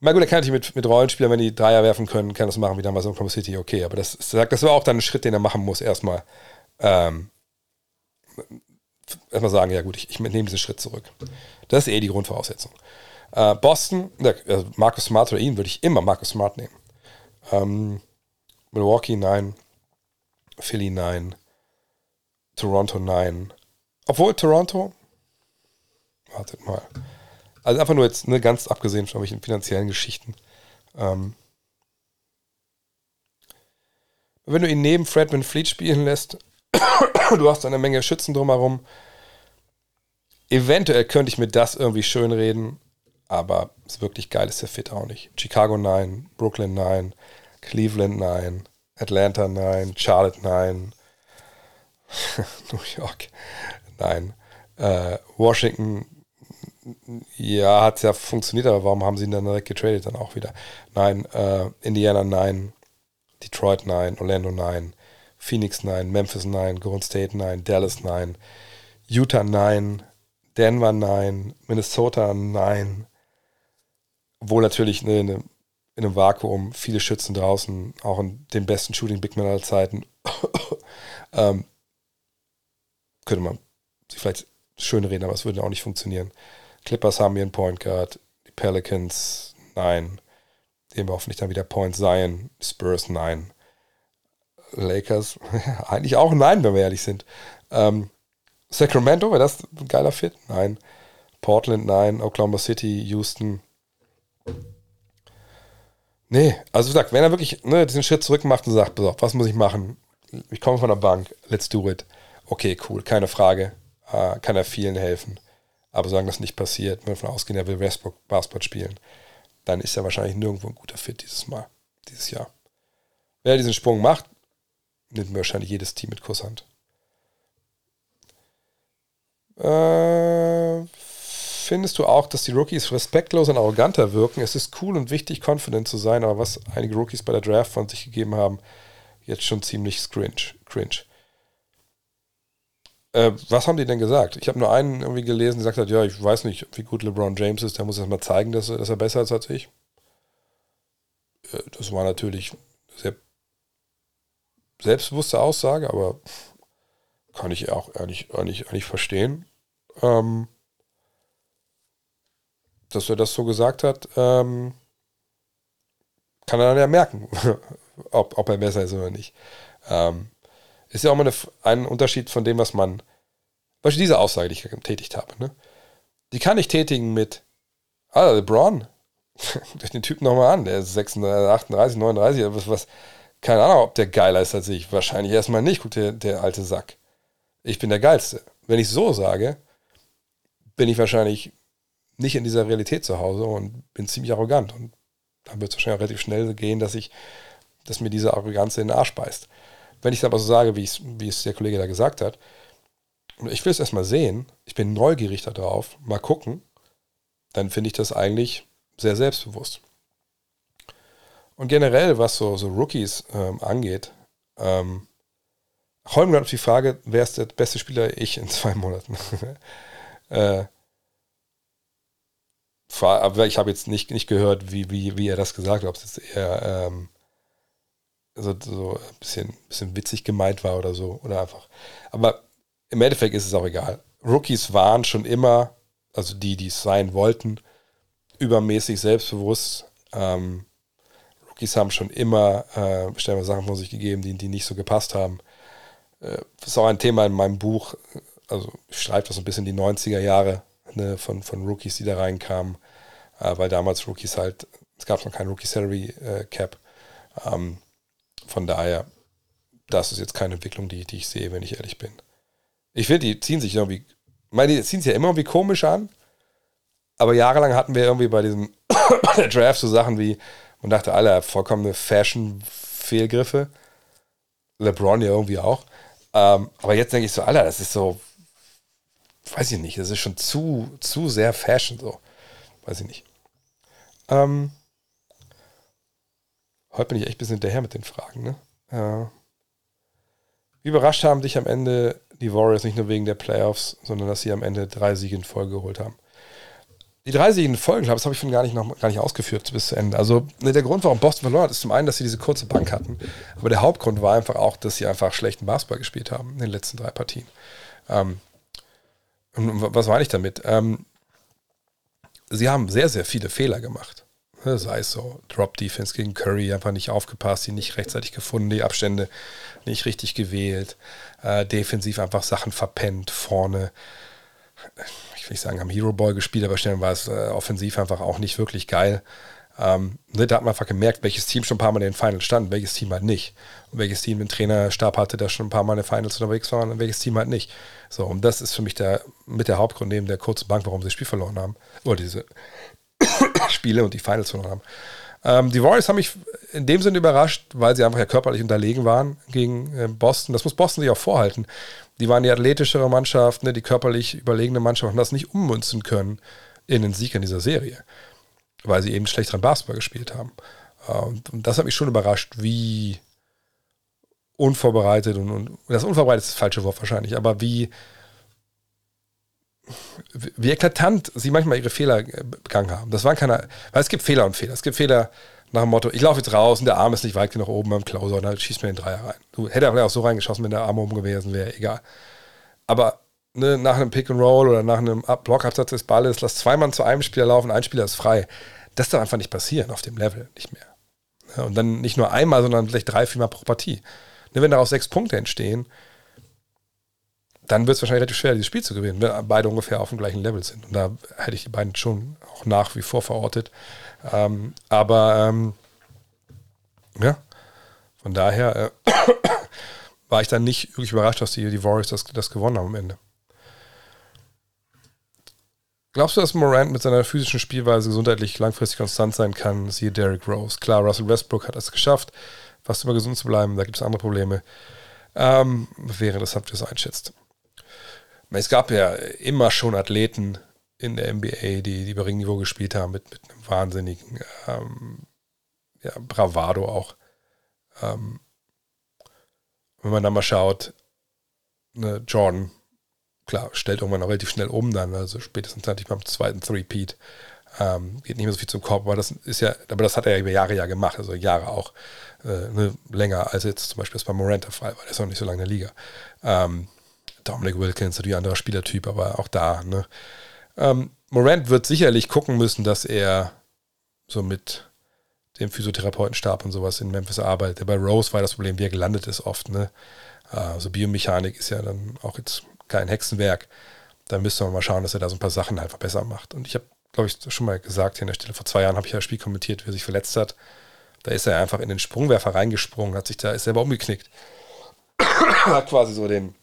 Na gut, er kann natürlich mit, mit Rollenspielern, wenn die Dreier werfen können, kann das machen wie damals in Oklahoma City, okay. Aber das, das war auch dann ein Schritt, den er machen muss, erstmal. Ähm, erstmal sagen, ja gut, ich, ich nehme diesen Schritt zurück. Das ist eh die Grundvoraussetzung. Äh, Boston, äh, Marcus Smart oder ihn würde ich immer Marcus Smart nehmen. Ähm, Milwaukee, nein. Philly, nein. Toronto, nein. Obwohl Toronto, wartet mal. Also einfach nur jetzt, ne, ganz abgesehen von welchen finanziellen Geschichten. Ähm, wenn du ihn neben Fredman Fleet spielen lässt, du hast eine Menge Schützen drumherum. Eventuell könnte ich mir das irgendwie schön reden, aber ist wirklich geil ist der Fit auch nicht. Chicago 9, Brooklyn 9, Cleveland 9, Atlanta 9, Charlotte 9, New York. 9, äh, Washington, ja, hat ja funktioniert, aber warum haben sie ihn dann direkt getradet dann auch wieder? Nein, äh, Indiana 9, Detroit 9, Orlando 9, Phoenix 9, Memphis 9, Golden State 9, Dallas 9, Utah 9, Denver 9, Minnesota 9. Obwohl natürlich eine, in einem Vakuum viele Schützen draußen, auch in den besten Shooting Big Men aller Zeiten. ähm, könnte man sich vielleicht schön reden, aber es würde auch nicht funktionieren. Clippers haben einen Point Guard, die Pelicans, nein. Eben hoffentlich dann wieder Point Zion, Spurs, nein. Lakers, eigentlich auch nein, wenn wir ehrlich sind. Ähm, Sacramento, wäre das ein geiler Fit? Nein. Portland, nein. Oklahoma City, Houston. Nee, also wie gesagt, wenn er wirklich ne, diesen Schritt zurück macht und sagt, was muss ich machen? Ich komme von der Bank, let's do it. Okay, cool, keine Frage. Äh, kann er vielen helfen. Aber solange das nicht passiert, wenn wir davon ausgehen, er will Westbrook Basketball spielen, dann ist er wahrscheinlich nirgendwo ein guter Fit dieses Mal, dieses Jahr. Wer diesen Sprung macht, nimmt wahrscheinlich jedes Team mit Kusshand. Äh, findest du auch, dass die Rookies respektlos und arroganter wirken? Es ist cool und wichtig, confident zu sein, aber was einige Rookies bei der Draft von sich gegeben haben, jetzt schon ziemlich cringe. cringe. Äh, was haben die denn gesagt? Ich habe nur einen irgendwie gelesen, der gesagt hat, ja, ich weiß nicht, wie gut LeBron James ist, der muss erst mal zeigen, dass, dass er besser ist als ich. Äh, das war natürlich sehr selbstbewusste Aussage, aber kann ich auch ehrlich, ehrlich, ehrlich verstehen. Ähm, dass er das so gesagt hat, ähm, kann er dann ja merken, ob, ob er besser ist oder nicht. Ähm, ist ja auch mal eine, ein Unterschied von dem, was man, beispielsweise diese Aussage, die ich getätigt habe, ne? die kann ich tätigen mit, ah, LeBron, durch den Typen nochmal an, der ist 36, 38, 39, was, was, keine Ahnung, ob der geiler ist als ich. Wahrscheinlich erstmal nicht. Guck, der, der alte Sack. Ich bin der Geilste. Wenn ich so sage, bin ich wahrscheinlich nicht in dieser Realität zu Hause und bin ziemlich arrogant. Und dann wird es wahrscheinlich auch relativ schnell gehen, dass ich, dass mir diese Arroganz in den Arsch beißt. Wenn ich es aber so sage, wie, wie es der Kollege da gesagt hat, ich will es erstmal sehen, ich bin neugierig darauf, mal gucken, dann finde ich das eigentlich sehr selbstbewusst. Und generell, was so, so Rookies ähm, angeht, ähm, Holmgren auf die Frage, wer ist der beste Spieler? Ich in zwei Monaten. äh, ich habe jetzt nicht, nicht gehört, wie, wie, wie er das gesagt hat, ob es jetzt eher ähm, so, so ein bisschen, bisschen witzig gemeint war oder so. Oder einfach. Aber im Endeffekt ist es auch egal. Rookies waren schon immer, also die, die es sein wollten, übermäßig selbstbewusst. Ähm, Rookies haben schon immer äh, stellenweise Sachen von sich gegeben, die, die nicht so gepasst haben. Äh, das ist auch ein Thema in meinem Buch. Also ich schreibe das ein bisschen die 90er Jahre ne, von, von Rookies, die da reinkamen, äh, weil damals Rookies halt, es gab noch kein Rookie Salary äh, Cap. Ähm, von daher das ist jetzt keine Entwicklung, die, die ich sehe, wenn ich ehrlich bin. Ich finde, die ziehen sich irgendwie, meine, die ziehen sich ja immer irgendwie komisch an, aber jahrelang hatten wir irgendwie bei diesem Draft so Sachen wie, man dachte, alle vollkommene Fashion-Fehlgriffe. LeBron ja irgendwie auch. Ähm, aber jetzt denke ich so, Alter, das ist so, weiß ich nicht, das ist schon zu, zu sehr Fashion so. Weiß ich nicht. Ähm, heute bin ich echt ein bisschen hinterher mit den Fragen, ne? Äh, wie überrascht haben dich am Ende die Warriors nicht nur wegen der Playoffs, sondern dass sie am Ende drei Siege in Folge geholt haben? Die drei Siege in Folge, das habe ich von gar nicht, noch, gar nicht ausgeführt bis zu Ende. Also ne, der Grund, warum Boston verloren hat, ist zum einen, dass sie diese kurze Bank hatten. Aber der Hauptgrund war einfach auch, dass sie einfach schlechten Basketball gespielt haben in den letzten drei Partien. Ähm, was meine ich damit? Ähm, sie haben sehr, sehr viele Fehler gemacht. Sei es so, Drop Defense gegen Curry, einfach nicht aufgepasst, die nicht rechtzeitig gefunden, die Abstände nicht richtig gewählt, äh, defensiv einfach Sachen verpennt, vorne ich will nicht sagen, haben Hero Ball gespielt, aber schnell war es äh, offensiv einfach auch nicht wirklich geil. Ähm, ne, da hat man einfach gemerkt, welches Team schon ein paar Mal in den Finals stand, welches Team halt nicht. Und welches Team den Trainerstab hatte, der schon ein paar Mal in den Finals unterwegs war und welches Team halt nicht. So, und das ist für mich der, mit der Hauptgrund neben der kurzen Bank, warum sie das Spiel verloren haben. Oder diese Spiele und die Finals verloren haben. Ähm, die Warriors haben mich in dem Sinne überrascht, weil sie einfach ja körperlich unterlegen waren gegen äh, Boston. Das muss Boston sich auch vorhalten die waren die athletischere Mannschaft, ne, die körperlich überlegene Mannschaft und das nicht ummünzen können in den Sieg in dieser Serie, weil sie eben schlechteren Basketball gespielt haben. Äh, und, und das hat mich schon überrascht, wie unvorbereitet und, und das unvorbereitet ist das falsche Wort wahrscheinlich, aber wie wie eklatant sie manchmal ihre Fehler begangen haben. Das waren keine, weil es gibt Fehler und Fehler. Es gibt Fehler, nach dem Motto, ich laufe jetzt raus und der Arm ist nicht weit genug oben beim Closer und dann schießt mir den Dreier rein. Du hätte auch so reingeschossen, wenn der Arm oben gewesen wäre, egal. Aber ne, nach einem Pick and Roll oder nach einem Blockabsatz des Balles, lass zwei Mann zu einem Spieler laufen, ein Spieler ist frei. Das darf einfach nicht passieren auf dem Level, nicht mehr. Ja, und dann nicht nur einmal, sondern vielleicht drei, viermal pro Partie. Ne, wenn daraus sechs Punkte entstehen, dann wird es wahrscheinlich relativ schwer, dieses Spiel zu gewinnen, wenn beide ungefähr auf dem gleichen Level sind. Und da hätte ich die beiden schon auch nach wie vor verortet. Ähm, aber ähm, ja, von daher äh, war ich dann nicht wirklich überrascht, dass die, die Warriors das, das gewonnen haben am Ende. Glaubst du, dass Morant mit seiner physischen Spielweise gesundheitlich langfristig konstant sein kann? Siehe Derrick Rose. Klar, Russell Westbrook hat es geschafft, fast immer gesund zu bleiben. Da gibt es andere Probleme. Ähm, wäre das, habt ihr es einschätzt. Es gab ja immer schon Athleten, in der NBA, die, die bei Ringniveau gespielt haben, mit, mit einem wahnsinnigen ähm, ja, Bravado auch. Ähm, wenn man da mal schaut, ne, Jordan, klar, stellt irgendwann auch relativ schnell um dann, also spätestens natürlich beim zweiten Three-Peat. Ähm, geht nicht mehr so viel zum Korb, aber das ist ja, aber das hat er ja über Jahre ja gemacht, also Jahre auch äh, ne, länger als jetzt zum Beispiel das bei Morant der Fall war, der ist noch nicht so lange in der Liga. Ähm, Dominic Wilkins, natürlich ein anderer Spielertyp, aber auch da, ne, ähm, Morant wird sicherlich gucken müssen, dass er so mit dem Physiotherapeutenstab und sowas in Memphis arbeitet. Bei Rose war das Problem, wie er gelandet ist oft. Ne? Also Biomechanik ist ja dann auch jetzt kein Hexenwerk. Da müsste man mal schauen, dass er da so ein paar Sachen einfach besser macht. Und ich habe, glaube ich, schon mal gesagt hier an der Stelle, vor zwei Jahren habe ich ja das Spiel kommentiert, wie er sich verletzt hat. Da ist er einfach in den Sprungwerfer reingesprungen, hat sich da, ist selber umgeknickt. hat quasi so den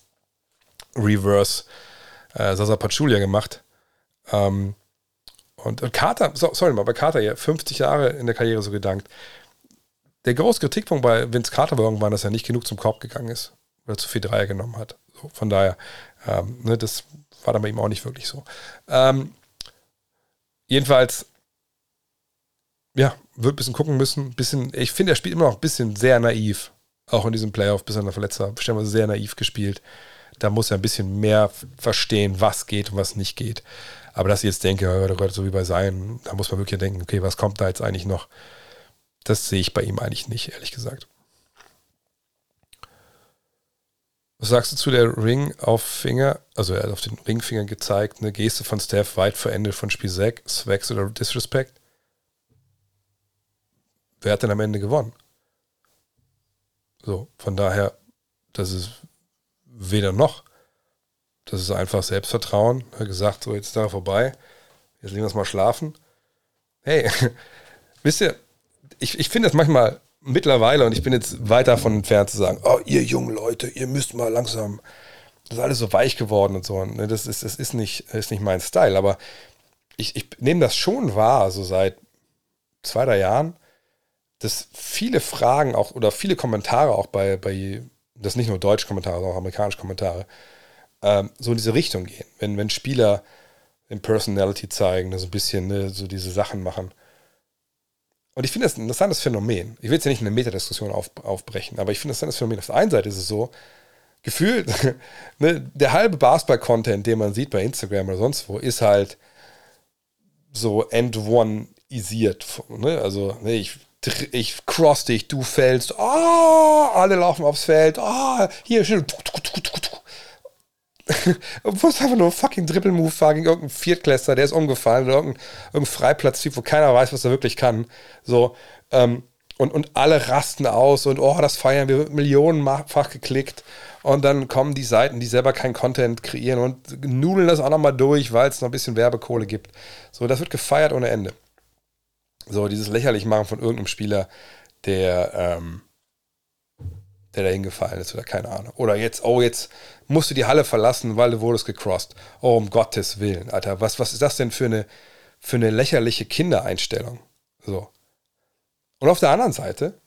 Reverse äh, Sasa Pachulia gemacht. Ähm, und, Carter, so, sorry mal, bei Carter ja 50 Jahre in der Karriere so gedankt. Der große Kritikpunkt bei Vince Carter war irgendwann, dass er nicht genug zum Korb gegangen ist, weil er zu viel Dreier genommen hat. So, von daher, ähm, ne, das war dann bei ihm auch nicht wirklich so. Ähm, jedenfalls, ja, wird ein bisschen gucken müssen. Bisschen, ich finde, er spielt immer noch ein bisschen sehr naiv. Auch in diesem Playoff, bis er verletzt war, stellenweise sehr naiv gespielt. Da muss er ein bisschen mehr verstehen, was geht und was nicht geht. Aber dass ich jetzt denke, so wie bei sein, da muss man wirklich denken, okay, was kommt da jetzt eigentlich noch? Das sehe ich bei ihm eigentlich nicht, ehrlich gesagt. Was sagst du zu der Ring auf Finger? Also er hat auf den Ringfinger gezeigt, eine Geste von Steph weit vor Ende von Spiel 6, Swags oder Disrespect? Wer hat denn am Ende gewonnen? So, von daher, das ist weder noch. Das ist einfach Selbstvertrauen. Er hat gesagt, so jetzt ist da vorbei. Jetzt legen wir uns mal schlafen. Hey, wisst ihr, ich, ich finde das manchmal, mittlerweile, und ich bin jetzt weit davon entfernt zu sagen, oh, ihr jungen Leute, ihr müsst mal langsam, das ist alles so weich geworden und so. Ne? Das ist, das ist, nicht, ist nicht mein Style, aber ich, ich nehme das schon wahr, so seit zwei, drei Jahren, dass viele Fragen auch oder viele Kommentare auch bei, bei das nicht nur deutsche Kommentare, sondern auch amerikanische Kommentare, ähm, so in diese Richtung gehen. Wenn, wenn Spieler in Personality zeigen, so ein bisschen ne, so diese Sachen machen. Und ich finde das ein interessantes Phänomen. Ich will jetzt ja nicht eine Metadiskussion auf, aufbrechen, aber ich finde das ein interessantes Phänomen. Auf der einen Seite ist es so, gefühlt, ne, der halbe Basketball-Content, den man sieht bei Instagram oder sonst wo, ist halt so end-one-isiert. Ne? Also, ne, ich, ich cross dich, du fällst, oh, alle laufen aufs Feld, oh, hier, schön, obwohl es einfach nur ein fucking Triple-Move war gegen irgendeinen Viertklässler, der ist umgefallen oder irgendein, irgendein Freiplatz-Typ, wo keiner weiß, was er wirklich kann. So, ähm, und, und alle rasten aus und oh, das feiern wir, wird millionenfach geklickt. Und dann kommen die Seiten, die selber kein Content kreieren und nudeln das auch nochmal durch, weil es noch ein bisschen Werbekohle gibt. So, das wird gefeiert ohne Ende. So, dieses lächerlich machen von irgendeinem Spieler, der, ähm, der da hingefallen ist oder keine Ahnung. Oder jetzt, oh, jetzt musst du die Halle verlassen, weil du wurdest gecrossed. Oh, um Gottes Willen, Alter. Was, was ist das denn für eine, für eine lächerliche Kindereinstellung? So. Und auf der anderen Seite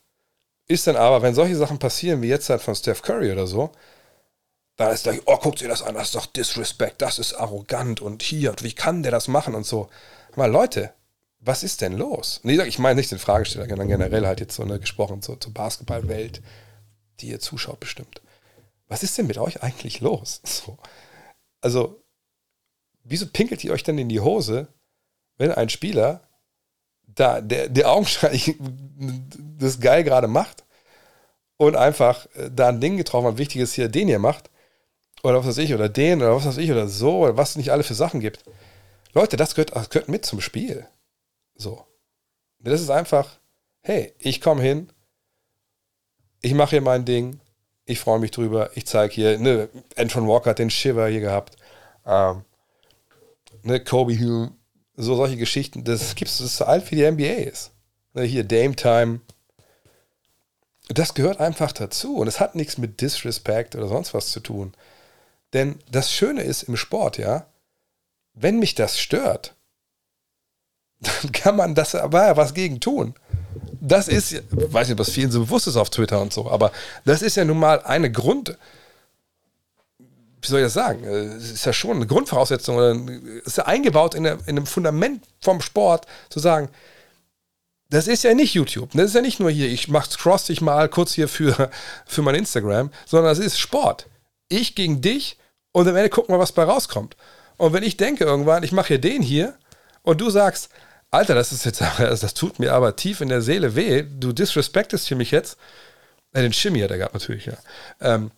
ist dann aber, wenn solche Sachen passieren, wie jetzt halt von Steph Curry oder so, dann ist gleich, oh, guckt ihr das an, das ist doch Disrespect, das ist arrogant und hier, wie kann der das machen und so. Mal Leute, was ist denn los? Nee, ich meine nicht den Fragesteller, sondern generell halt jetzt so eine gesprochen so, zur Basketballwelt, die ihr zuschaut bestimmt was ist denn mit euch eigentlich los? So. Also, wieso pinkelt ihr euch denn in die Hose, wenn ein Spieler da, der, der augenscheinlich das geil gerade macht und einfach äh, da ein Ding getroffen hat, wichtig ist hier, den hier macht, oder was weiß ich, oder den, oder was weiß ich, oder so, oder was es nicht alle für Sachen gibt. Leute, das gehört, das gehört mit zum Spiel. So. Das ist einfach, hey, ich komme hin, ich mache hier mein Ding, ich freue mich drüber. Ich zeige hier, ne, Anton Walker hat den Shiver hier gehabt. Ähm, ne, Kobe Hume, so solche Geschichten. Das gibt es so alt wie die NBA ist. Ne, hier Dame Time. Das gehört einfach dazu. Und es hat nichts mit Disrespect oder sonst was zu tun. Denn das Schöne ist im Sport, ja, wenn mich das stört, dann kann man das aber was gegen tun das ist, weiß nicht, was vielen so bewusst ist auf Twitter und so, aber das ist ja nun mal eine Grund, wie soll ich das sagen? Es ist ja schon eine Grundvoraussetzung, oder ist ja eingebaut in, einem Fundament vom Sport, zu sagen, das ist ja nicht YouTube. Das ist ja nicht nur hier, ich mach's cross dich mal kurz hier für, für mein Instagram, sondern das ist Sport. Ich gegen dich und am Ende gucken wir, was bei rauskommt. Und wenn ich denke irgendwann, ich mache hier den hier und du sagst, Alter, das ist jetzt, das tut mir aber tief in der Seele weh. Du disrespektest hier mich jetzt. Äh, den Shimmy hat er gehabt, natürlich, ja. Ähm,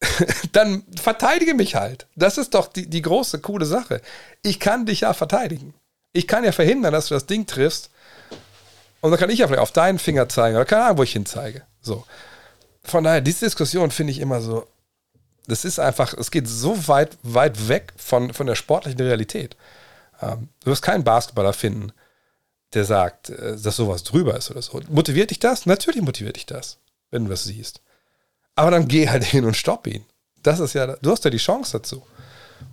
dann verteidige mich halt. Das ist doch die, die große, coole Sache. Ich kann dich ja verteidigen. Ich kann ja verhindern, dass du das Ding triffst. Und dann kann ich ja vielleicht auf deinen Finger zeigen oder keine Ahnung, wo ich hinzeige. So. Von daher, diese Diskussion finde ich immer so, das ist einfach, es geht so weit, weit weg von, von der sportlichen Realität. Ähm, du wirst keinen Basketballer finden, der sagt, äh, dass sowas drüber ist oder so. Motiviert dich das? Natürlich motiviert dich das, wenn du was siehst. Aber dann geh halt hin und stopp ihn. Das ist ja, du hast ja die Chance dazu.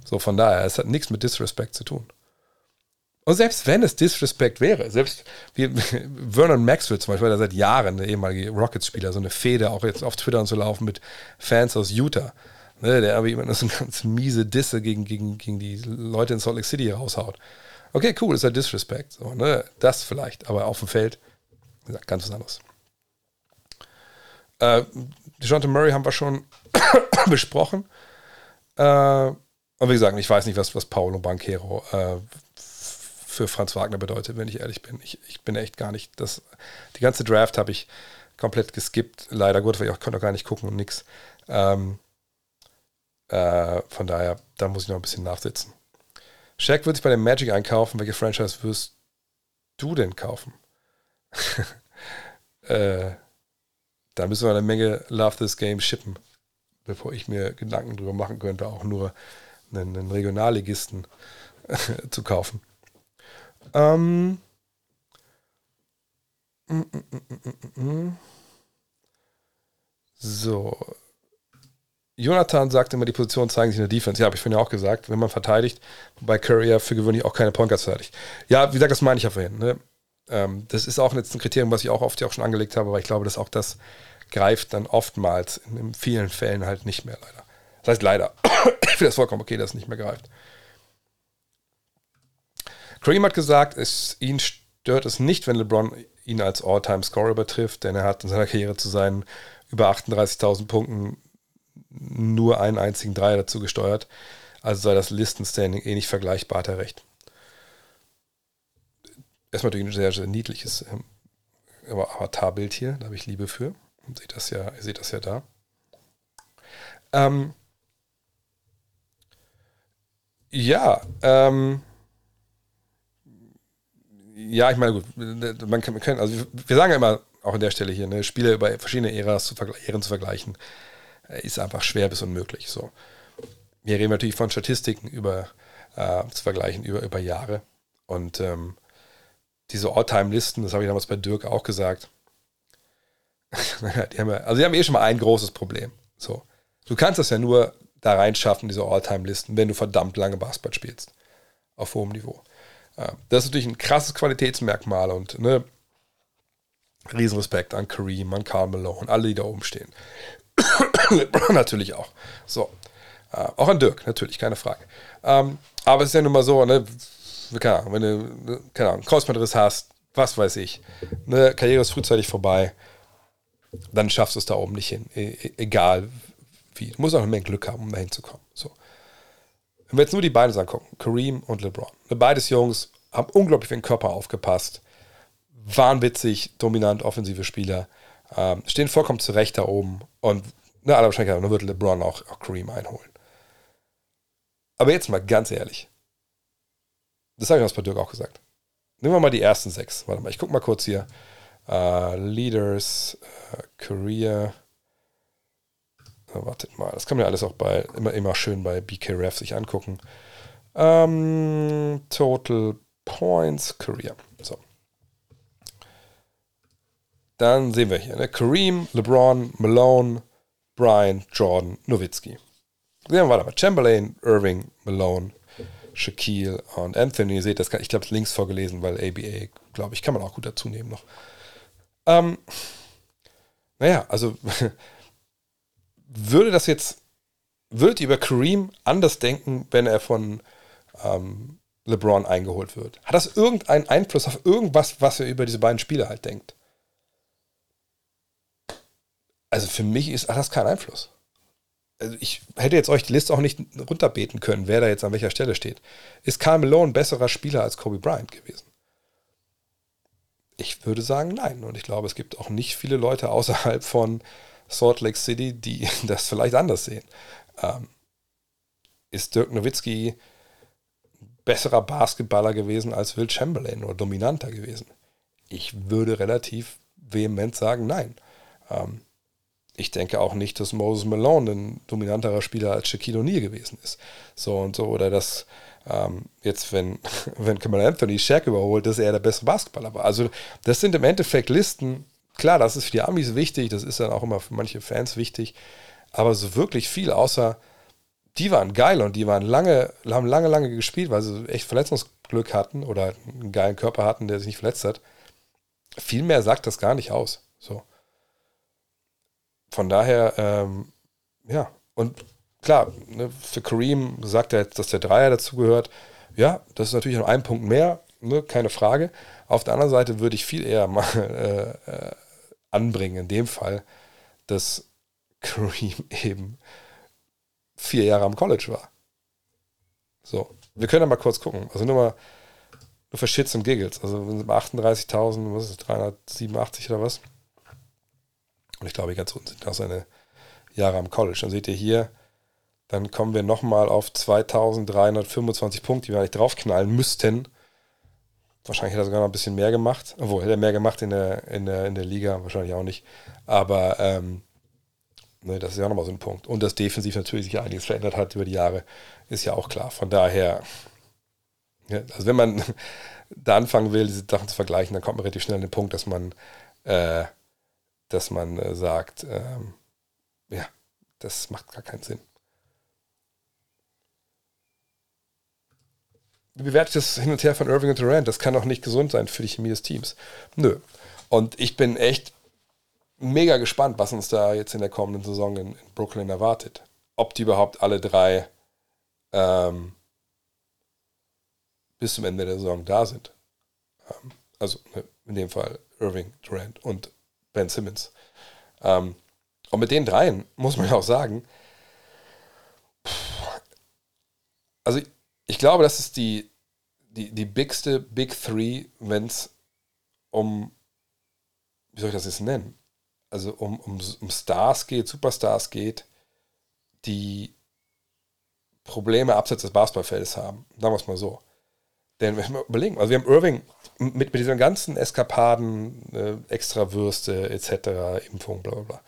So, von daher, es hat nichts mit Disrespect zu tun. Und selbst wenn es Disrespect wäre, selbst wie Vernon Maxwell zum Beispiel, der seit Jahren, der ehemalige Rockets-Spieler, so eine Fehde auch jetzt auf Twitter und so laufen mit Fans aus Utah, ne, der aber jemand so eine ganz miese Disse gegen, gegen, gegen die Leute in Salt Lake City raushaut. Okay, cool, ist ja Disrespect. So, ne? Das vielleicht, aber auf dem Feld, wie gesagt, ganz was anderes. Äh, DeJounte Murray haben wir schon besprochen. Äh, und wie gesagt, ich weiß nicht, was, was Paulo Banquero äh, für Franz Wagner bedeutet, wenn ich ehrlich bin. Ich, ich bin echt gar nicht. Das, die ganze Draft habe ich komplett geskippt. Leider gut, weil ich auch konnte gar nicht gucken und nix. Ähm, äh, von daher, da muss ich noch ein bisschen nachsitzen. Shaq wird sich bei dem Magic einkaufen. Welche Franchise wirst du denn kaufen? äh, da müssen wir eine Menge Love This Game shippen, bevor ich mir Gedanken drüber machen könnte, auch nur einen, einen Regionalligisten zu kaufen. Ähm, So. Jonathan sagt immer, die Position zeigen sich in der Defense. Ja, habe ich vorhin ja auch gesagt, wenn man verteidigt, wobei ja für gewöhnlich auch keine Point Guards verteidigt. Ja, wie gesagt, das meine ich ja vorhin. Ne? Ähm, das ist auch jetzt ein Kriterium, was ich auch oft ja auch schon angelegt habe, aber ich glaube, dass auch das greift dann oftmals in, in vielen Fällen halt nicht mehr, leider. Das heißt leider. ich finde das vollkommen okay, dass es nicht mehr greift. Kareem hat gesagt, es, ihn stört es nicht, wenn LeBron ihn als All-Time-Scorer übertrifft, denn er hat in seiner Karriere zu seinen über 38.000 Punkten nur einen einzigen Dreier dazu gesteuert. Also sei das Listenstanding eh nicht vergleichbar, hat er recht. Erstmal natürlich ein sehr, sehr niedliches ähm, Avatarbild hier, da habe ich Liebe für. Und seht das ja, ihr seht das ja da. Ähm, ja, ähm, ja, ich meine, gut, man kann, man kann, also wir sagen ja immer, auch an der Stelle hier, ne, Spiele über verschiedene Äras zu, Ähren zu vergleichen. Äh, ist einfach schwer bis unmöglich. So. Wir reden natürlich von Statistiken über, äh, zu vergleichen über, über Jahre. Und ähm, diese All-Time-Listen, das habe ich damals bei Dirk auch gesagt, die haben ja, also die haben eh schon mal ein großes Problem. So. Du kannst das ja nur da reinschaffen, diese All-Time-Listen, wenn du verdammt lange Basketball spielst. Auf hohem Niveau. Äh, das ist natürlich ein krasses Qualitätsmerkmal und ne, Riesenrespekt an Kareem, an Carl Malone, alle, die da oben stehen. natürlich auch. So. Äh, auch an Dirk, natürlich, keine Frage. Ähm, aber es ist ja nun mal so, ne, keine Ahnung, wenn du, ne, keine Ahnung, Kreuzbandriss hast, was weiß ich, ne, Karriere ist frühzeitig vorbei, dann schaffst du es da oben nicht hin. E, e egal wie. Du musst auch eine Menge Glück haben, um da hinzukommen. So. Wenn wir jetzt nur die beiden angucken, Kareem und LeBron. Ne, beides Jungs haben unglaublich für den Körper aufgepasst. Wahnwitzig, dominant, offensive Spieler. Ähm, stehen vollkommen zurecht da oben. Und na, aller Wahrscheinlichkeit, dann wird LeBron auch, auch Kareem einholen. Aber jetzt mal ganz ehrlich. Das habe ich aus bei Dirk auch gesagt. Nehmen wir mal die ersten sechs. Warte mal, ich gucke mal kurz hier. Uh, Leaders, uh, Career. Oh, wartet mal, das kann man ja alles auch bei immer, immer schön bei BKRF sich angucken. Um, ähm, Total Points, Career. So. Dann sehen wir hier, ne? Kareem, LeBron, Malone, Brian, Jordan, Nowitzki. Sehen wir weiter mal. Chamberlain, Irving, Malone, Shaquille und Anthony. Ihr seht das, ich glaube, links vorgelesen, weil ABA, glaube ich, kann man auch gut dazu nehmen noch. Ähm, naja, also würde das jetzt, würdet ihr über Kareem anders denken, wenn er von ähm, LeBron eingeholt wird? Hat das irgendeinen Einfluss auf irgendwas, was ihr über diese beiden Spiele halt denkt? Also für mich ist, das keinen Einfluss. Also ich hätte jetzt euch die Liste auch nicht runterbeten können, wer da jetzt an welcher Stelle steht. Ist Karl Malone ein besserer Spieler als Kobe Bryant gewesen? Ich würde sagen, nein. Und ich glaube, es gibt auch nicht viele Leute außerhalb von Salt Lake City, die das vielleicht anders sehen. Ähm, ist Dirk Nowitzki besserer Basketballer gewesen als Will Chamberlain oder dominanter gewesen? Ich würde relativ vehement sagen, nein. Ähm, ich denke auch nicht, dass Moses Malone ein dominanterer Spieler als Shaquille O'Neal gewesen ist. So und so. Oder dass ähm, jetzt, wenn, wenn Kamal Anthony Shaq überholt, dass er der bessere Basketballer war. Also, das sind im Endeffekt Listen. Klar, das ist für die Amis wichtig, das ist dann auch immer für manche Fans wichtig. Aber so wirklich viel, außer die waren geil und die waren lange, haben lange, lange gespielt, weil sie echt Verletzungsglück hatten oder einen geilen Körper hatten, der sich nicht verletzt hat. Viel mehr sagt das gar nicht aus. So. Von daher, ähm, ja, und klar, ne, für Kareem sagt er jetzt, dass der Dreier dazugehört. Ja, das ist natürlich noch ein Punkt mehr, ne, keine Frage. Auf der anderen Seite würde ich viel eher mal äh, äh, anbringen, in dem Fall, dass Kareem eben vier Jahre am College war. So, wir können ja mal kurz gucken. Also nur mal nur für Shits und Giggles. Also bei 38.000, was ist das, 387 oder was? Und ich glaube, ganz unten sind auch seine Jahre am College. Dann seht ihr hier, dann kommen wir nochmal auf 2325 Punkte, die wir eigentlich draufknallen müssten. Wahrscheinlich hätte er sogar noch ein bisschen mehr gemacht. Obwohl, hätte er mehr gemacht in der, in der, in der Liga, wahrscheinlich auch nicht. Aber ähm, ne, das ist ja auch nochmal so ein Punkt. Und dass defensiv natürlich sich einiges verändert hat über die Jahre, ist ja auch klar. Von daher, ja, also wenn man, da anfangen will, diese Sachen zu vergleichen, dann kommt man relativ schnell an den Punkt, dass man, äh, dass man äh, sagt, ähm, ja, das macht gar keinen Sinn. Wie bewerte ich das Hin und Her von Irving und Durant? Das kann doch nicht gesund sein für die Chemie des Teams. Nö. Und ich bin echt mega gespannt, was uns da jetzt in der kommenden Saison in, in Brooklyn erwartet. Ob die überhaupt alle drei ähm, bis zum Ende der Saison da sind. Ähm, also ne, in dem Fall Irving, Durant und Ben Simmons. Ähm, und mit den dreien muss man ja auch sagen, also ich, glaube, das ist die, die, die bigste Big Three, wenn es um, wie soll ich das jetzt nennen? Also um, um, um Stars geht, Superstars geht, die Probleme abseits des Basketballfeldes haben. Sagen wir es mal so. Denn wenn wir überlegen, also wir haben Irving mit, mit diesen ganzen Eskapaden, äh, Extrawürste etc., Impfung, bla bla bla.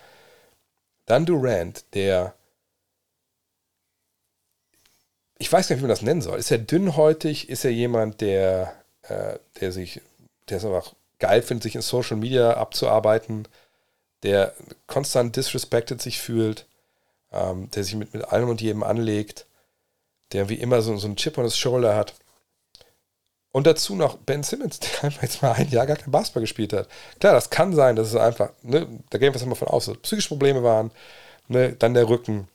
Dann Durant, der ich weiß gar nicht, wie man das nennen soll. Ist er dünnhäutig? Ist er jemand, der, äh, der sich, der es einfach geil findet, sich in Social Media abzuarbeiten, der konstant disrespected sich fühlt, ähm, der sich mit, mit allem und jedem anlegt, der wie immer so, so einen Chip on his Shoulder hat. Und dazu noch Ben Simmons, der einfach jetzt mal ein Jahr gar kein Basketball gespielt hat. Klar, das kann sein, dass es einfach, ne, da gehen wir jetzt mal von aus, dass psychische Probleme waren, ne, dann der Rücken.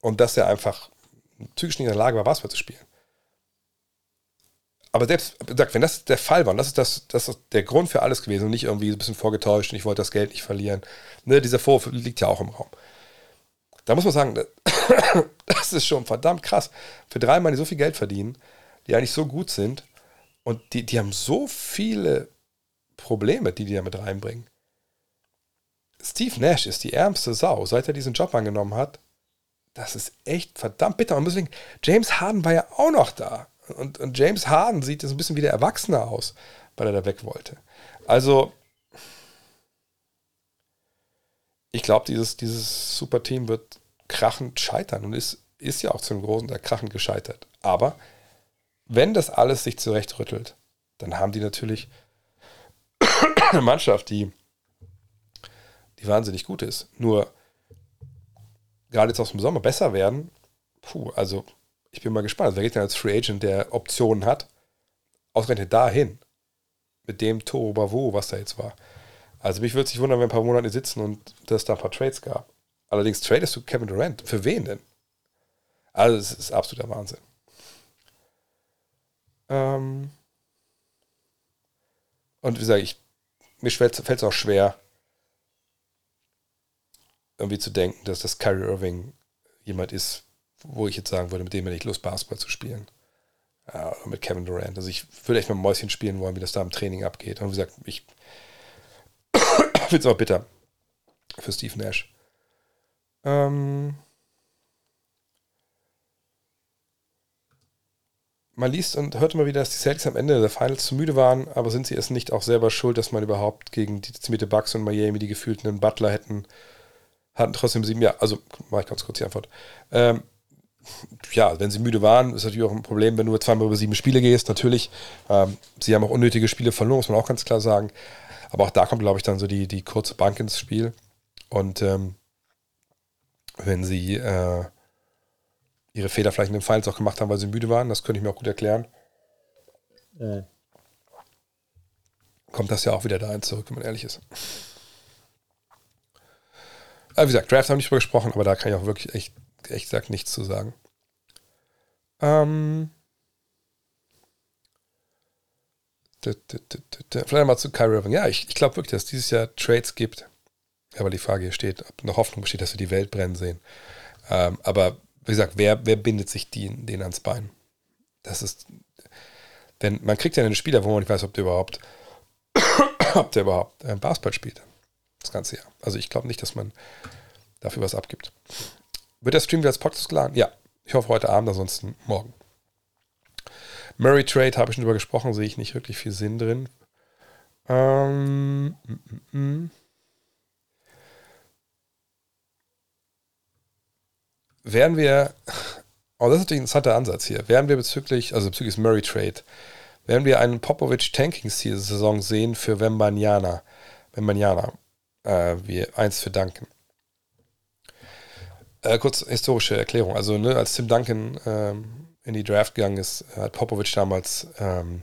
Und dass er einfach psychisch nicht in der Lage war, Basketball zu spielen. Aber selbst, wenn das der Fall war, und das ist, das, das ist der Grund für alles gewesen und nicht irgendwie ein bisschen vorgetäuscht und ich wollte das Geld nicht verlieren. Ne, dieser Vorwurf liegt ja auch im Raum. Da muss man sagen, das ist schon verdammt krass. Für drei Mann, die so viel Geld verdienen, die eigentlich so gut sind und die, die haben so viele Probleme, die die da mit reinbringen. Steve Nash ist die ärmste Sau, seit er diesen Job angenommen hat. Das ist echt verdammt bitter. Und deswegen, James Harden war ja auch noch da. Und, und James Harden sieht so ein bisschen wie der Erwachsene aus, weil er da weg wollte. Also, ich glaube, dieses, dieses Superteam wird krachend scheitern und ist, ist ja auch zu einem großen Teil krachend gescheitert. Aber wenn das alles sich zurechtrüttelt, dann haben die natürlich eine Mannschaft, die, die wahnsinnig gut ist. Nur gerade jetzt aus dem Sommer besser werden, puh, also ich bin mal gespannt. Wer geht denn als Free Agent, der Optionen hat, ausgerechnet dahin, mit dem Toro Bravo, was da jetzt war. Also mich würde es nicht wundern, wenn ein paar Monate sitzen und dass da ein paar Trades gab. Allerdings tradest du Kevin Durant. Für wen denn? Also es ist absoluter Wahnsinn. Ähm und wie gesagt, ich, mir fällt es auch schwer, irgendwie zu denken, dass das Kyrie Irving jemand ist, wo ich jetzt sagen würde, mit dem hätte ich Lust, Basketball zu spielen. Ja, oder mit Kevin Durant. Also ich würde echt mal Mäuschen spielen wollen, wie das da im Training abgeht. Und wie gesagt, ich finde es auch bitter für Steve Nash. Ähm man liest und hört immer wieder, dass die Celtics am Ende der Finals zu müde waren, aber sind sie es nicht auch selber schuld, dass man überhaupt gegen die dezimierte Bucks und Miami, die gefühlten Butler hätten hatten trotzdem sieben, ja, also mache ich ganz kurz die Antwort. Ähm, ja, wenn sie müde waren, ist natürlich auch ein Problem, wenn du zweimal über sieben Spiele gehst. Natürlich, ähm, sie haben auch unnötige Spiele verloren, muss man auch ganz klar sagen. Aber auch da kommt, glaube ich, dann so die, die kurze Bank ins Spiel. Und ähm, wenn sie äh, ihre Fehler vielleicht in den Finals auch gemacht haben, weil sie müde waren, das könnte ich mir auch gut erklären. Mhm. Kommt das ja auch wieder dahin zurück, wenn man ehrlich ist. Aber wie gesagt, Draft haben wir nicht drüber gesprochen, aber da kann ich auch wirklich echt, echt gesagt nichts zu sagen. Ähm. Vielleicht mal zu Kyrie Irving. Ja, ich, ich glaube wirklich, dass es dieses Jahr Trades gibt. Aber die Frage hier steht, ob noch Hoffnung besteht, dass wir die Welt brennen sehen. Ähm, aber wie gesagt, wer, wer bindet sich den, den ans Bein? Das ist, denn man kriegt ja einen Spieler, wo man nicht weiß, ob der überhaupt, ob der überhaupt äh, Basketball spielt. Das ganze Jahr. Also ich glaube nicht, dass man dafür was abgibt. Wird der Stream wieder als Podcast geladen? Ja. Ich hoffe heute Abend, ansonsten morgen. Murray Trade habe ich schon drüber gesprochen, sehe ich nicht wirklich viel Sinn drin. Ähm, mm, mm, mm. Wären wir, oh, das ist natürlich ein interessanter Ansatz hier, wären wir bezüglich, also bezüglich des Murray Trade, werden wir einen Popovic-Tanking-Saison sehen für Wembanyama. Wembanyama. Äh, wie eins für Duncan. Äh, kurz historische Erklärung. Also, ne, als Tim Duncan ähm, in die Draft gegangen ist, hat Popovic damals ähm,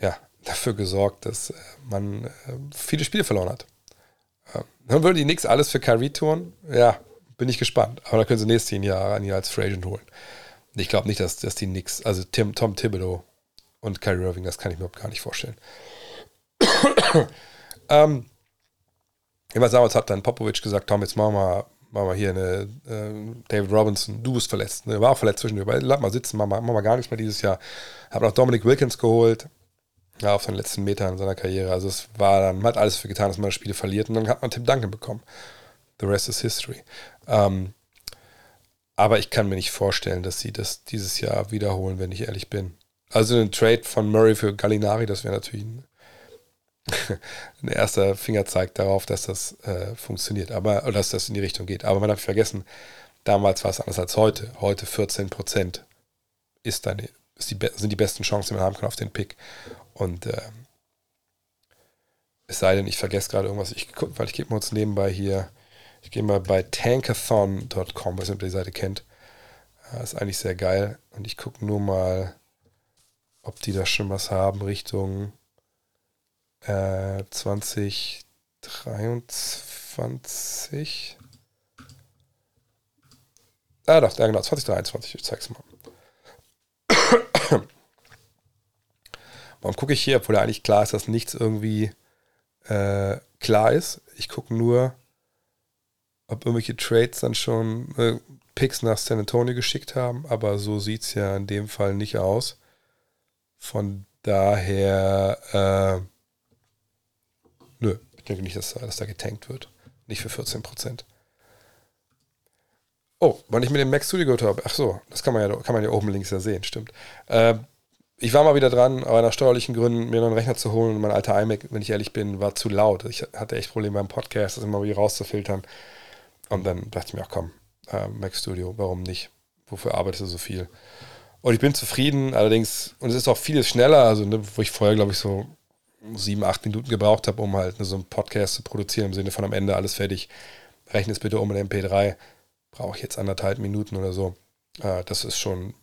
ja, dafür gesorgt, dass äh, man äh, viele Spiele verloren hat. Äh, dann würden die Knicks alles für Kyrie tun. Ja, bin ich gespannt. Aber dann können sie nächstes Jahr an als Free Agent holen. Ich glaube nicht, dass, dass die Knicks, also Tim, Tom Thibodeau und Kyrie Irving, das kann ich mir überhaupt gar nicht vorstellen. ähm, immer damals hat dann Popovic gesagt, Tom, jetzt machen wir, machen wir hier eine äh, David Robinson, du bist verletzt. Ne? War auch verletzt zwischendurch. Lass mal sitzen, machen wir, machen wir gar nichts mehr dieses Jahr. Hab noch Dominic Wilkins geholt. Ja, auf seinen letzten Metern seiner Karriere. Also es war dann, man hat alles für getan, dass man das Spiel verliert und dann hat man Tim Duncan bekommen. The rest is history. Ähm, aber ich kann mir nicht vorstellen, dass sie das dieses Jahr wiederholen, wenn ich ehrlich bin. Also ein Trade von Murray für Gallinari, das wäre natürlich ein, ein, erster Fingerzeig darauf, dass das äh, funktioniert, aber dass das in die Richtung geht. Aber man hat vergessen, damals war es anders als heute. Heute 14 Prozent ist deine, ist die, sind die besten Chancen, die man haben kann auf den Pick. Und äh, es sei denn, ich vergesse gerade irgendwas, ich, weil ich gebe mir uns nebenbei hier ich gehe mal bei tankathon.com, was ihr die Seite kennt. Das ist eigentlich sehr geil. Und ich gucke nur mal, ob die da schon was haben Richtung äh, 2023. Ah, doch, ja, genau, 2023. Ich zeig's mal. Warum gucke ich hier, obwohl ja eigentlich klar ist, dass nichts irgendwie äh, klar ist? Ich gucke nur, ob irgendwelche Trades dann schon äh, Picks nach San Antonio geschickt haben, aber so sieht es ja in dem Fall nicht aus. Von daher, äh, nö, ich denke nicht, dass, dass da getankt wird. Nicht für 14% Oh, wann ich mit dem Mac Studio gehört habe. Ach so, das kann man ja, kann man ja oben links ja sehen, stimmt. Äh, ich war mal wieder dran, aber nach steuerlichen Gründen mir noch einen Rechner zu holen und mein alter iMac, wenn ich ehrlich bin, war zu laut. Ich hatte echt Probleme beim Podcast, das immer wieder rauszufiltern. Und dann dachte ich mir, ach komm, äh, Mac Studio, warum nicht? Wofür arbeitest du so viel? Und ich bin zufrieden, allerdings, und es ist auch vieles schneller, also ne, wo ich vorher, glaube ich, so sieben, acht Minuten gebraucht habe, um halt ne, so einen Podcast zu produzieren, im Sinne von am Ende alles fertig. Rechne es bitte um in MP3. Brauche ich jetzt anderthalb Minuten oder so. Äh, das ist schon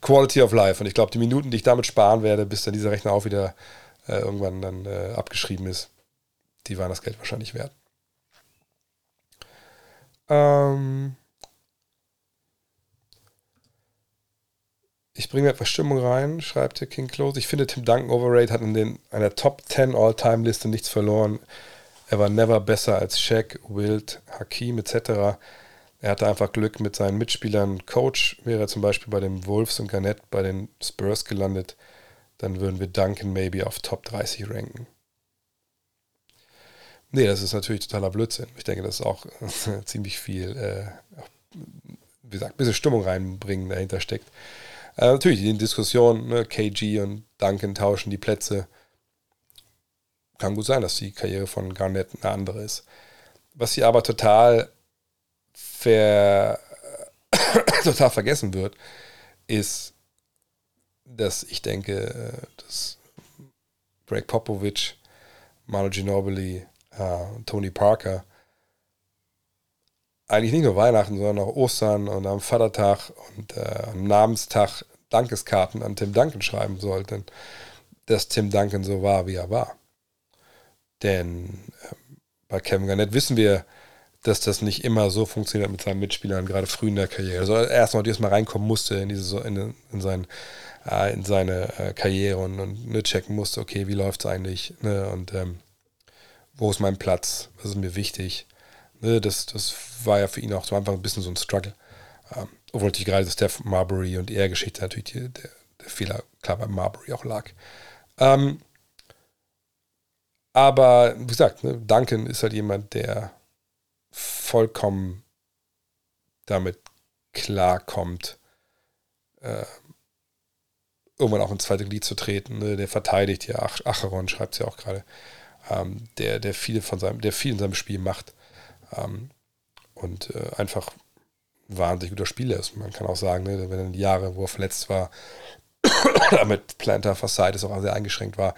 Quality of Life. Und ich glaube, die Minuten, die ich damit sparen werde, bis dann dieser Rechner auch wieder äh, irgendwann dann äh, abgeschrieben ist, die waren das Geld wahrscheinlich wert. Ähm ich bringe etwas Stimmung rein, schreibt der King Close. Ich finde, Tim Duncan Overrate hat in den, einer Top 10 All-Time-Liste nichts verloren. Er war never besser als Shaq, Wild, Hakim etc. Er hatte einfach Glück mit seinen Mitspielern. Coach wäre zum Beispiel bei den Wolves und Garnett bei den Spurs gelandet. Dann würden wir Duncan maybe auf Top 30 ranken. Nee, das ist natürlich totaler Blödsinn. Ich denke, das ist auch ziemlich viel, äh, wie gesagt, ein bisschen Stimmung reinbringen dahinter steckt. Äh, natürlich, die Diskussion, ne, KG und Duncan tauschen die Plätze. Kann gut sein, dass die Karriere von Garnett eine andere ist. Was sie aber total, ver, total vergessen wird, ist, dass ich denke, äh, dass Greg Popovich, Manu Ginobili, äh, Tony Parker eigentlich nicht nur Weihnachten, sondern auch Ostern und am Vatertag und äh, am Namenstag Dankeskarten an Tim Duncan schreiben sollten, dass Tim Duncan so war, wie er war. Denn äh, bei Kevin Garnett wissen wir, dass das nicht immer so funktioniert mit seinen Mitspielern, gerade früh in der Karriere. Also erstmal erstmal reinkommen musste in diese in, in, sein, äh, in seine äh, Karriere und, und ne, checken musste, okay, wie läuft es eigentlich? Ne? Und ähm, wo ist mein Platz, was ist mir wichtig. Ne, das, das war ja für ihn auch so einfach ein bisschen so ein Struggle. Ähm, obwohl natürlich gerade das Steph Marbury und er Geschichte natürlich die, der, der, Fehler klar bei Marbury auch lag. Ähm, aber wie gesagt, ne, Duncan ist halt jemand, der vollkommen damit klarkommt, äh, irgendwann auch ins zweite Glied zu treten. Ne? Der verteidigt ja, Ach Acheron schreibt es ja auch gerade ähm, der, der viel von seinem, der viel in seinem Spiel macht. Ähm, und äh, einfach wahnsinnig guter Spieler ist. Man kann auch sagen, ne, wenn er die Jahre, wo er verletzt war, damit Planter Facades auch sehr eingeschränkt war.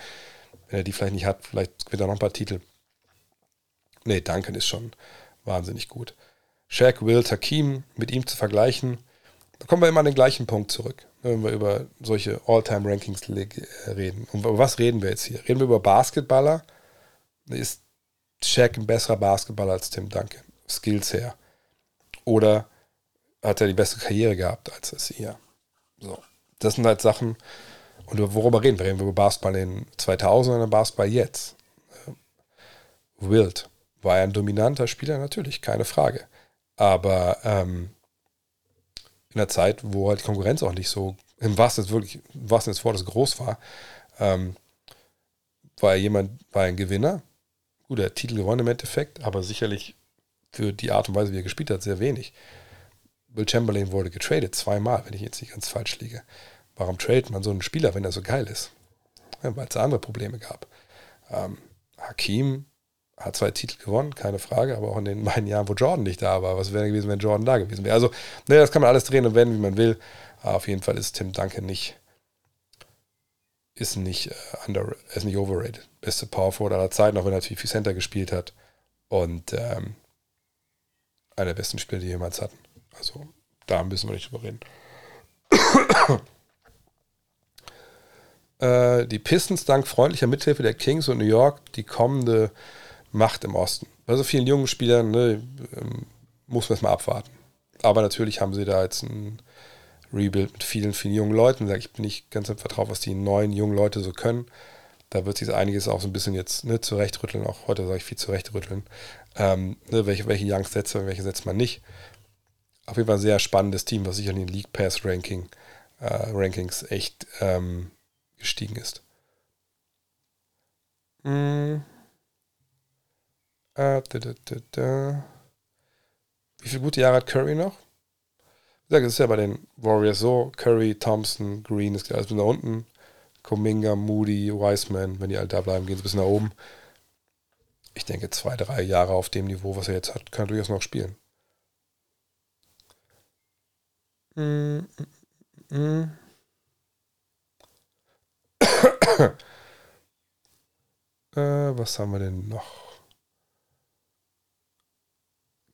Wenn er die vielleicht nicht hat, vielleicht gewinnt er noch ein paar Titel. Nee, Duncan ist schon wahnsinnig gut. Shaq, Will, Takim mit ihm zu vergleichen, da kommen wir immer an den gleichen Punkt zurück, wenn wir über solche All-Time-Rankings reden. Und über was reden wir jetzt hier? Reden wir über Basketballer? Ist Shaq ein besserer Basketballer als Tim Duncan? Skills her. Oder hat er die beste Karriere gehabt als hier? So. Das sind halt Sachen, und worüber reden wir? Reden wir über Basketball in 2000 oder Basketball jetzt? Wild. War er ein dominanter Spieler? Natürlich, keine Frage. Aber ähm, in der Zeit, wo halt die Konkurrenz auch nicht so, im wahrsten wirklich, im wahrsten des Wortes groß war, ähm, war er jemand, war ein Gewinner. Gut, er hat Titel gewonnen im Endeffekt, aber sicherlich für die Art und Weise, wie er gespielt hat, sehr wenig. Will Chamberlain wurde getradet, zweimal, wenn ich jetzt nicht ganz falsch liege. Warum tradet man so einen Spieler, wenn er so geil ist? Ja, Weil es andere Probleme gab. Ähm, Hakim hat zwei Titel gewonnen, keine Frage, aber auch in den beiden Jahren, wo Jordan nicht da war. Was wäre gewesen, wenn Jordan da gewesen wäre? Also, ne, das kann man alles drehen und wenden, wie man will. Aber auf jeden Fall ist Tim Duncan nicht, ist nicht, äh, under, ist nicht overrated. Beste Power Forward aller Zeiten, auch wenn er natürlich viel Center gespielt hat. Und ähm, einer der besten Spieler, die jemals hatten. Also, da müssen wir nicht drüber reden. äh, die Pistons dank freundlicher Mithilfe der Kings und New York die kommende Macht im Osten. Bei so vielen jungen Spielern ne, ähm, muss man es mal abwarten. Aber natürlich haben sie da jetzt ein Rebuild mit vielen, vielen jungen Leuten. Ich bin nicht ganz vertraut, was die neuen jungen Leute so können. Da wird sich einiges auch so ein bisschen jetzt ne, zurechtrütteln. Auch heute sage ich viel zurechtrütteln. Ähm, ne, welche, welche Youngs setzt man, welche setzt man nicht. Auf jeden Fall ein sehr spannendes Team, was sicher in den League Pass Ranking, äh, Rankings echt ähm, gestiegen ist. Mm. Äh, da, da, da, Wie viele gute Jahre hat Curry noch? Ich sage, es ist ja bei den Warriors so: Curry, Thompson, Green, ist alles bis nach unten. Kuminga, Moody, Wiseman, wenn die alle da bleiben, gehen sie bis nach oben. Ich denke, zwei, drei Jahre auf dem Niveau, was er jetzt hat, kann er durchaus noch spielen. Mm, mm, mm. äh, was haben wir denn noch?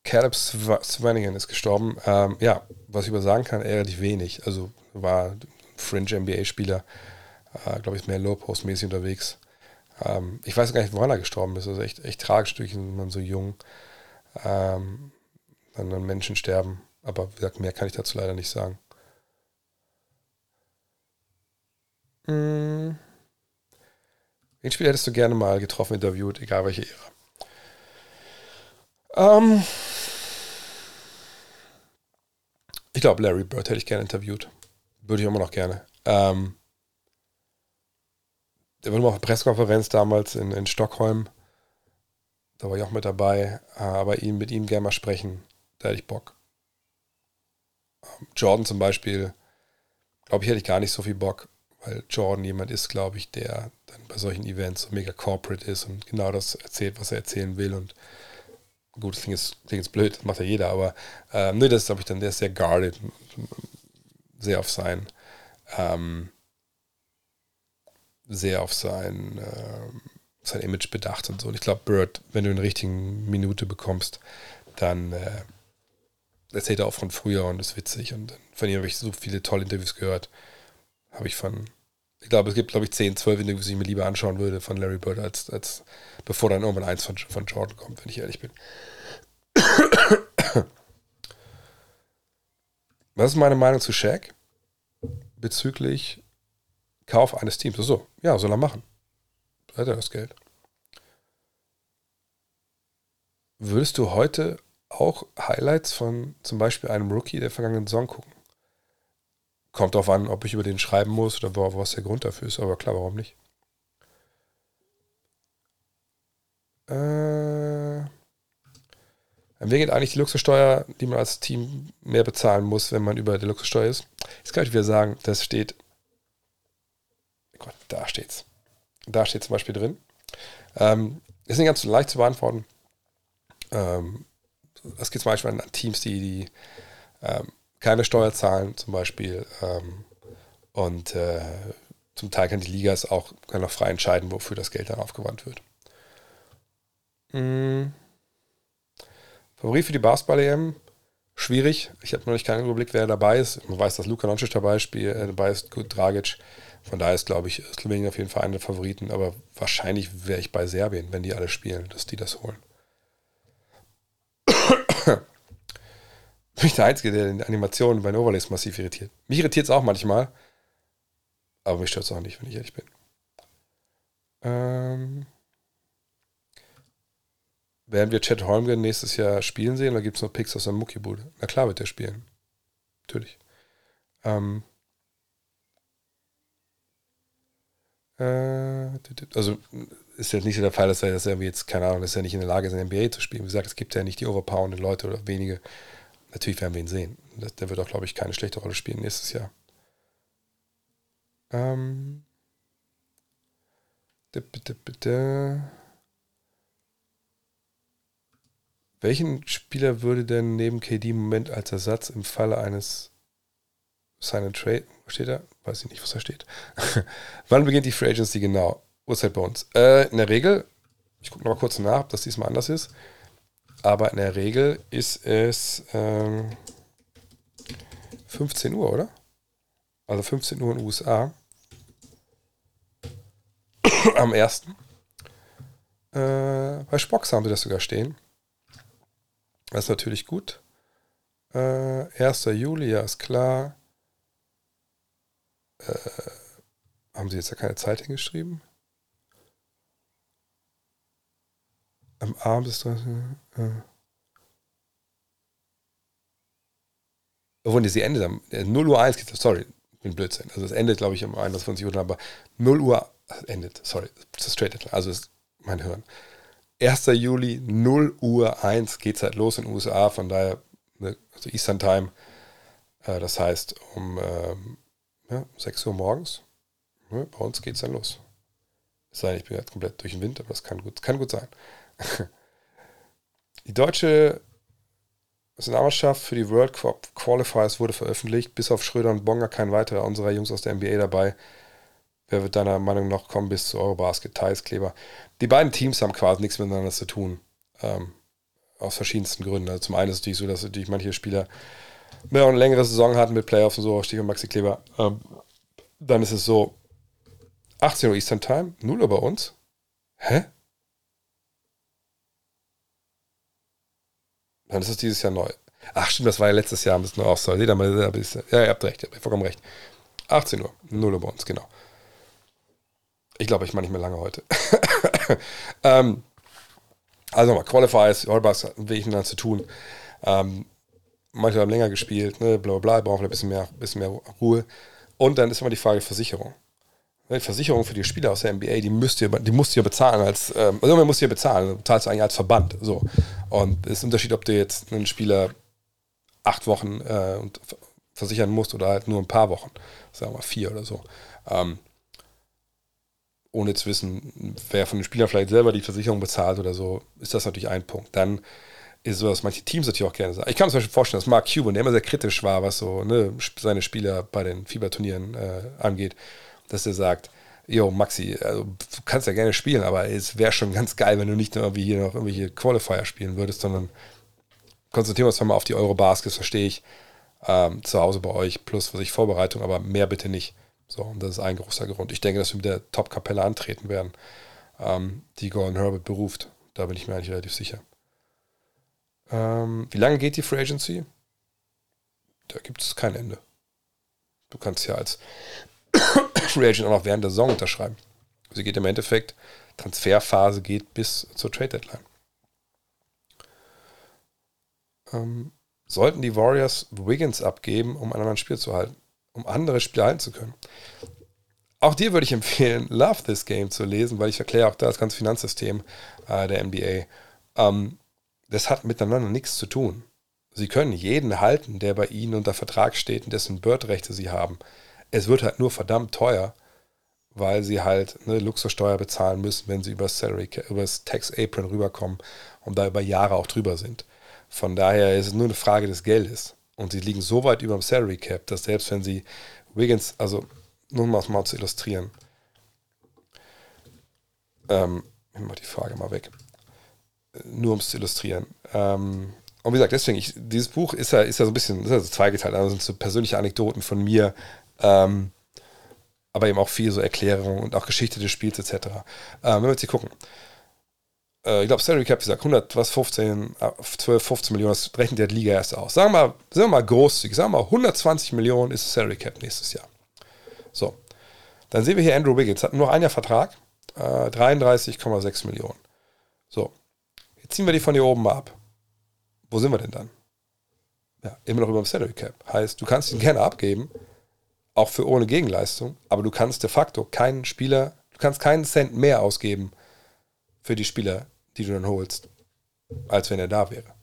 Caleb Swanigan ist gestorben. Ähm, ja, was ich über sagen kann, relativ wenig. Also war Fringe NBA-Spieler, äh, glaube ich, mehr Low-Post-mäßig unterwegs. Ähm, ich weiß gar nicht, woran er gestorben ist. Also echt, echt tragisch, durch man so jung ähm, dann, dann Menschen sterben. Aber wie gesagt, mehr kann ich dazu leider nicht sagen. Hm. Wen Spieler hättest du gerne mal getroffen, interviewt, egal welche Ära? Ähm, ich glaube, Larry Bird hätte ich gerne interviewt. Würde ich immer noch gerne. Ähm, der war nur auf einer Pressekonferenz damals in, in Stockholm. Da war ich auch mit dabei. Aber ihn, mit ihm gerne mal sprechen, da hätte ich Bock. Ähm, Jordan zum Beispiel, glaube ich, hätte ich gar nicht so viel Bock, weil Jordan jemand ist, glaube ich, der dann bei solchen Events so mega corporate ist und genau das erzählt, was er erzählen will und gut, das klingt jetzt, klingt jetzt blöd, das macht ja jeder, aber ähm, ne, das glaube ich, dann, der ist sehr guarded, sehr auf sein, ähm, sehr auf sein, äh, sein Image bedacht und so. Und ich glaube, Bird, wenn du eine richtige Minute bekommst, dann äh, erzählt er auch von früher und ist witzig. Und von ihm habe ich so viele tolle Interviews gehört. Habe ich von, ich glaube, es gibt, glaube ich, 10, 12 Interviews, die ich mir lieber anschauen würde von Larry Bird, als, als bevor dann irgendwann eins von, von Jordan kommt, wenn ich ehrlich bin. Was ist meine Meinung zu Shaq bezüglich Kauf eines Teams? So, ja, soll er machen. Hat er das Geld. Würdest du heute auch Highlights von zum Beispiel einem Rookie der vergangenen Saison gucken? Kommt darauf an, ob ich über den schreiben muss oder was der Grund dafür ist, aber klar, warum nicht? Äh, Wer geht eigentlich die Luxussteuer, die man als Team mehr bezahlen muss, wenn man über die Luxussteuer ist? Jetzt kann ich wieder sagen, das steht. Gott, da steht's. Da steht zum Beispiel drin. Ähm, ist nicht ganz so leicht zu beantworten. Ähm, das geht zum Beispiel an Teams, die, die ähm, keine Steuer zahlen, zum Beispiel, ähm, Und äh, zum Teil kann die Liga es auch kann auch frei entscheiden, wofür das Geld dann aufgewandt wird. Mhm. Favorit für die Basketball-EM? Schwierig. Ich habe noch nicht keinen Überblick, wer dabei ist. Man weiß, dass Luka Doncic dabei, spiel, äh, dabei ist, gut, Dragic. Von daher ist, glaube ich, Slowenien auf jeden Fall einer der Favoriten. Aber wahrscheinlich wäre ich bei Serbien, wenn die alle spielen, dass die das holen. Bin ich der Einzige, der in Animationen bei den Overlays massiv irritiert. Mich irritiert es auch manchmal. Aber mich stört es auch nicht, wenn ich ehrlich bin. Ähm, werden wir Chad Holmgren nächstes Jahr spielen sehen oder gibt es noch Picks aus seinem Muckibude? Na klar wird er spielen. Natürlich. Ähm, äh, also ist ja nicht so der Fall, dass er, dass er jetzt, keine Ahnung, dass er nicht in der Lage ist, in der NBA zu spielen. Wie gesagt, es gibt ja nicht die overpowernden Leute oder wenige. Natürlich werden wir ihn sehen. Der wird auch, glaube ich, keine schlechte Rolle spielen nächstes Jahr. Ähm. Bitte, bitte. Welchen Spieler würde denn neben KD im Moment als Ersatz im Falle eines Sign Trade, was steht da? Weiß ich nicht, was da steht. Wann beginnt die Free Agency genau? Uhrzeit bei uns. Äh, in der Regel, ich gucke noch mal kurz nach, ob das diesmal anders ist. Aber in der Regel ist es ähm, 15 Uhr, oder? Also 15 Uhr in den USA. Am 1. Äh, bei Spox haben sie das sogar stehen. Das ist natürlich gut. Äh, 1. Juli, ja, ist klar. Äh, haben sie jetzt ja keine Zeit hingeschrieben? Am Abend ist das. Äh, obwohl, sie endet am 0 äh, Uhr 1 geht sorry, bin Blödsinn. Also es endet, glaube ich, um 21 Uhr, aber 0 Uhr endet, sorry, das straight, also ist mein Hören. 1. Juli, 0 Uhr 1 geht es halt los in den USA, von daher, ne, also Eastern Time, äh, das heißt um ähm, ja, 6 Uhr morgens, ne, bei uns geht es dann los. Es sei denn, ich bin jetzt komplett durch den Wind, aber das kann gut, kann gut sein. Die deutsche Nationalmannschaft für die World Qualifiers wurde veröffentlicht. Bis auf Schröder und Bonga kein weiterer unserer Jungs aus der NBA dabei. Wer wird deiner Meinung nach kommen bis zu Eurobasket, Thais, Kleber? Die beiden Teams haben quasi nichts miteinander zu tun. Ähm, aus verschiedensten Gründen. Also zum einen ist es natürlich so, dass natürlich manche Spieler mehr und längere Saison hatten mit Playoffs und so, Stichwort Maxi Kleber. Ähm, dann ist es so, 18 Uhr Eastern Time, 0 Uhr bei uns. Hä? Dann ist es dieses Jahr neu. Ach stimmt, das war ja letztes Jahr ein bisschen auch so. Ja, ihr habt recht, ihr habt vollkommen recht. 18 Uhr, 0 Uhr bei uns, genau. Ich glaube, ich mache nicht mehr lange heute. ähm, also nochmal, Qualifiers, Allbacks ich dann zu tun. Ähm, manche haben länger gespielt, ne, bla bla bla, brauchen ein bisschen mehr, bisschen mehr Ruhe. Und dann ist immer die Frage Versicherung. Die Versicherung für die Spieler aus der NBA, die müsst ihr, die musst ihr bezahlen als, ähm, also man muss ihr bezahlen, du eigentlich als Verband. So. Und es ist ein Unterschied, ob du jetzt einen Spieler acht Wochen äh, versichern musst oder halt nur ein paar Wochen, sagen wir vier oder so. Ähm, ohne zu wissen, wer von den Spielern vielleicht selber die Versicherung bezahlt oder so, ist das natürlich ein Punkt. Dann ist so, dass manche Teams natürlich auch gerne sagen. Ich kann mir zum Beispiel vorstellen, dass Mark Cuban, der immer sehr kritisch war, was so ne, seine Spieler bei den Fieberturnieren äh, angeht, dass er sagt, Jo, Maxi, also, du kannst ja gerne spielen, aber es wäre schon ganz geil, wenn du nicht nur irgendwie hier noch irgendwelche Qualifier spielen würdest, sondern konzentrieren wir uns mal auf die Eurobasket, verstehe ich, ähm, zu Hause bei euch, plus was ich Vorbereitung, aber mehr bitte nicht. So, und das ist ein großer Grund. Ich denke, dass wir mit der Top-Kapelle antreten werden, ähm, die Gordon Herbert beruft. Da bin ich mir eigentlich relativ sicher. Ähm, wie lange geht die Free Agency? Da gibt es kein Ende. Du kannst ja als Free Agent auch noch während der Saison unterschreiben. Sie geht im Endeffekt, Transferphase geht bis zur Trade Deadline. Ähm, sollten die Warriors Wiggins abgeben, um einen anderen Spiel zu halten, um andere Spiele halten zu können. Auch dir würde ich empfehlen, Love This Game zu lesen, weil ich erkläre auch das ganze Finanzsystem äh, der NBA. Ähm, das hat miteinander nichts zu tun. Sie können jeden halten, der bei ihnen unter Vertrag steht und dessen Bird-Rechte sie haben. Es wird halt nur verdammt teuer, weil sie halt eine Luxussteuer bezahlen müssen, wenn sie über Salary, über das Tax Apron rüberkommen und da über Jahre auch drüber sind. Von daher ist es nur eine Frage des Geldes. Und sie liegen so weit über dem Salary Cap, dass selbst wenn sie Wiggins, also nur um es mal zu illustrieren. Ähm, ich mach die Frage mal weg. Nur um es zu illustrieren. Ähm, und wie gesagt, deswegen, ich, dieses Buch ist ja, ist ja so ein bisschen, ist ja so zweigeteilt. Also sind so persönliche Anekdoten von mir, ähm, aber eben auch viel so Erklärungen und auch Geschichte des Spiels etc. Ähm, wenn wir jetzt hier gucken. Äh, ich glaube, Salary Cap, wie gesagt, 100, was, 15, 12, 15 Millionen, das rechnet der Liga erst aus. Sagen wir mal, wir mal großzügig, sagen wir mal 120 Millionen ist Salary Cap nächstes Jahr. So. Dann sehen wir hier Andrew Wiggins, hat nur ein Jahr Vertrag, äh, 33,6 Millionen. So. Jetzt ziehen wir die von hier oben mal ab. Wo sind wir denn dann? Ja, immer noch über dem Salary Cap. Heißt, du kannst ihn gerne abgeben, auch für ohne Gegenleistung, aber du kannst de facto keinen Spieler, du kannst keinen Cent mehr ausgeben für die Spieler, die du dann holst, als wenn er da wäre.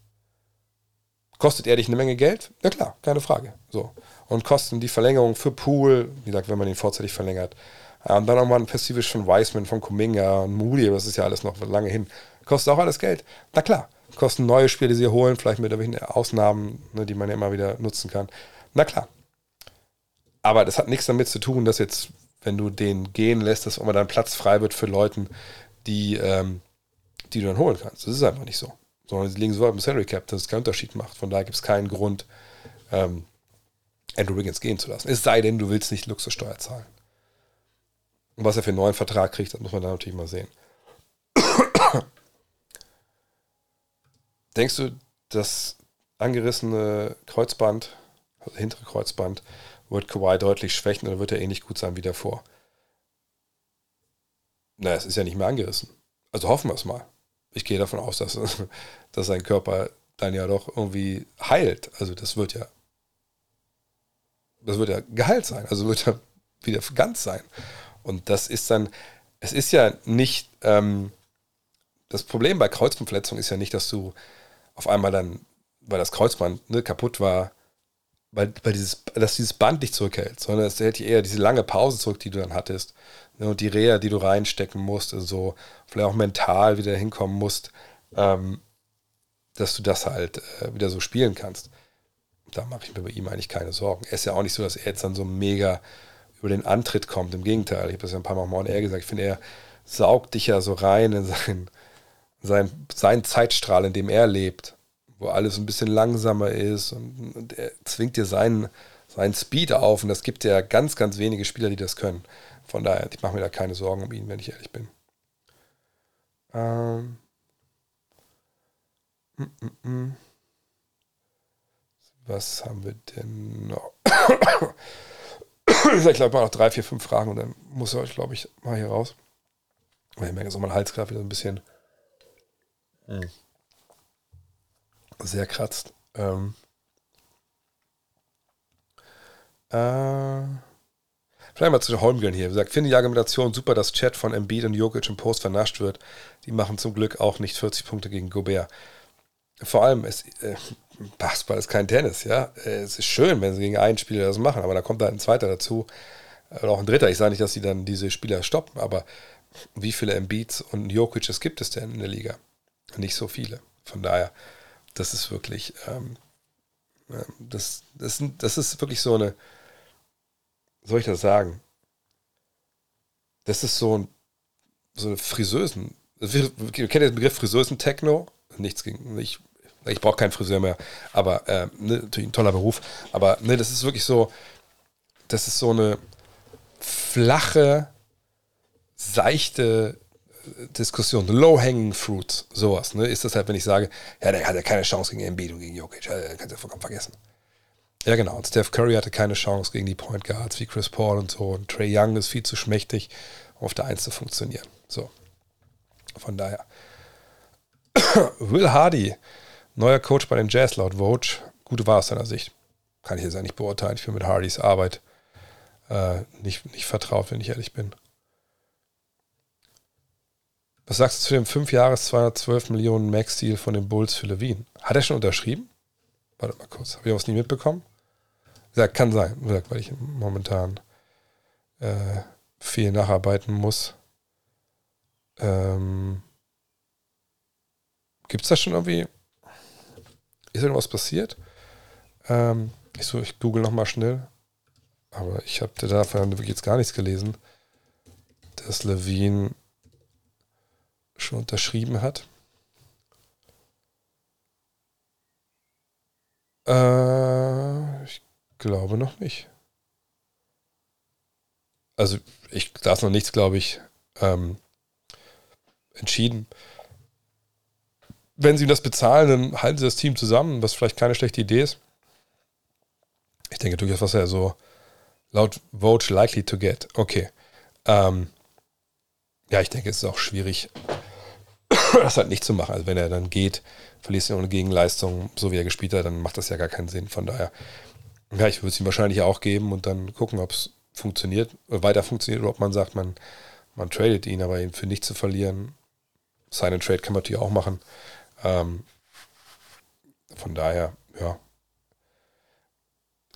Kostet er dich eine Menge Geld? Ja klar, keine Frage. So. Und kosten die Verlängerung für Pool, wie gesagt, wenn man ihn vorzeitig verlängert. Und dann nochmal ein Pacifisch von Wiseman, von Kuminga und Moody, das ist ja alles noch lange hin. Kostet auch alles Geld. Na klar, kosten neue Spiele, die sie holen, vielleicht mit irgendwelchen Ausnahmen, ne, die man ja immer wieder nutzen kann. Na klar. Aber das hat nichts damit zu tun, dass jetzt, wenn du den gehen lässt, dass immer dann Platz frei wird für Leute, die, ähm, die du dann holen kannst. Das ist einfach nicht so. Sondern sie liegen so im Salary Cap, dass es keinen Unterschied macht. Von daher gibt es keinen Grund, ähm, Andrew Wiggins gehen zu lassen. Es sei denn, du willst nicht Luxussteuer zahlen. Und was er für einen neuen Vertrag kriegt, das muss man dann natürlich mal sehen. Denkst du, das angerissene Kreuzband, also hintere Kreuzband, wird Kawhi deutlich schwächen oder wird er ähnlich gut sein wie davor? Naja, es ist ja nicht mehr angerissen. Also hoffen wir es mal. Ich gehe davon aus, dass, dass sein Körper dann ja doch irgendwie heilt. Also das wird ja, das wird ja geheilt sein. Also wird ja wieder ganz sein. Und das ist dann, es ist ja nicht, ähm, das Problem bei Kreuzbandverletzungen ist ja nicht, dass du auf einmal dann, weil das Kreuzband ne, kaputt war, weil, weil dieses, dass dieses Band dich zurückhält, sondern es hält eher diese lange Pause zurück, die du dann hattest. Ne, und die Reha, die du reinstecken musst, also vielleicht auch mental wieder hinkommen musst, ähm, dass du das halt äh, wieder so spielen kannst. Da mache ich mir bei ihm eigentlich keine Sorgen. Er ist ja auch nicht so, dass er jetzt dann so mega über den Antritt kommt. Im Gegenteil, ich habe das ja ein paar Mal mal eher gesagt, ich finde, er saugt dich ja so rein in sein, sein, sein Zeitstrahl, in dem er lebt, wo alles ein bisschen langsamer ist und, und er zwingt dir seinen, seinen Speed auf und das gibt ja ganz, ganz wenige Spieler, die das können. Von daher, ich mache mir da keine Sorgen um ihn, wenn ich ehrlich bin. Ähm. Mm, mm, mm. Was haben wir denn noch? ich glaube, noch drei, vier, fünf Fragen und dann muss er euch, glaube ich, mal hier raus. Ich merke, so mein Hals gerade wieder ein bisschen Mhm. Sehr kratzt. Ähm, äh, vielleicht mal zu Holmgren hier. Er sagt, finde die Argumentation super, dass Chat von Embiid und Jokic im Post vernascht wird. Die machen zum Glück auch nicht 40 Punkte gegen Gobert. Vor allem, es, äh, Basketball ist kein Tennis, ja. Es ist schön, wenn sie gegen einen Spieler das machen, aber da kommt da ein zweiter dazu. Oder auch ein dritter. Ich sage nicht, dass sie dann diese Spieler stoppen, aber wie viele Embiids und Jokic's gibt es denn in der Liga? nicht so viele. Von daher, das ist wirklich, ähm, das, das, das ist wirklich so eine, soll ich das sagen? Das ist so ein, so eine Friseusen, ihr kennt den Begriff Friseusen-Techno? Nichts gegen, ich, ich brauche keinen Friseur mehr, aber äh, ne, natürlich ein toller Beruf, aber ne, das ist wirklich so, das ist so eine flache, seichte Diskussion, Low-Hanging Fruit, sowas, ne, ist das halt, wenn ich sage, ja, der hat ja keine Chance gegen Embiid und gegen Jokic, äh, kannst du ja vollkommen vergessen. Ja, genau. Und Steph Curry hatte keine Chance gegen die Point Guards wie Chris Paul und so. Und Trey Young ist viel zu schmächtig, um auf der Eins zu funktionieren. So. Von daher. Will Hardy, neuer Coach bei den Jazz laut Vogue. Gute war aus seiner Sicht. Kann ich jetzt eigentlich beurteilen. Ich bin mit Hardys Arbeit äh, nicht, nicht vertraut, wenn ich ehrlich bin. Was sagst du zu dem 5 Jahres 212 Millionen Max-Deal von den Bulls für Levine? Hat er schon unterschrieben? Warte mal kurz. Habe ich was nie mitbekommen? Ja, kann sein, weil ich momentan äh, viel nacharbeiten muss. Ähm, Gibt es da schon irgendwie. Ist irgendwas passiert? Ähm, ich, so, ich google nochmal schnell. Aber ich habe davon wirklich jetzt gar nichts gelesen, dass Levine schon unterschrieben hat. Äh, ich glaube noch nicht. Also, ich, da ist noch nichts, glaube ich, ähm, entschieden. Wenn sie das bezahlen, dann halten sie das Team zusammen, was vielleicht keine schlechte Idee ist. Ich denke durchaus, was er so laut Vote likely to get. Okay. Ähm, ja, ich denke, es ist auch schwierig, das halt nicht zu machen. Also wenn er dann geht, verliest er ohne Gegenleistung, so wie er gespielt hat, dann macht das ja gar keinen Sinn. Von daher, ja, ich würde es ihm wahrscheinlich auch geben und dann gucken, ob es funktioniert, äh, weiter funktioniert oder ob man sagt, man, man tradet ihn, aber ihn für nichts zu verlieren. Sign Trade kann man natürlich auch machen. Ähm, von daher, ja.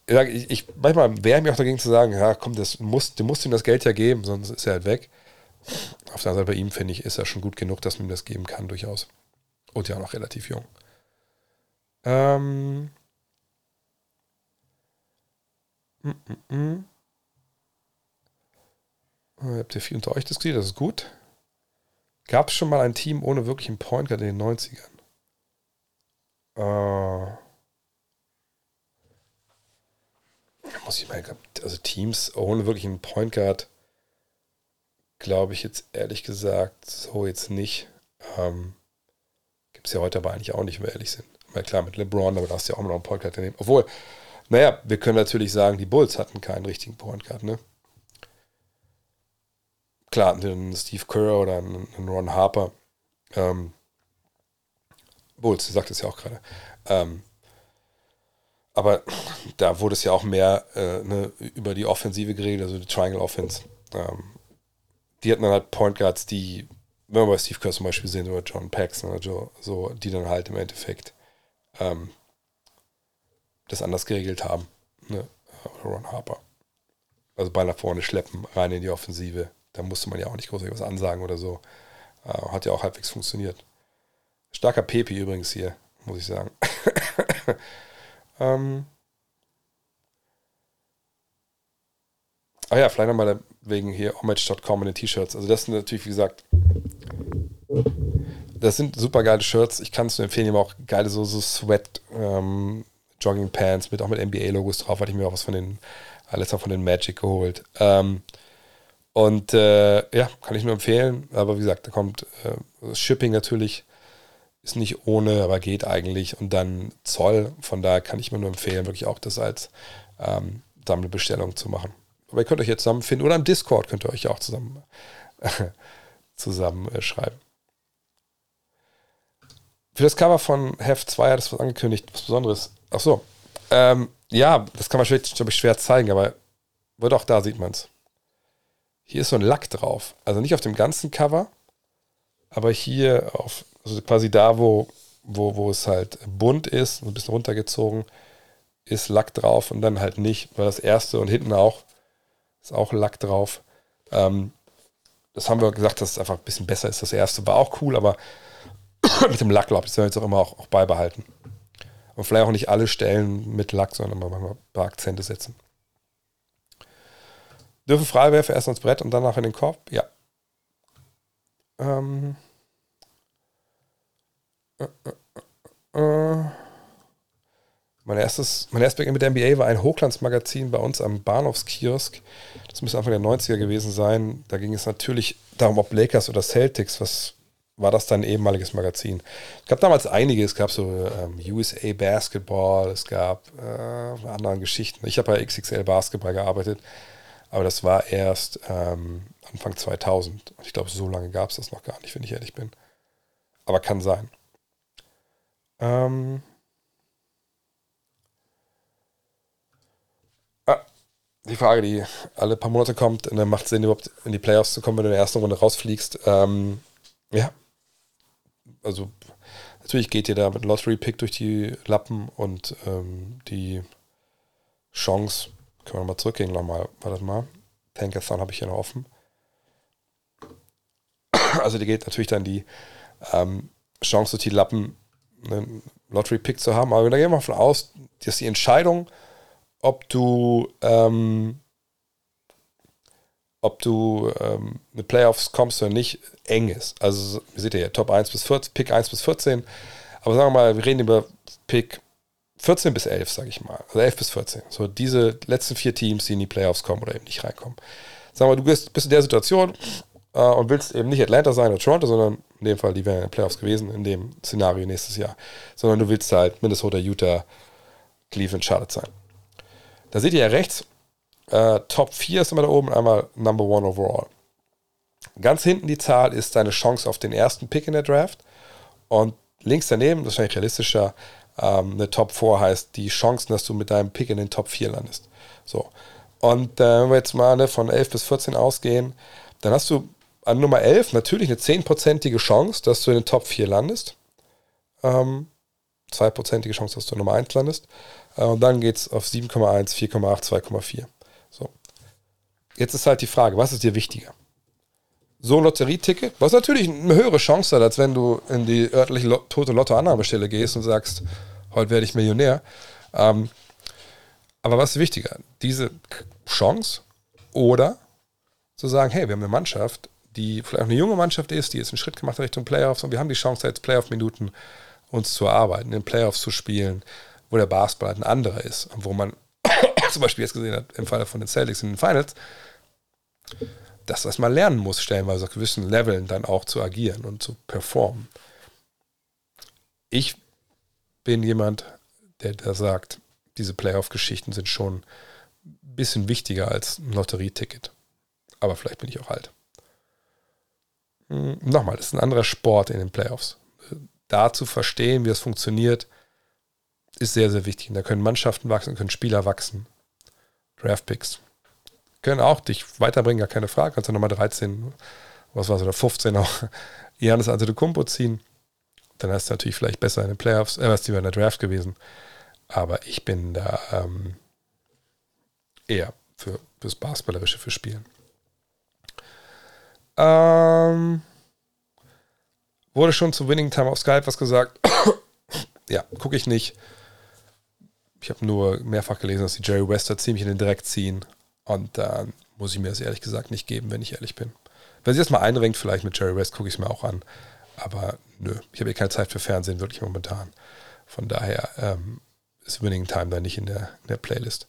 Ich, ich, manchmal wäre mir auch dagegen zu sagen, ja, komm, das muss, du musst ihm das Geld ja geben, sonst ist er halt weg. Auf der anderen Seite bei ihm, finde ich, ist er schon gut genug, dass man ihm das geben kann, durchaus. Und ja noch relativ jung. Ähm. Mm -mm. mm. Habt ihr viel unter euch diskutiert, das ist gut. Gab es schon mal ein Team ohne wirklichen Point Guard in den 90ern? Äh, muss ich mal, also Teams ohne wirklichen Point Guard glaube ich jetzt ehrlich gesagt so jetzt nicht. Ähm, Gibt es ja heute aber eigentlich auch nicht, wenn wir ehrlich sind. Na klar, mit LeBron, aber da hast du ja auch noch einen Point Guard daneben. Obwohl, naja, wir können natürlich sagen, die Bulls hatten keinen richtigen Point Guard, ne? Klar, einen Steve Kerr oder einen Ron Harper. Ähm, Bulls, du sagtest ja auch gerade. Ähm, aber da wurde es ja auch mehr äh, ne, über die Offensive geredet, also die Triangle Offense. Ähm, die hatten dann halt Point Guards, die, wenn wir bei Steve Kerr zum Beispiel sehen, oder John Paxson oder Joe, so, die dann halt im Endeffekt ähm, das anders geregelt haben. Ne? Oder Ron Harper. Also Ball nach vorne schleppen, rein in die Offensive. Da musste man ja auch nicht großartig was ansagen oder so. Äh, hat ja auch halbwegs funktioniert. Starker Pepi übrigens hier, muss ich sagen. ähm. Ah ja, vielleicht nochmal wegen hier homage.com und den T-Shirts. Also das sind natürlich, wie gesagt, das sind super geile Shirts. Ich kann es nur empfehlen, die haben auch geile so, so Sweat ähm, Jogging Pants mit auch mit NBA-Logos drauf. Hatte ich mir auch was von den, alles von den Magic geholt. Ähm, und äh, ja, kann ich nur empfehlen. Aber wie gesagt, da kommt äh, Shipping natürlich, ist nicht ohne, aber geht eigentlich. Und dann Zoll. Von daher kann ich mir nur empfehlen, wirklich auch das als ähm, Sammlerbestellung zu machen. Aber ihr könnt euch jetzt zusammenfinden oder im Discord könnt ihr euch auch zusammen, zusammen äh. Für das Cover von Heft 2 hat es was angekündigt, was Besonderes. Ach so. Ähm, ja, das kann man schwer, ich, schwer zeigen, aber wird auch da sieht man es. Hier ist so ein Lack drauf. Also nicht auf dem ganzen Cover, aber hier auf, also quasi da, wo, wo, wo es halt bunt ist, ein bisschen runtergezogen, ist Lack drauf und dann halt nicht, weil das erste und hinten auch ist auch Lack drauf. Ähm, das haben wir gesagt, dass es einfach ein bisschen besser ist. Das erste war auch cool, aber mit dem Lack, glaube ich, sollen wir jetzt auch immer auch, auch beibehalten. Und vielleicht auch nicht alle Stellen mit Lack, sondern mal ein paar Akzente setzen. Dürfen Freiwerfer erst ans Brett und danach in den Korb? Ja. Ähm. Äh, äh, äh. Mein erstes, mein erstes Beginn mit der NBA war ein Hochglanzmagazin bei uns am Bahnhofskiosk. Das müsste Anfang der 90er gewesen sein. Da ging es natürlich darum, ob Lakers oder Celtics, was war das dann ehemaliges Magazin. Es gab damals einige, es gab so ähm, USA Basketball, es gab äh, andere Geschichten. Ich habe bei XXL Basketball gearbeitet. Aber das war erst ähm, Anfang 2000. Und ich glaube, so lange gab es das noch gar nicht, wenn ich ehrlich bin. Aber kann sein. Ähm die Frage, die alle paar Monate kommt, dann macht es Sinn, überhaupt in die Playoffs zu kommen, wenn du in der ersten Runde rausfliegst. Ähm, ja. Also, natürlich geht dir da mit Lottery-Pick durch die Lappen und ähm, die Chance, können wir nochmal zurückgehen nochmal. Warte mal. Tankathon habe ich hier noch offen. Also die geht natürlich dann die ähm, Chance durch die Lappen, einen Lottery-Pick zu haben. Aber da gehen wir davon aus, dass die Entscheidung, ob du ähm, ob du ähm, mit Playoffs kommst oder nicht, eng ist. Also, ihr seht ja, Top 1 bis 14, Pick 1 bis 14. Aber sagen wir mal, wir reden über Pick 14 bis 11, sage ich mal. Also 11 bis 14. So diese letzten vier Teams, die in die Playoffs kommen oder eben nicht reinkommen. Sagen wir, du bist, bist in der Situation äh, und willst eben nicht Atlanta sein oder Toronto, sondern in dem Fall, die wären in den Playoffs gewesen, in dem Szenario nächstes Jahr. Sondern du willst halt Minnesota, Utah, Cleveland, Charlotte sein. Da seht ihr ja rechts, äh, Top 4 ist immer da oben, einmal Number 1 overall. Ganz hinten die Zahl ist deine Chance auf den ersten Pick in der Draft. Und links daneben, das ist wahrscheinlich realistischer, ähm, eine Top 4 heißt die Chancen, dass du mit deinem Pick in den Top 4 landest. So. Und äh, wenn wir jetzt mal ne, von 11 bis 14 ausgehen, dann hast du an Nummer 11 natürlich eine 10%ige Chance, dass du in den Top 4 landest. Ähm, 2%ige Chance, dass du Nummer 1 landest. Äh, und dann geht es auf 7,1, 4,8, 2,4. So. Jetzt ist halt die Frage, was ist dir wichtiger? So ein Lotterieticket, was natürlich eine höhere Chance hat, als wenn du in die örtliche Lot tote Lottoannahmestelle gehst und sagst, heute werde ich Millionär. Ähm, aber was ist wichtiger? Diese Chance oder zu sagen, hey, wir haben eine Mannschaft, die vielleicht eine junge Mannschaft ist, die jetzt einen Schritt gemacht hat Richtung Playoffs und wir haben die Chance, jetzt Playoff-Minuten uns zu erarbeiten, in Playoffs zu spielen, wo der Basketball halt ein anderer ist und wo man zum Beispiel jetzt gesehen hat, im Falle von den Celtics in den Finals, dass das mal lernen muss, stellenweise auf gewissen Leveln dann auch zu agieren und zu performen. Ich bin jemand, der da sagt, diese Playoff-Geschichten sind schon ein bisschen wichtiger als ein Lotterieticket. Aber vielleicht bin ich auch alt. Hm, nochmal, das ist ein anderer Sport in den Playoffs. Da zu verstehen, wie das funktioniert, ist sehr, sehr wichtig. Und da können Mannschaften wachsen, können Spieler wachsen. Draftpicks können auch dich weiterbringen, gar keine Frage. Kannst du nochmal 13, was war es, oder 15 auch Janis Antetokounmpo ziehen. Dann hast du natürlich vielleicht besser in den Playoffs, äh, was die in der Draft gewesen. Aber ich bin da ähm, eher für fürs Basketballerische für Spielen. Ähm, wurde schon zu Winning Time auf Skype was gesagt? ja, gucke ich nicht. Ich habe nur mehrfach gelesen, dass die Jerry Wester ziemlich in den Dreck ziehen. Und da muss ich mir das ehrlich gesagt nicht geben, wenn ich ehrlich bin. Wenn sie das mal einrenkt, vielleicht mit Jerry West, gucke ich es mir auch an. Aber nö, ich habe eh keine Zeit für Fernsehen, wirklich momentan. Von daher ähm, ist Winning Time da nicht in der, in der Playlist.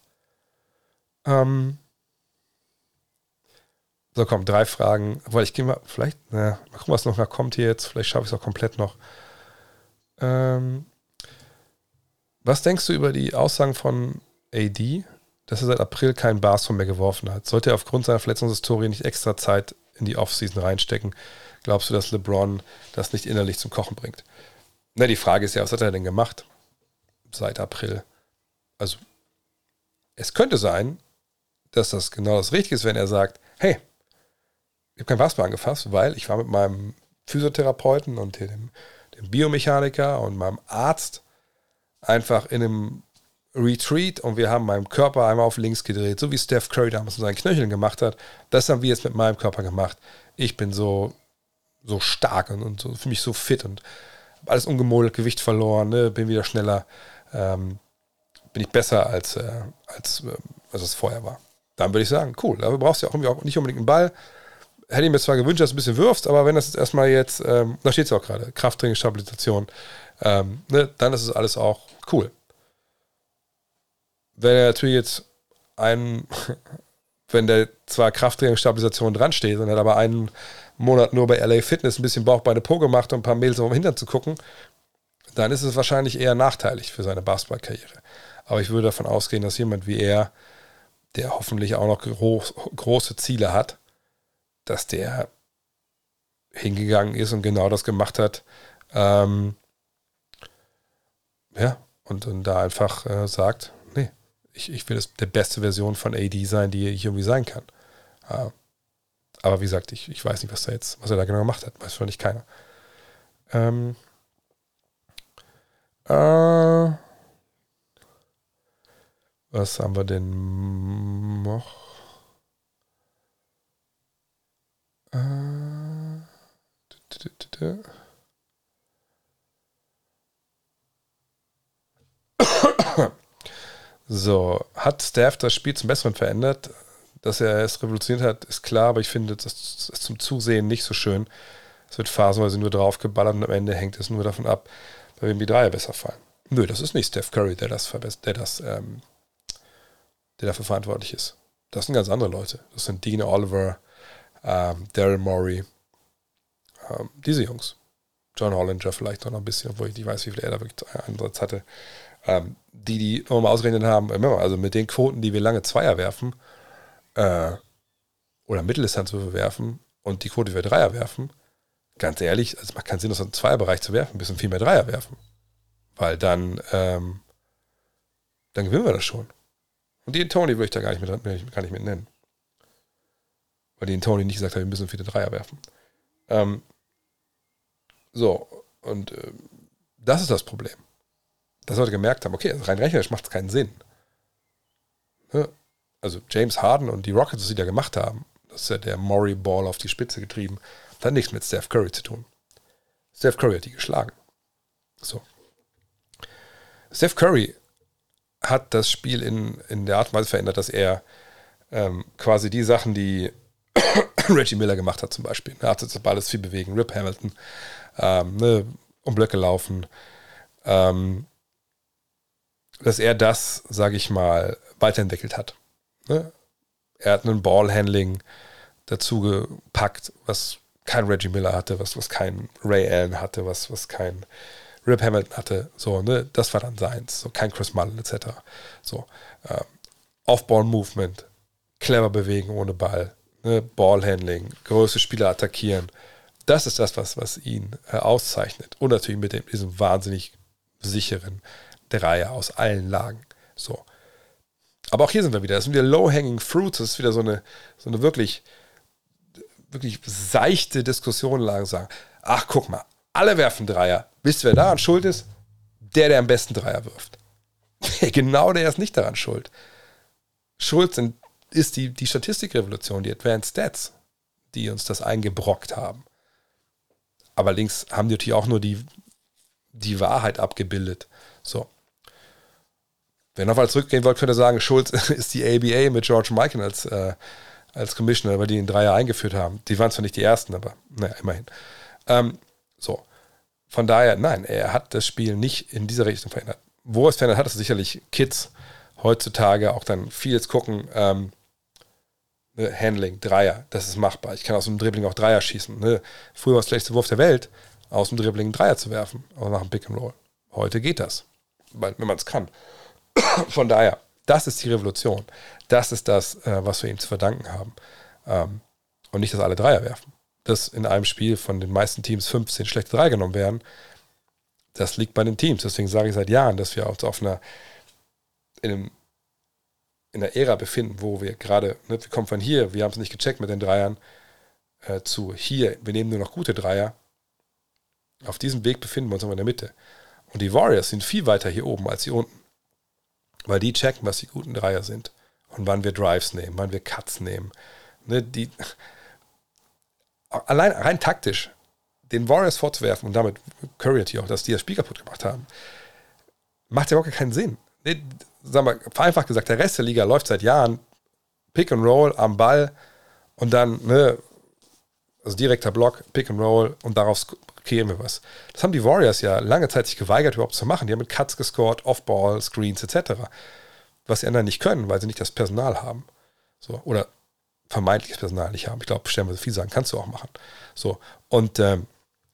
Ähm so, komm, drei Fragen. Weil ich gehe mal, vielleicht, na, mal gucken, was noch kommt hier jetzt. Vielleicht schaffe ich es auch komplett noch. Ähm was denkst du über die Aussagen von AD, dass er seit April keinen Basketball mehr geworfen hat? Sollte er aufgrund seiner Verletzungshistorie nicht extra Zeit in die Offseason reinstecken? Glaubst du, dass LeBron das nicht innerlich zum Kochen bringt? Na, die Frage ist ja, was hat er denn gemacht seit April? Also, es könnte sein, dass das genau das Richtige ist, wenn er sagt, hey, ich habe kein Basketball angefasst, weil ich war mit meinem Physiotherapeuten und dem, dem Biomechaniker und meinem Arzt einfach in einem Retreat und wir haben meinen Körper einmal auf links gedreht, so wie Steph Curry damals mit seinen Knöcheln gemacht hat. Das haben wir jetzt mit meinem Körper gemacht. Ich bin so, so stark und, und so, für mich so fit und habe alles umgemodelt, Gewicht verloren, ne, bin wieder schneller. Ähm, bin ich besser als, äh, als, äh, als es vorher war. Dann würde ich sagen, cool, aber brauchst du ja auch, irgendwie auch nicht unbedingt einen Ball. Hätte ich mir zwar gewünscht, dass du ein bisschen wirfst, aber wenn das jetzt erstmal jetzt, ähm, da steht es auch gerade, Krafttraining, Stabilisation, ähm, ne, dann ist es alles auch cool. Wenn er natürlich jetzt einen, wenn der zwar Krafttraining, Stabilisation dran steht und hat aber einen Monat nur bei LA Fitness ein bisschen Bauch bei der Po gemacht und ein paar Mädels auf dem Hintern zu gucken, dann ist es wahrscheinlich eher nachteilig für seine Basketballkarriere. Aber ich würde davon ausgehen, dass jemand wie er, der hoffentlich auch noch groß, große Ziele hat, dass der hingegangen ist und genau das gemacht hat. Ähm, ja, und, und da einfach äh, sagt, nee, ich, ich will das der beste Version von AD sein, die ich irgendwie sein kann. Äh, aber wie gesagt, ich, ich weiß nicht, was er jetzt, was er da genau gemacht hat. Weiß wahrscheinlich keiner. Ähm, äh, was haben wir denn noch? Äh, so, hat Staff das Spiel zum Besseren verändert? dass er es revolutioniert hat, ist klar, aber ich finde das ist zum Zusehen nicht so schön. Es wird phasenweise nur draufgeballert und am Ende hängt es nur davon ab, bei wem die Dreier besser fallen. Nö, das ist nicht Steph Curry, der das, der das, ähm, der dafür verantwortlich ist. Das sind ganz andere Leute. Das sind Dean Oliver, ähm, Daryl Morey, ähm, diese Jungs. John Hollinger vielleicht noch ein bisschen, obwohl ich nicht weiß, wie viel er da wirklich Einsatz hatte. Ähm, die, die mal ausgerechnet haben, also mit den Quoten, die wir lange Zweier werfen, äh, oder Mitteldistanzwürfe werfen und die Quote, die wir Dreier werfen, ganz ehrlich, also es macht keinen Sinn, das im Zweierbereich zu werfen, ein bisschen viel mehr Dreier werfen. Weil dann, ähm, dann gewinnen wir das schon. Und den Tony würde ich da gar nicht, mit, gar nicht mit nennen. Weil den Tony nicht gesagt hat, wir müssen viele Dreier werfen. Ähm, so, und äh, das ist das Problem. Dass Leute gemerkt haben, okay, rein rechnerisch macht es keinen Sinn. Ne? Also James Harden und die Rockets, was sie da gemacht haben, das ist ja der Maury Ball auf die Spitze getrieben, hat nichts mit Steph Curry zu tun. Steph Curry hat die geschlagen. So. Steph Curry hat das Spiel in, in der Art und Weise verändert, dass er ähm, quasi die Sachen, die Reggie Miller gemacht hat, zum Beispiel. Er hat jetzt alles viel bewegen. Rip Hamilton, ähm, ne, um Blöcke laufen. Ähm, dass er das, sage ich mal, weiterentwickelt hat. Ne? Er hat einen Ballhandling dazu gepackt, was kein Reggie Miller hatte, was, was kein Ray Allen hatte, was, was kein Rip Hamilton hatte. So, ne? Das war dann seins. So, kein Chris Mullen etc. So, ähm, Off-Ball-Movement, clever bewegen ohne Ball, ne? Ballhandling, größte Spieler attackieren. Das ist das, was, was ihn äh, auszeichnet. Und natürlich mit dem, diesem wahnsinnig sicheren Dreier aus allen Lagen. So. Aber auch hier sind wir wieder. Das sind wieder Low-Hanging Fruits. Das ist wieder so eine, so eine wirklich, wirklich seichte Diskussion lang sagen. Ach, guck mal, alle werfen Dreier. Wisst ihr, wer daran schuld ist? Der, der am besten Dreier wirft. genau der ist nicht daran schuld. Schuld sind, ist die, die Statistikrevolution, die Advanced Stats, die uns das eingebrockt haben. Aber links haben die natürlich auch nur die, die Wahrheit abgebildet. So. Ihr nochmal zurückgehen wollt, könnt ihr sagen, Schulz ist die ABA mit George Michael als, äh, als Commissioner, weil die den Dreier eingeführt haben. Die waren zwar nicht die ersten, aber naja, immerhin. Ähm, so. Von daher, nein, er hat das Spiel nicht in dieser Richtung verändert. Wo es verändert hat, ist sicherlich Kids heutzutage auch dann vieles gucken. Ähm, ne, Handling, Dreier, das ist machbar. Ich kann aus dem Dribbling auch Dreier schießen. Ne? Früher war es der schlechteste Wurf der Welt, aus dem Dribbling Dreier zu werfen, aber nach dem Pick and Roll. Heute geht das, wenn man es kann. Von daher, das ist die Revolution. Das ist das, äh, was wir ihm zu verdanken haben. Ähm, und nicht, dass alle Dreier werfen. Dass in einem Spiel von den meisten Teams 15 schlechte Dreier genommen werden, das liegt bei den Teams. Deswegen sage ich seit Jahren, dass wir uns auf einer, in, einem, in einer Ära befinden, wo wir gerade, ne, wir kommen von hier, wir haben es nicht gecheckt mit den Dreiern, äh, zu hier, wir nehmen nur noch gute Dreier. Auf diesem Weg befinden wir uns aber in der Mitte. Und die Warriors sind viel weiter hier oben als hier unten. Weil die checken, was die guten Dreier sind. Und wann wir Drives nehmen, wann wir Cuts nehmen. Ne, die, allein rein taktisch den Warriors vorzuwerfen und damit Curry natürlich auch, dass die das Spiel kaputt gemacht haben, macht ja überhaupt keinen Sinn. Ne, sagen wir, vereinfacht gesagt, der Rest der Liga läuft seit Jahren Pick and Roll am Ball und dann, ne, also direkter Block, Pick and Roll und darauf wir was. Das haben die Warriors ja lange Zeit sich geweigert, überhaupt zu machen. Die haben mit Cuts gescored, Off-Ball, Screens etc. Was die anderen nicht können, weil sie nicht das Personal haben. So, oder vermeintliches Personal nicht haben. Ich glaube, stellen wir so viel sagen, kannst du auch machen. So, und ähm,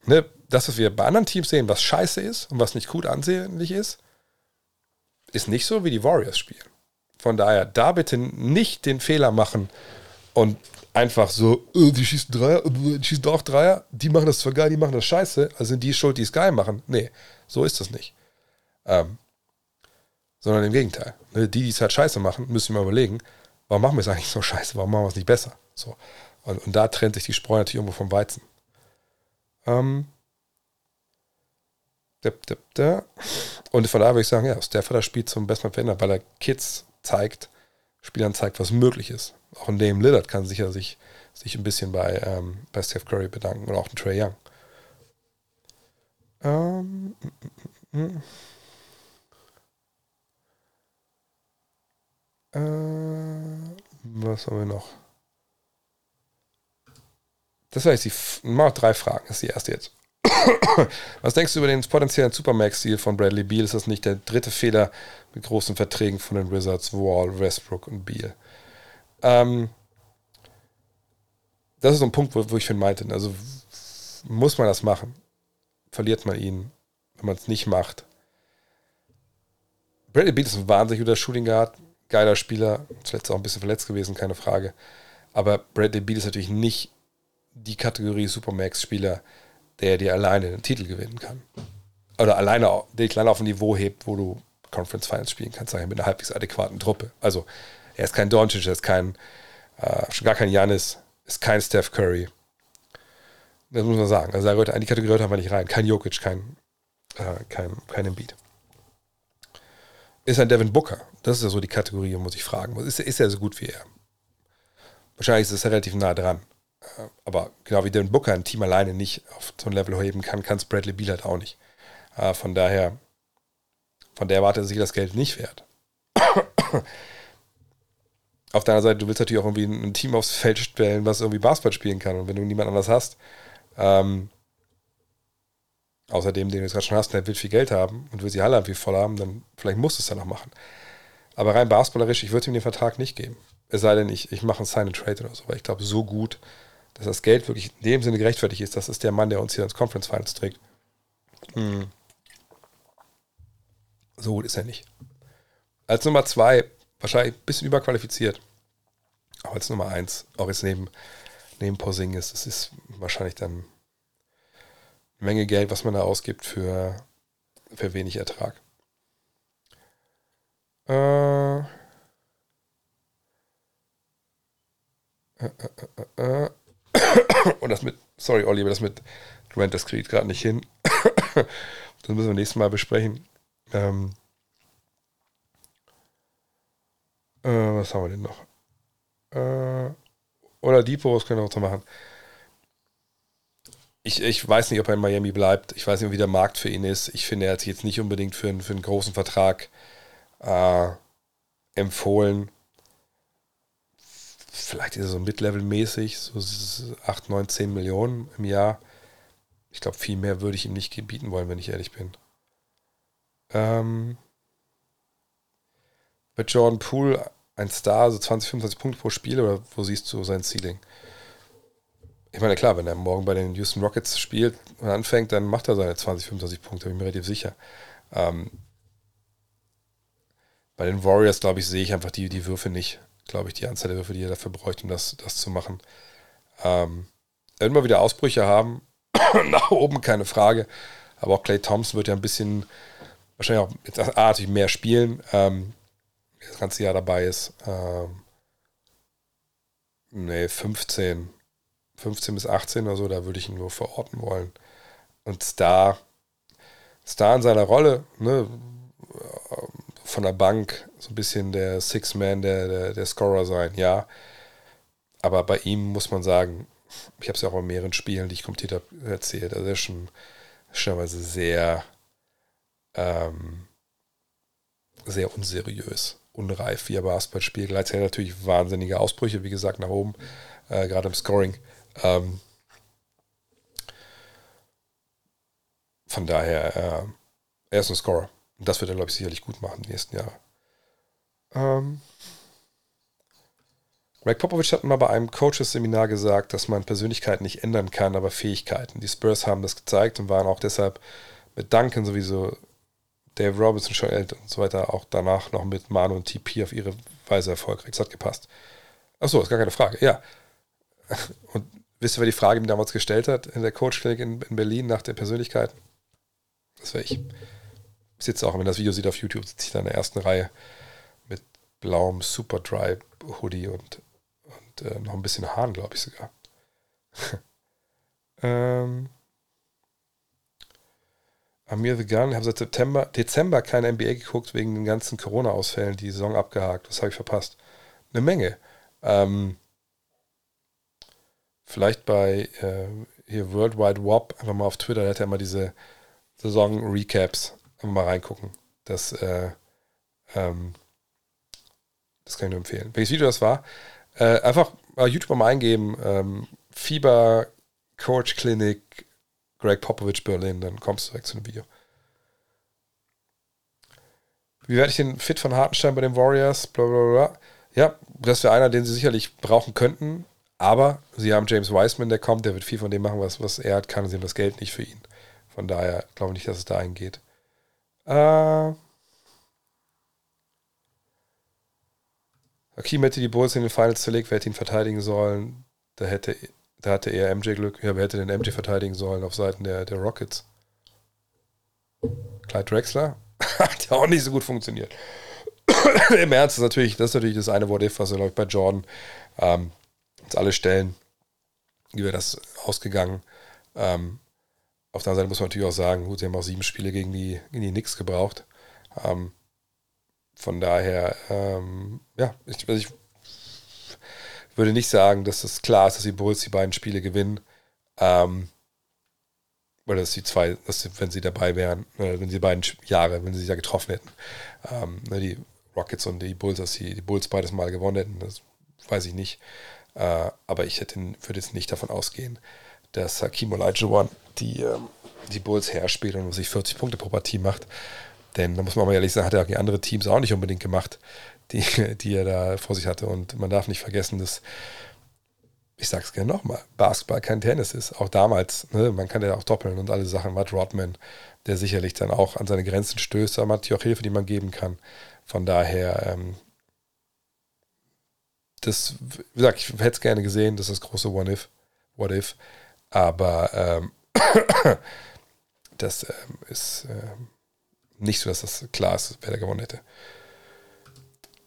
ne, das, was wir bei anderen Teams sehen, was scheiße ist und was nicht gut ansehnlich ist, ist nicht so, wie die Warriors spielen. Von daher, da bitte nicht den Fehler machen und einfach so, äh, die schießen Dreier, äh, die schießen doch Dreier, die machen das zwar geil, die machen das scheiße, also sind die schuld, die es geil machen. Nee, so ist das nicht. Ähm, sondern im Gegenteil. Ne, die, die es halt scheiße machen, müssen wir mal überlegen, warum machen wir es eigentlich so scheiße, warum machen wir es nicht besser? So. Und, und da trennt sich die Spreu natürlich irgendwo vom Weizen. Ähm, und von daher würde ich sagen, ja, Steph hat das Spiel zum besten verändert, weil er Kids zeigt, Spielern zeigt, was möglich ist. Auch ein Dame Lillard kann sicher sich, sich ein bisschen bei, ähm, bei Steph Curry bedanken oder auch ein Trey Young. Ähm, mm, mm, mm. Äh, was haben wir noch? Das war jetzt die. Mal drei Fragen. Das ist die erste jetzt. Was denkst du über den potenziellen Supermax-Deal von Bradley Beal? Ist das nicht der dritte Fehler mit großen Verträgen von den Wizards, Wall, Westbrook und Beal? Ähm, das ist so ein Punkt, wo, wo ich schon meinte. Also muss man das machen? Verliert man ihn, wenn man es nicht macht? Bradley Beal ist ein wahnsinnig guter Shooting Guard, geiler Spieler, zuletzt auch ein bisschen verletzt gewesen, keine Frage. Aber Bradley Beal ist natürlich nicht die Kategorie Supermax-Spieler, der dir alleine den Titel gewinnen kann. Oder alleine, der dich alleine auf ein Niveau hebt, wo du Conference Finals spielen kannst, sage ich, mit einer halbwegs adäquaten Truppe. Also, er ist kein Doncic, er ist kein, äh, schon gar kein Janis, ist kein Steph Curry. Das muss man sagen. Also, da gehört, in die Kategorie haben wir nicht rein. Kein Jokic, kein, äh, kein, kein Embiid. Ist ein Devin Booker. Das ist ja so die Kategorie, muss ich fragen. Ist, ist er so gut wie er? Wahrscheinlich ist es relativ nah dran. Äh, aber genau wie Devin Booker ein Team alleine nicht auf so ein Level heben kann, kann es Bradley Beal halt auch nicht. Äh, von daher, von der Warte sich das Geld nicht wert. auf deiner Seite, du willst natürlich auch irgendwie ein Team aufs Feld stellen, was irgendwie Basketball spielen kann. Und wenn du niemand anders hast, ähm, außerdem, den du jetzt gerade schon hast, der will viel Geld haben und will sie alle irgendwie voll haben, dann vielleicht musst du es dann noch machen. Aber rein basketballerisch, ich würde ihm den Vertrag nicht geben. Es sei denn, ich, ich mache einen Sign and Trade oder so, weil ich glaube, so gut dass das Geld wirklich in dem Sinne gerechtfertigt ist. Das ist der Mann, der uns hier ins Conference Finals trägt. Hm. So gut ist er nicht. Als Nummer zwei, wahrscheinlich ein bisschen überqualifiziert. Aber als Nummer eins, auch jetzt neben, neben Porzingis, das ist wahrscheinlich dann eine Menge Geld, was man da ausgibt für, für wenig Ertrag. Äh, äh, äh, äh, äh. Und das mit, sorry Olli, aber das mit Grant, das kriegt gerade nicht hin. das müssen wir nächstes Mal besprechen. Ähm, äh, was haben wir denn noch? Äh, oder Depot, was können wir noch so machen? Ich, ich weiß nicht, ob er in Miami bleibt. Ich weiß nicht, wie der Markt für ihn ist. Ich finde, er hat sich jetzt nicht unbedingt für, einen, für einen großen Vertrag äh, empfohlen vielleicht ist er so Mid-Level-mäßig, so 8, 9, 10 Millionen im Jahr. Ich glaube, viel mehr würde ich ihm nicht gebieten wollen, wenn ich ehrlich bin. Ähm, bei Jordan Poole ein Star, so 20, 25 Punkte pro Spiel, oder wo siehst du sein Ceiling? Ich meine, klar, wenn er morgen bei den Houston Rockets spielt und anfängt, dann macht er seine 20, 25 Punkte, bin ich mir relativ sicher. Ähm, bei den Warriors, glaube ich, sehe ich einfach die, die Würfe nicht glaube ich, die Anzahl der Würfe, die er dafür bräuchte, um das, das zu machen. Ähm, mal wieder Ausbrüche haben. Nach oben keine Frage. Aber auch Clay Thompson wird ja ein bisschen, wahrscheinlich auch jetzt artig mehr spielen. Ähm, das ganze Jahr dabei ist. Ähm, nee, 15. 15 bis 18 oder so, da würde ich ihn nur verorten wollen. Und Star, Star in seiner Rolle, ne, von der Bank so ein bisschen der Six-Man, der, der, der Scorer sein, ja. Aber bei ihm muss man sagen, ich habe es ja auch in mehreren Spielen, die ich kommentiert habe, erzählt, also er ist schon stellenweise sehr, ähm, sehr unseriös, unreif, wie er Basketball spielt. Gleichzeitig natürlich wahnsinnige Ausbrüche, wie gesagt, nach oben, äh, gerade im Scoring. Ähm, von daher, äh, er ist ein Scorer. Und das wird er, glaube ich, sicherlich gut machen die nächsten Jahre. Ähm, Greg Popovich hat mal bei einem Coaches-Seminar gesagt, dass man Persönlichkeiten nicht ändern kann, aber Fähigkeiten. Die Spurs haben das gezeigt und waren auch deshalb mit Duncan sowieso, Dave Robinson, Sean Elton und so weiter, auch danach noch mit Manu und TP auf ihre Weise erfolgreich. Das hat gepasst. Achso, ist gar keine Frage. Ja. Und wisst ihr, wer die Frage mir damals gestellt hat in der Coach-Klinik in, in Berlin nach der Persönlichkeit? Das war ich sitze auch, wenn das Video sieht auf YouTube, sitze ich da in der ersten Reihe mit blauem Super Dry Hoodie und, und äh, noch ein bisschen Haaren, glaube ich sogar. ähm, Amir the Gun, habe seit September, Dezember keine NBA geguckt wegen den ganzen Corona-Ausfällen, die Saison abgehakt. Was habe ich verpasst? Eine Menge. Ähm, vielleicht bei äh, hier Worldwide WOP, einfach mal auf Twitter, da hat er immer diese Saison-Recaps mal reingucken. Das, äh, ähm, das kann ich nur empfehlen. Welches Video das war, Äh, einfach mal YouTube mal eingeben, ähm, Fieber Coach Clinic Greg Popovich Berlin, dann kommst du direkt zu dem Video. Wie werde ich den fit von Hartenstein bei den Warriors? Blablabla. Ja, das wäre einer, den sie sicherlich brauchen könnten. Aber sie haben James Wiseman, der kommt, der wird viel von dem machen, was, was er hat, kann. Sie haben das Geld nicht für ihn. Von daher glaube ich nicht, dass es dahin geht. Äh, Hakim hätte die Bulls in den Finals zerlegt, wer hätte ihn verteidigen sollen. Da hätte, da hatte er MJ Glück. Ja, wer hätte den MJ verteidigen sollen auf Seiten der, der Rockets? Clyde Drexler? Hat ja auch nicht so gut funktioniert. Im Ernst, ist natürlich das, ist natürlich das eine Wort, was er, glaube ich, bei Jordan ähm, uns alle stellen. Wie wäre das ausgegangen? Ähm, auf der anderen Seite muss man natürlich auch sagen, gut, sie haben auch sieben Spiele gegen die, gegen die Knicks gebraucht. Ähm, von daher, ähm, ja, ich, also ich, würde nicht sagen, dass es klar ist, dass die Bulls die beiden Spiele gewinnen. Ähm, oder dass die zwei, dass, wenn sie dabei wären, äh, wenn sie beiden Jahre, wenn sie sich da getroffen hätten, ähm, ne, die Rockets und die Bulls, dass die, die Bulls beides Mal gewonnen hätten, das weiß ich nicht. Äh, aber ich hätte, würde jetzt nicht davon ausgehen, dass Hakim Olajuwon die, ähm, die Bulls herspielt und sich 40 Punkte pro Partie macht. Denn da muss man mal ehrlich sagen, hat er auch die andere Teams auch nicht unbedingt gemacht, die, die er da vor sich hatte. Und man darf nicht vergessen, dass, ich sag's gerne nochmal, Basketball kein Tennis ist. Auch damals, ne, man kann ja auch doppeln und alle Sachen. Matt Rodman, der sicherlich dann auch an seine Grenzen stößt, aber man hat auch Hilfe, die man geben kann. Von daher, ähm, das, wie gesagt, ich hätte es gerne gesehen, das ist das große What If. What If. Aber ähm, das ähm, ist ähm, nicht so, dass das klar ist, wer da gewonnen hätte.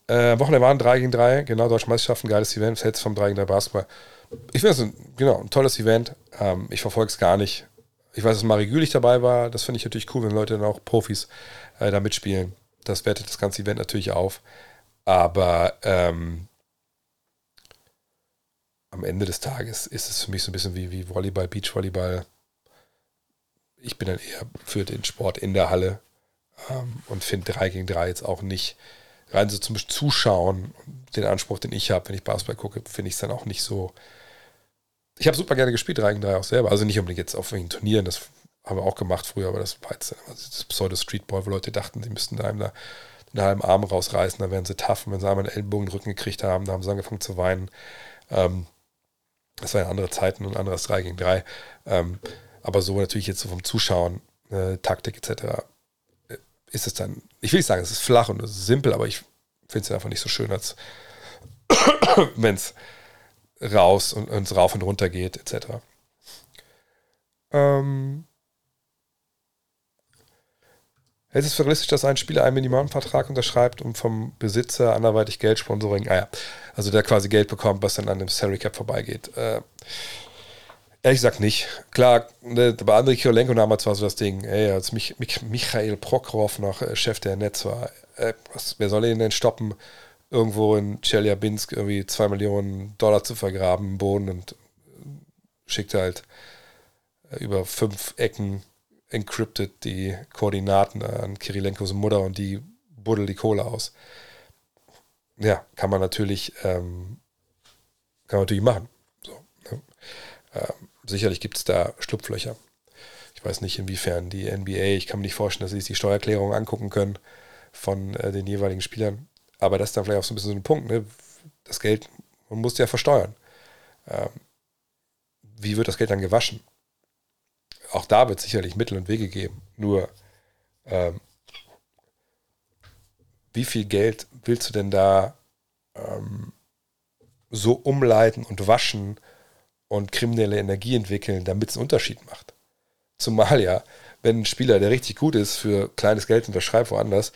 Äh, Wochenende waren 3 gegen 3, genau, Deutsche Meisterschaften, geiles Event, Sets vom 3 gegen 3 Basketball. Ich finde es ein, genau, ein tolles Event. Ähm, ich verfolge es gar nicht. Ich weiß, dass Marie Gülich dabei war. Das finde ich natürlich cool, wenn Leute dann auch Profis äh, da mitspielen. Das wertet das ganze Event natürlich auf. Aber ähm, am Ende des Tages ist es für mich so ein bisschen wie, wie Volleyball, Beachvolleyball. Ich bin dann eher für den Sport in der Halle ähm, und finde 3 gegen 3 jetzt auch nicht rein so zum Zuschauen, den Anspruch, den ich habe, wenn ich Basketball gucke, finde ich es dann auch nicht so. Ich habe super gerne gespielt, 3 gegen 3 auch selber. Also nicht unbedingt jetzt auf welchen Turnieren, das haben wir auch gemacht früher, aber das war jetzt das Pseudo-Streetball, wo Leute dachten, sie müssten da einem da den halben Arm rausreißen, da wären sie tough. Und wenn sie einmal einen Ellenbogen in den Rücken gekriegt haben, da haben sie angefangen zu weinen. Ähm, das waren andere Zeiten und anderes 3 gegen 3. Ähm, aber so natürlich jetzt so vom Zuschauen, äh, Taktik etc ist es dann, ich will nicht sagen, es ist flach und es ist simpel, aber ich finde es einfach nicht so schön, als wenn es raus und, und rauf und runter geht, etc. Ähm, Hält es für realistisch, dass ein Spieler einen Minimalvertrag unterschreibt und vom Besitzer anderweitig Geldsponsoring, ah ja, also der quasi Geld bekommt, was dann an dem Salary Cap vorbeigeht? Äh, Ehrlich gesagt nicht. Klar, ne, bei Andrei Kiolenko nahm zwar so das Ding, ey, als Mich Mich Michael Prokhorov noch äh, Chef der Netz war, äh, was, wer soll ihn denn stoppen, irgendwo in Chelyabinsk irgendwie zwei Millionen Dollar zu vergraben im Boden und schickt halt äh, über fünf Ecken encrypted die Koordinaten an Kirilenkos Mutter und die buddelt die Kohle aus. Ja, kann man natürlich, ähm, kann man natürlich machen. So, ne? ähm, sicherlich gibt es da Schlupflöcher. Ich weiß nicht, inwiefern die NBA, ich kann mir nicht vorstellen, dass sie sich die Steuererklärung angucken können von äh, den jeweiligen Spielern. Aber das ist dann vielleicht auch so ein bisschen so ein Punkt. Ne? Das Geld, man muss ja versteuern. Ähm, wie wird das Geld dann gewaschen? Auch da wird sicherlich Mittel und Wege geben. Nur, ähm, wie viel Geld willst du denn da ähm, so umleiten und waschen, und kriminelle Energie entwickeln, damit es einen Unterschied macht. Zumal ja, wenn ein Spieler, der richtig gut ist, für kleines Geld unterschreibt woanders,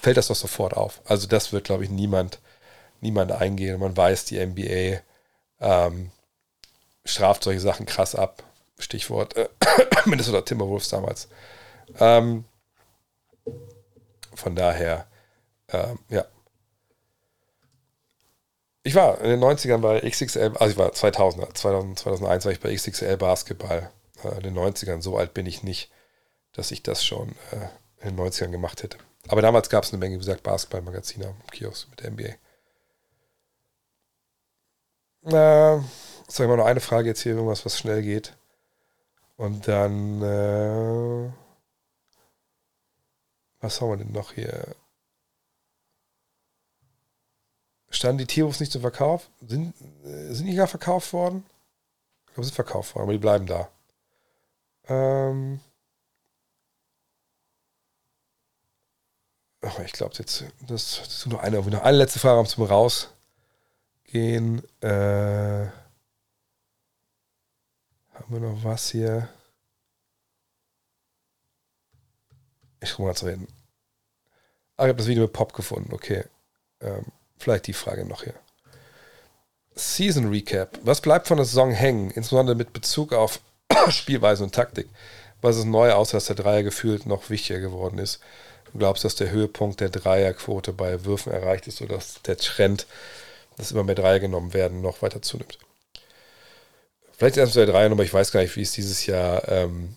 fällt das doch sofort auf. Also das wird, glaube ich, niemand, niemand eingehen. Man weiß, die NBA ähm, straft solche Sachen krass ab. Stichwort äh, Minnesota Timberwolves damals. Ähm, von daher, ähm, ja, ich war in den 90ern bei XXL, also ich war 2000, 2000 2001 war ich bei XXL Basketball. Äh, in den 90ern, so alt bin ich nicht, dass ich das schon äh, in den 90ern gemacht hätte. Aber damals gab es eine Menge, wie gesagt, Basketballmagazine am Kiosk mit der NBA. Na, sag mal noch eine Frage jetzt hier, irgendwas, was schnell geht. Und dann, äh, was haben wir denn noch hier? Standen die T-Wolves nicht zum Verkauf? Sind, äh, sind die gar verkauft worden? Ich glaube, sie sind verkauft worden, aber die bleiben da. Ähm, ich glaube jetzt, das, das ist nur eine, noch eine letzte Frage zum Rausgehen. Äh, haben wir noch was hier? Ich gucke mal zu reden. Ah, ich habe das Video mit Pop gefunden. Okay. Ähm, vielleicht die Frage noch hier. Season Recap. Was bleibt von der Saison hängen, insbesondere mit Bezug auf Spielweise und Taktik? Was ist neu, außer dass der Dreier gefühlt noch wichtiger geworden ist? Du glaubst, dass der Höhepunkt der Dreierquote bei Würfen erreicht ist oder dass der Trend, dass immer mehr Dreier genommen werden, noch weiter zunimmt? Vielleicht erst der Dreier, aber ich weiß gar nicht, wie es dieses Jahr, ähm,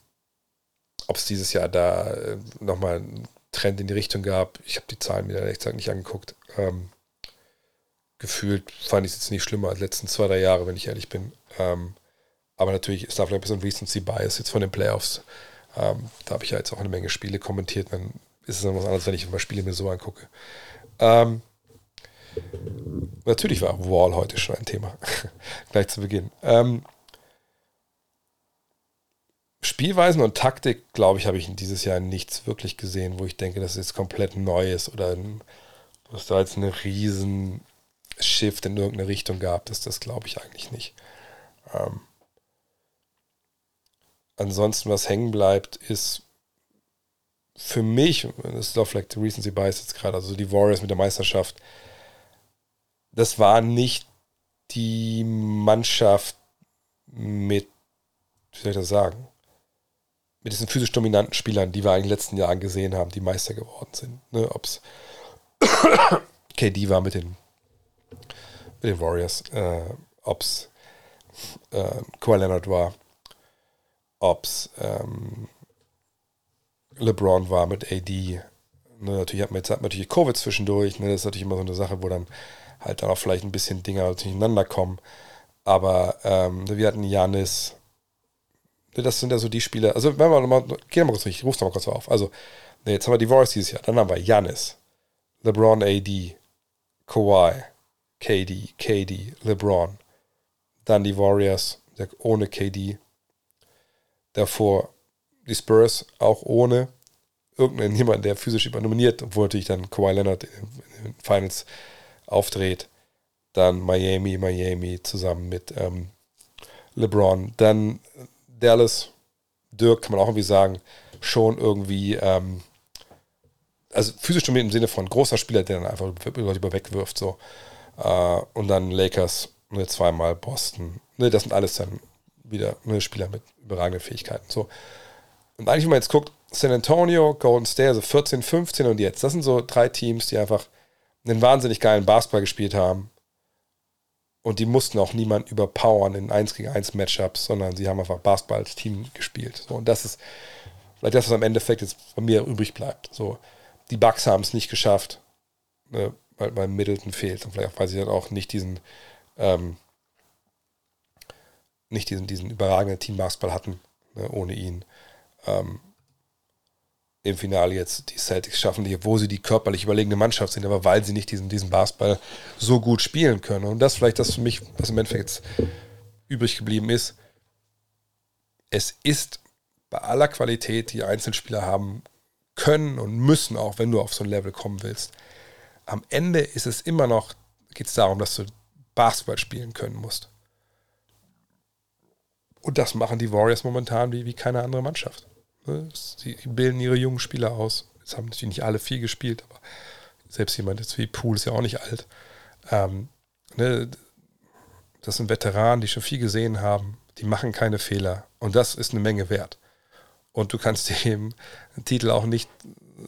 ob es dieses Jahr da äh, nochmal einen Trend in die Richtung gab. Ich habe die Zahlen mir ehrlich gesagt nicht angeguckt. Ähm, gefühlt fand ich es jetzt nicht schlimmer als letzten zwei, drei Jahre, wenn ich ehrlich bin. Ähm, aber natürlich ist da vielleicht ein bisschen Recency Bias jetzt von den Playoffs. Ähm, da habe ich ja jetzt auch eine Menge Spiele kommentiert. Dann ist es dann was anderes, wenn ich mal Spiele mir so angucke. Ähm, natürlich war Wall heute schon ein Thema. Gleich zu Beginn. Ähm, Spielweisen und Taktik, glaube ich, habe ich dieses Jahr nichts wirklich gesehen, wo ich denke, dass es komplett neu ist oder dass da jetzt eine riesen Shift in irgendeine Richtung gab. Das, das glaube ich eigentlich nicht. Ähm, ansonsten, was hängen bleibt, ist für mich, das ist auch vielleicht die Recency Bias jetzt gerade, also die Warriors mit der Meisterschaft, das war nicht die Mannschaft mit, wie soll ich das sagen, mit diesen physisch dominanten Spielern, die wir in den letzten Jahren gesehen haben, die Meister geworden sind. Ne, Ob es KD war mit den, mit den Warriors, äh, ob es äh, Kawhi Leonard war, ob es ähm, LeBron war mit AD. Ne, natürlich hat man jetzt hat man natürlich Covid zwischendurch. Ne, das ist natürlich immer so eine Sache, wo dann halt dann auch vielleicht ein bisschen Dinge durcheinander kommen. Aber ähm, wir hatten Janis. Das sind ja so die Spiele. Also, wenn wir nochmal, geh nochmal kurz durch, ruf's nochmal kurz auf. Also, ne, jetzt haben wir die Warriors dieses Jahr. Dann haben wir Janis, LeBron AD, Kawhi, KD, KD, LeBron. Dann die Warriors ohne KD. Davor die Spurs auch ohne irgendeinen jemanden, der physisch übernominiert, obwohl natürlich dann Kawhi Leonard in den Finals aufdreht. Dann Miami, Miami zusammen mit ähm, LeBron. Dann Dallas, Dirk kann man auch irgendwie sagen, schon irgendwie, ähm, also physisch dominiert im Sinne von großer Spieler, der dann einfach Leute über wegwirft. So. Äh, und dann Lakers, ne, zweimal Boston. Ne, das sind alles dann wieder ne, Spieler mit überragenden Fähigkeiten. So. Und eigentlich, wenn man jetzt guckt, San Antonio, Golden State, also 14, 15 und jetzt, das sind so drei Teams, die einfach einen wahnsinnig geilen Basketball gespielt haben. Und die mussten auch niemand überpowern in 1 gegen 1 Matchups, sondern sie haben einfach Basketball als Team gespielt. So, und das ist vielleicht das, was am Endeffekt jetzt bei mir übrig bleibt. So, die Bucks haben es nicht geschafft, ne, weil, weil Middleton fehlt. Und vielleicht weil sie dann auch nicht diesen, ähm, nicht diesen, diesen überragenden Team-Basketball hatten, ne, ohne ihn ähm, im Finale jetzt die Celtics schaffen, die, wo sie die körperlich überlegene Mannschaft sind, aber weil sie nicht diesen, diesen Basketball so gut spielen können. Und das vielleicht das für mich, was im Endeffekt jetzt übrig geblieben ist. Es ist bei aller Qualität, die Einzelspieler haben können und müssen, auch wenn du auf so ein Level kommen willst. Am Ende ist es immer noch, geht es darum, dass du Basketball spielen können musst. Und das machen die Warriors momentan wie, wie keine andere Mannschaft. Ne? Sie bilden ihre jungen Spieler aus. Jetzt haben natürlich nicht alle viel gespielt, aber selbst jemand jetzt wie Pool ist ja auch nicht alt. Ähm, ne? Das sind Veteranen, die schon viel gesehen haben. Die machen keine Fehler. Und das ist eine Menge wert. Und du kannst dem Titel auch nicht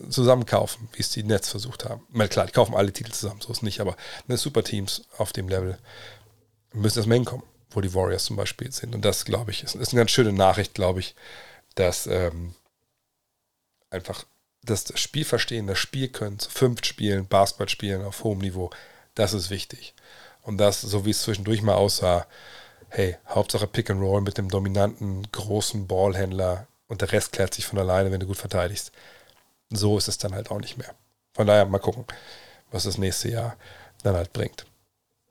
zusammenkaufen, wie es die Nets versucht haben. Mal klar, die kaufen alle Titel zusammen, so ist es nicht, aber ne, Superteams auf dem Level müssen erstmal hinkommen, wo die Warriors zum Beispiel sind. Und das, glaube ich, ist, ist eine ganz schöne Nachricht, glaube ich, dass ähm, einfach das Spiel verstehen, das Spiel können, zu fünft spielen, Basketball spielen auf hohem Niveau, das ist wichtig. Und das, so wie es zwischendurch mal aussah, hey, Hauptsache Pick and Roll mit dem dominanten, großen Ballhändler und der Rest klärt sich von alleine, wenn du gut verteidigst. So ist es dann halt auch nicht mehr. Von daher mal gucken, was das nächste Jahr dann halt bringt.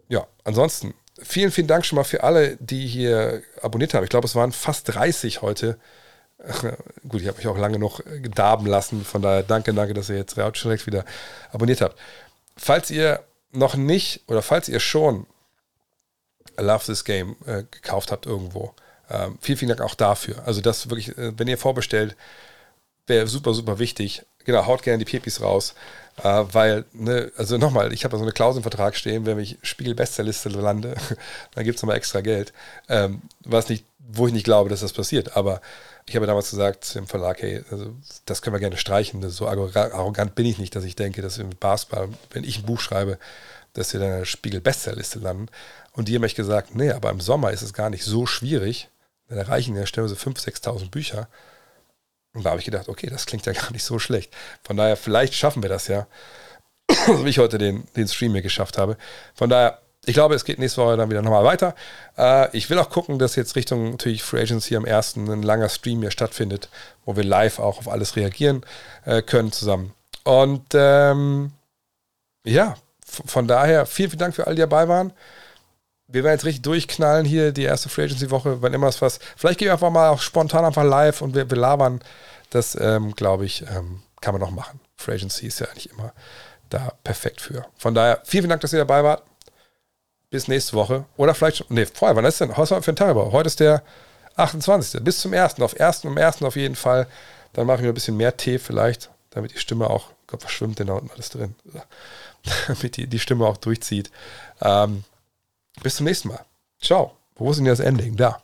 Ja, ansonsten vielen, vielen Dank schon mal für alle, die hier abonniert haben. Ich glaube, es waren fast 30 heute. Gut, ich habe mich auch lange noch darben lassen. Von daher danke, danke, dass ihr jetzt direkt wieder abonniert habt. Falls ihr noch nicht oder falls ihr schon Love This Game äh, gekauft habt irgendwo, ähm, vielen, vielen Dank auch dafür. Also das wirklich, äh, wenn ihr vorbestellt, wäre super, super wichtig. Genau, haut gerne die Pipis raus. Äh, weil, ne, also nochmal, ich habe so eine Klausel im Vertrag stehen, wenn ich Spiegel-Bestsellerliste lande, dann gibt es nochmal extra Geld. Ähm, was nicht, wo ich nicht glaube, dass das passiert. Aber ich habe damals gesagt im Verlag, hey, also, das können wir gerne streichen. So arrogant bin ich nicht, dass ich denke, dass wir mit Basketball, wenn ich ein Buch schreibe, dass wir dann in der Spiegel-Bestsellerliste landen. Und die haben mich gesagt, nee, aber im Sommer ist es gar nicht so schwierig. Dann erreichen ja stellenweise 5.000, 6.000 Bücher. Und da habe ich gedacht, okay, das klingt ja gar nicht so schlecht. Von daher, vielleicht schaffen wir das ja, so wie ich heute den, den Stream hier geschafft habe. Von daher, ich glaube, es geht nächste Woche dann wieder nochmal weiter. Äh, ich will auch gucken, dass jetzt Richtung natürlich Free Agency am ersten ein langer Stream hier stattfindet, wo wir live auch auf alles reagieren äh, können zusammen. Und ähm, ja, von daher, vielen, vielen Dank für all die dabei waren wir werden jetzt richtig durchknallen hier, die erste Free Agency Woche, wenn immer was. Vielleicht gehen wir einfach mal spontan einfach live und wir, wir labern. Das, ähm, glaube ich, ähm, kann man noch machen. Free Agency ist ja eigentlich immer da perfekt für. Von daher, vielen, vielen Dank, dass ihr dabei wart. Bis nächste Woche. Oder vielleicht schon, nee, vorher, wann ist denn? Was für ein Tag überhaupt? Heute ist der 28. Bis zum 1. Auf 1. um 1. auf jeden Fall. Dann mache ich mir ein bisschen mehr Tee vielleicht, damit die Stimme auch, Gott, was schwimmt denn da unten alles drin? damit die, die Stimme auch durchzieht. Ähm, bis zum nächsten Mal. Ciao. Wo ist denn das Ending? Da.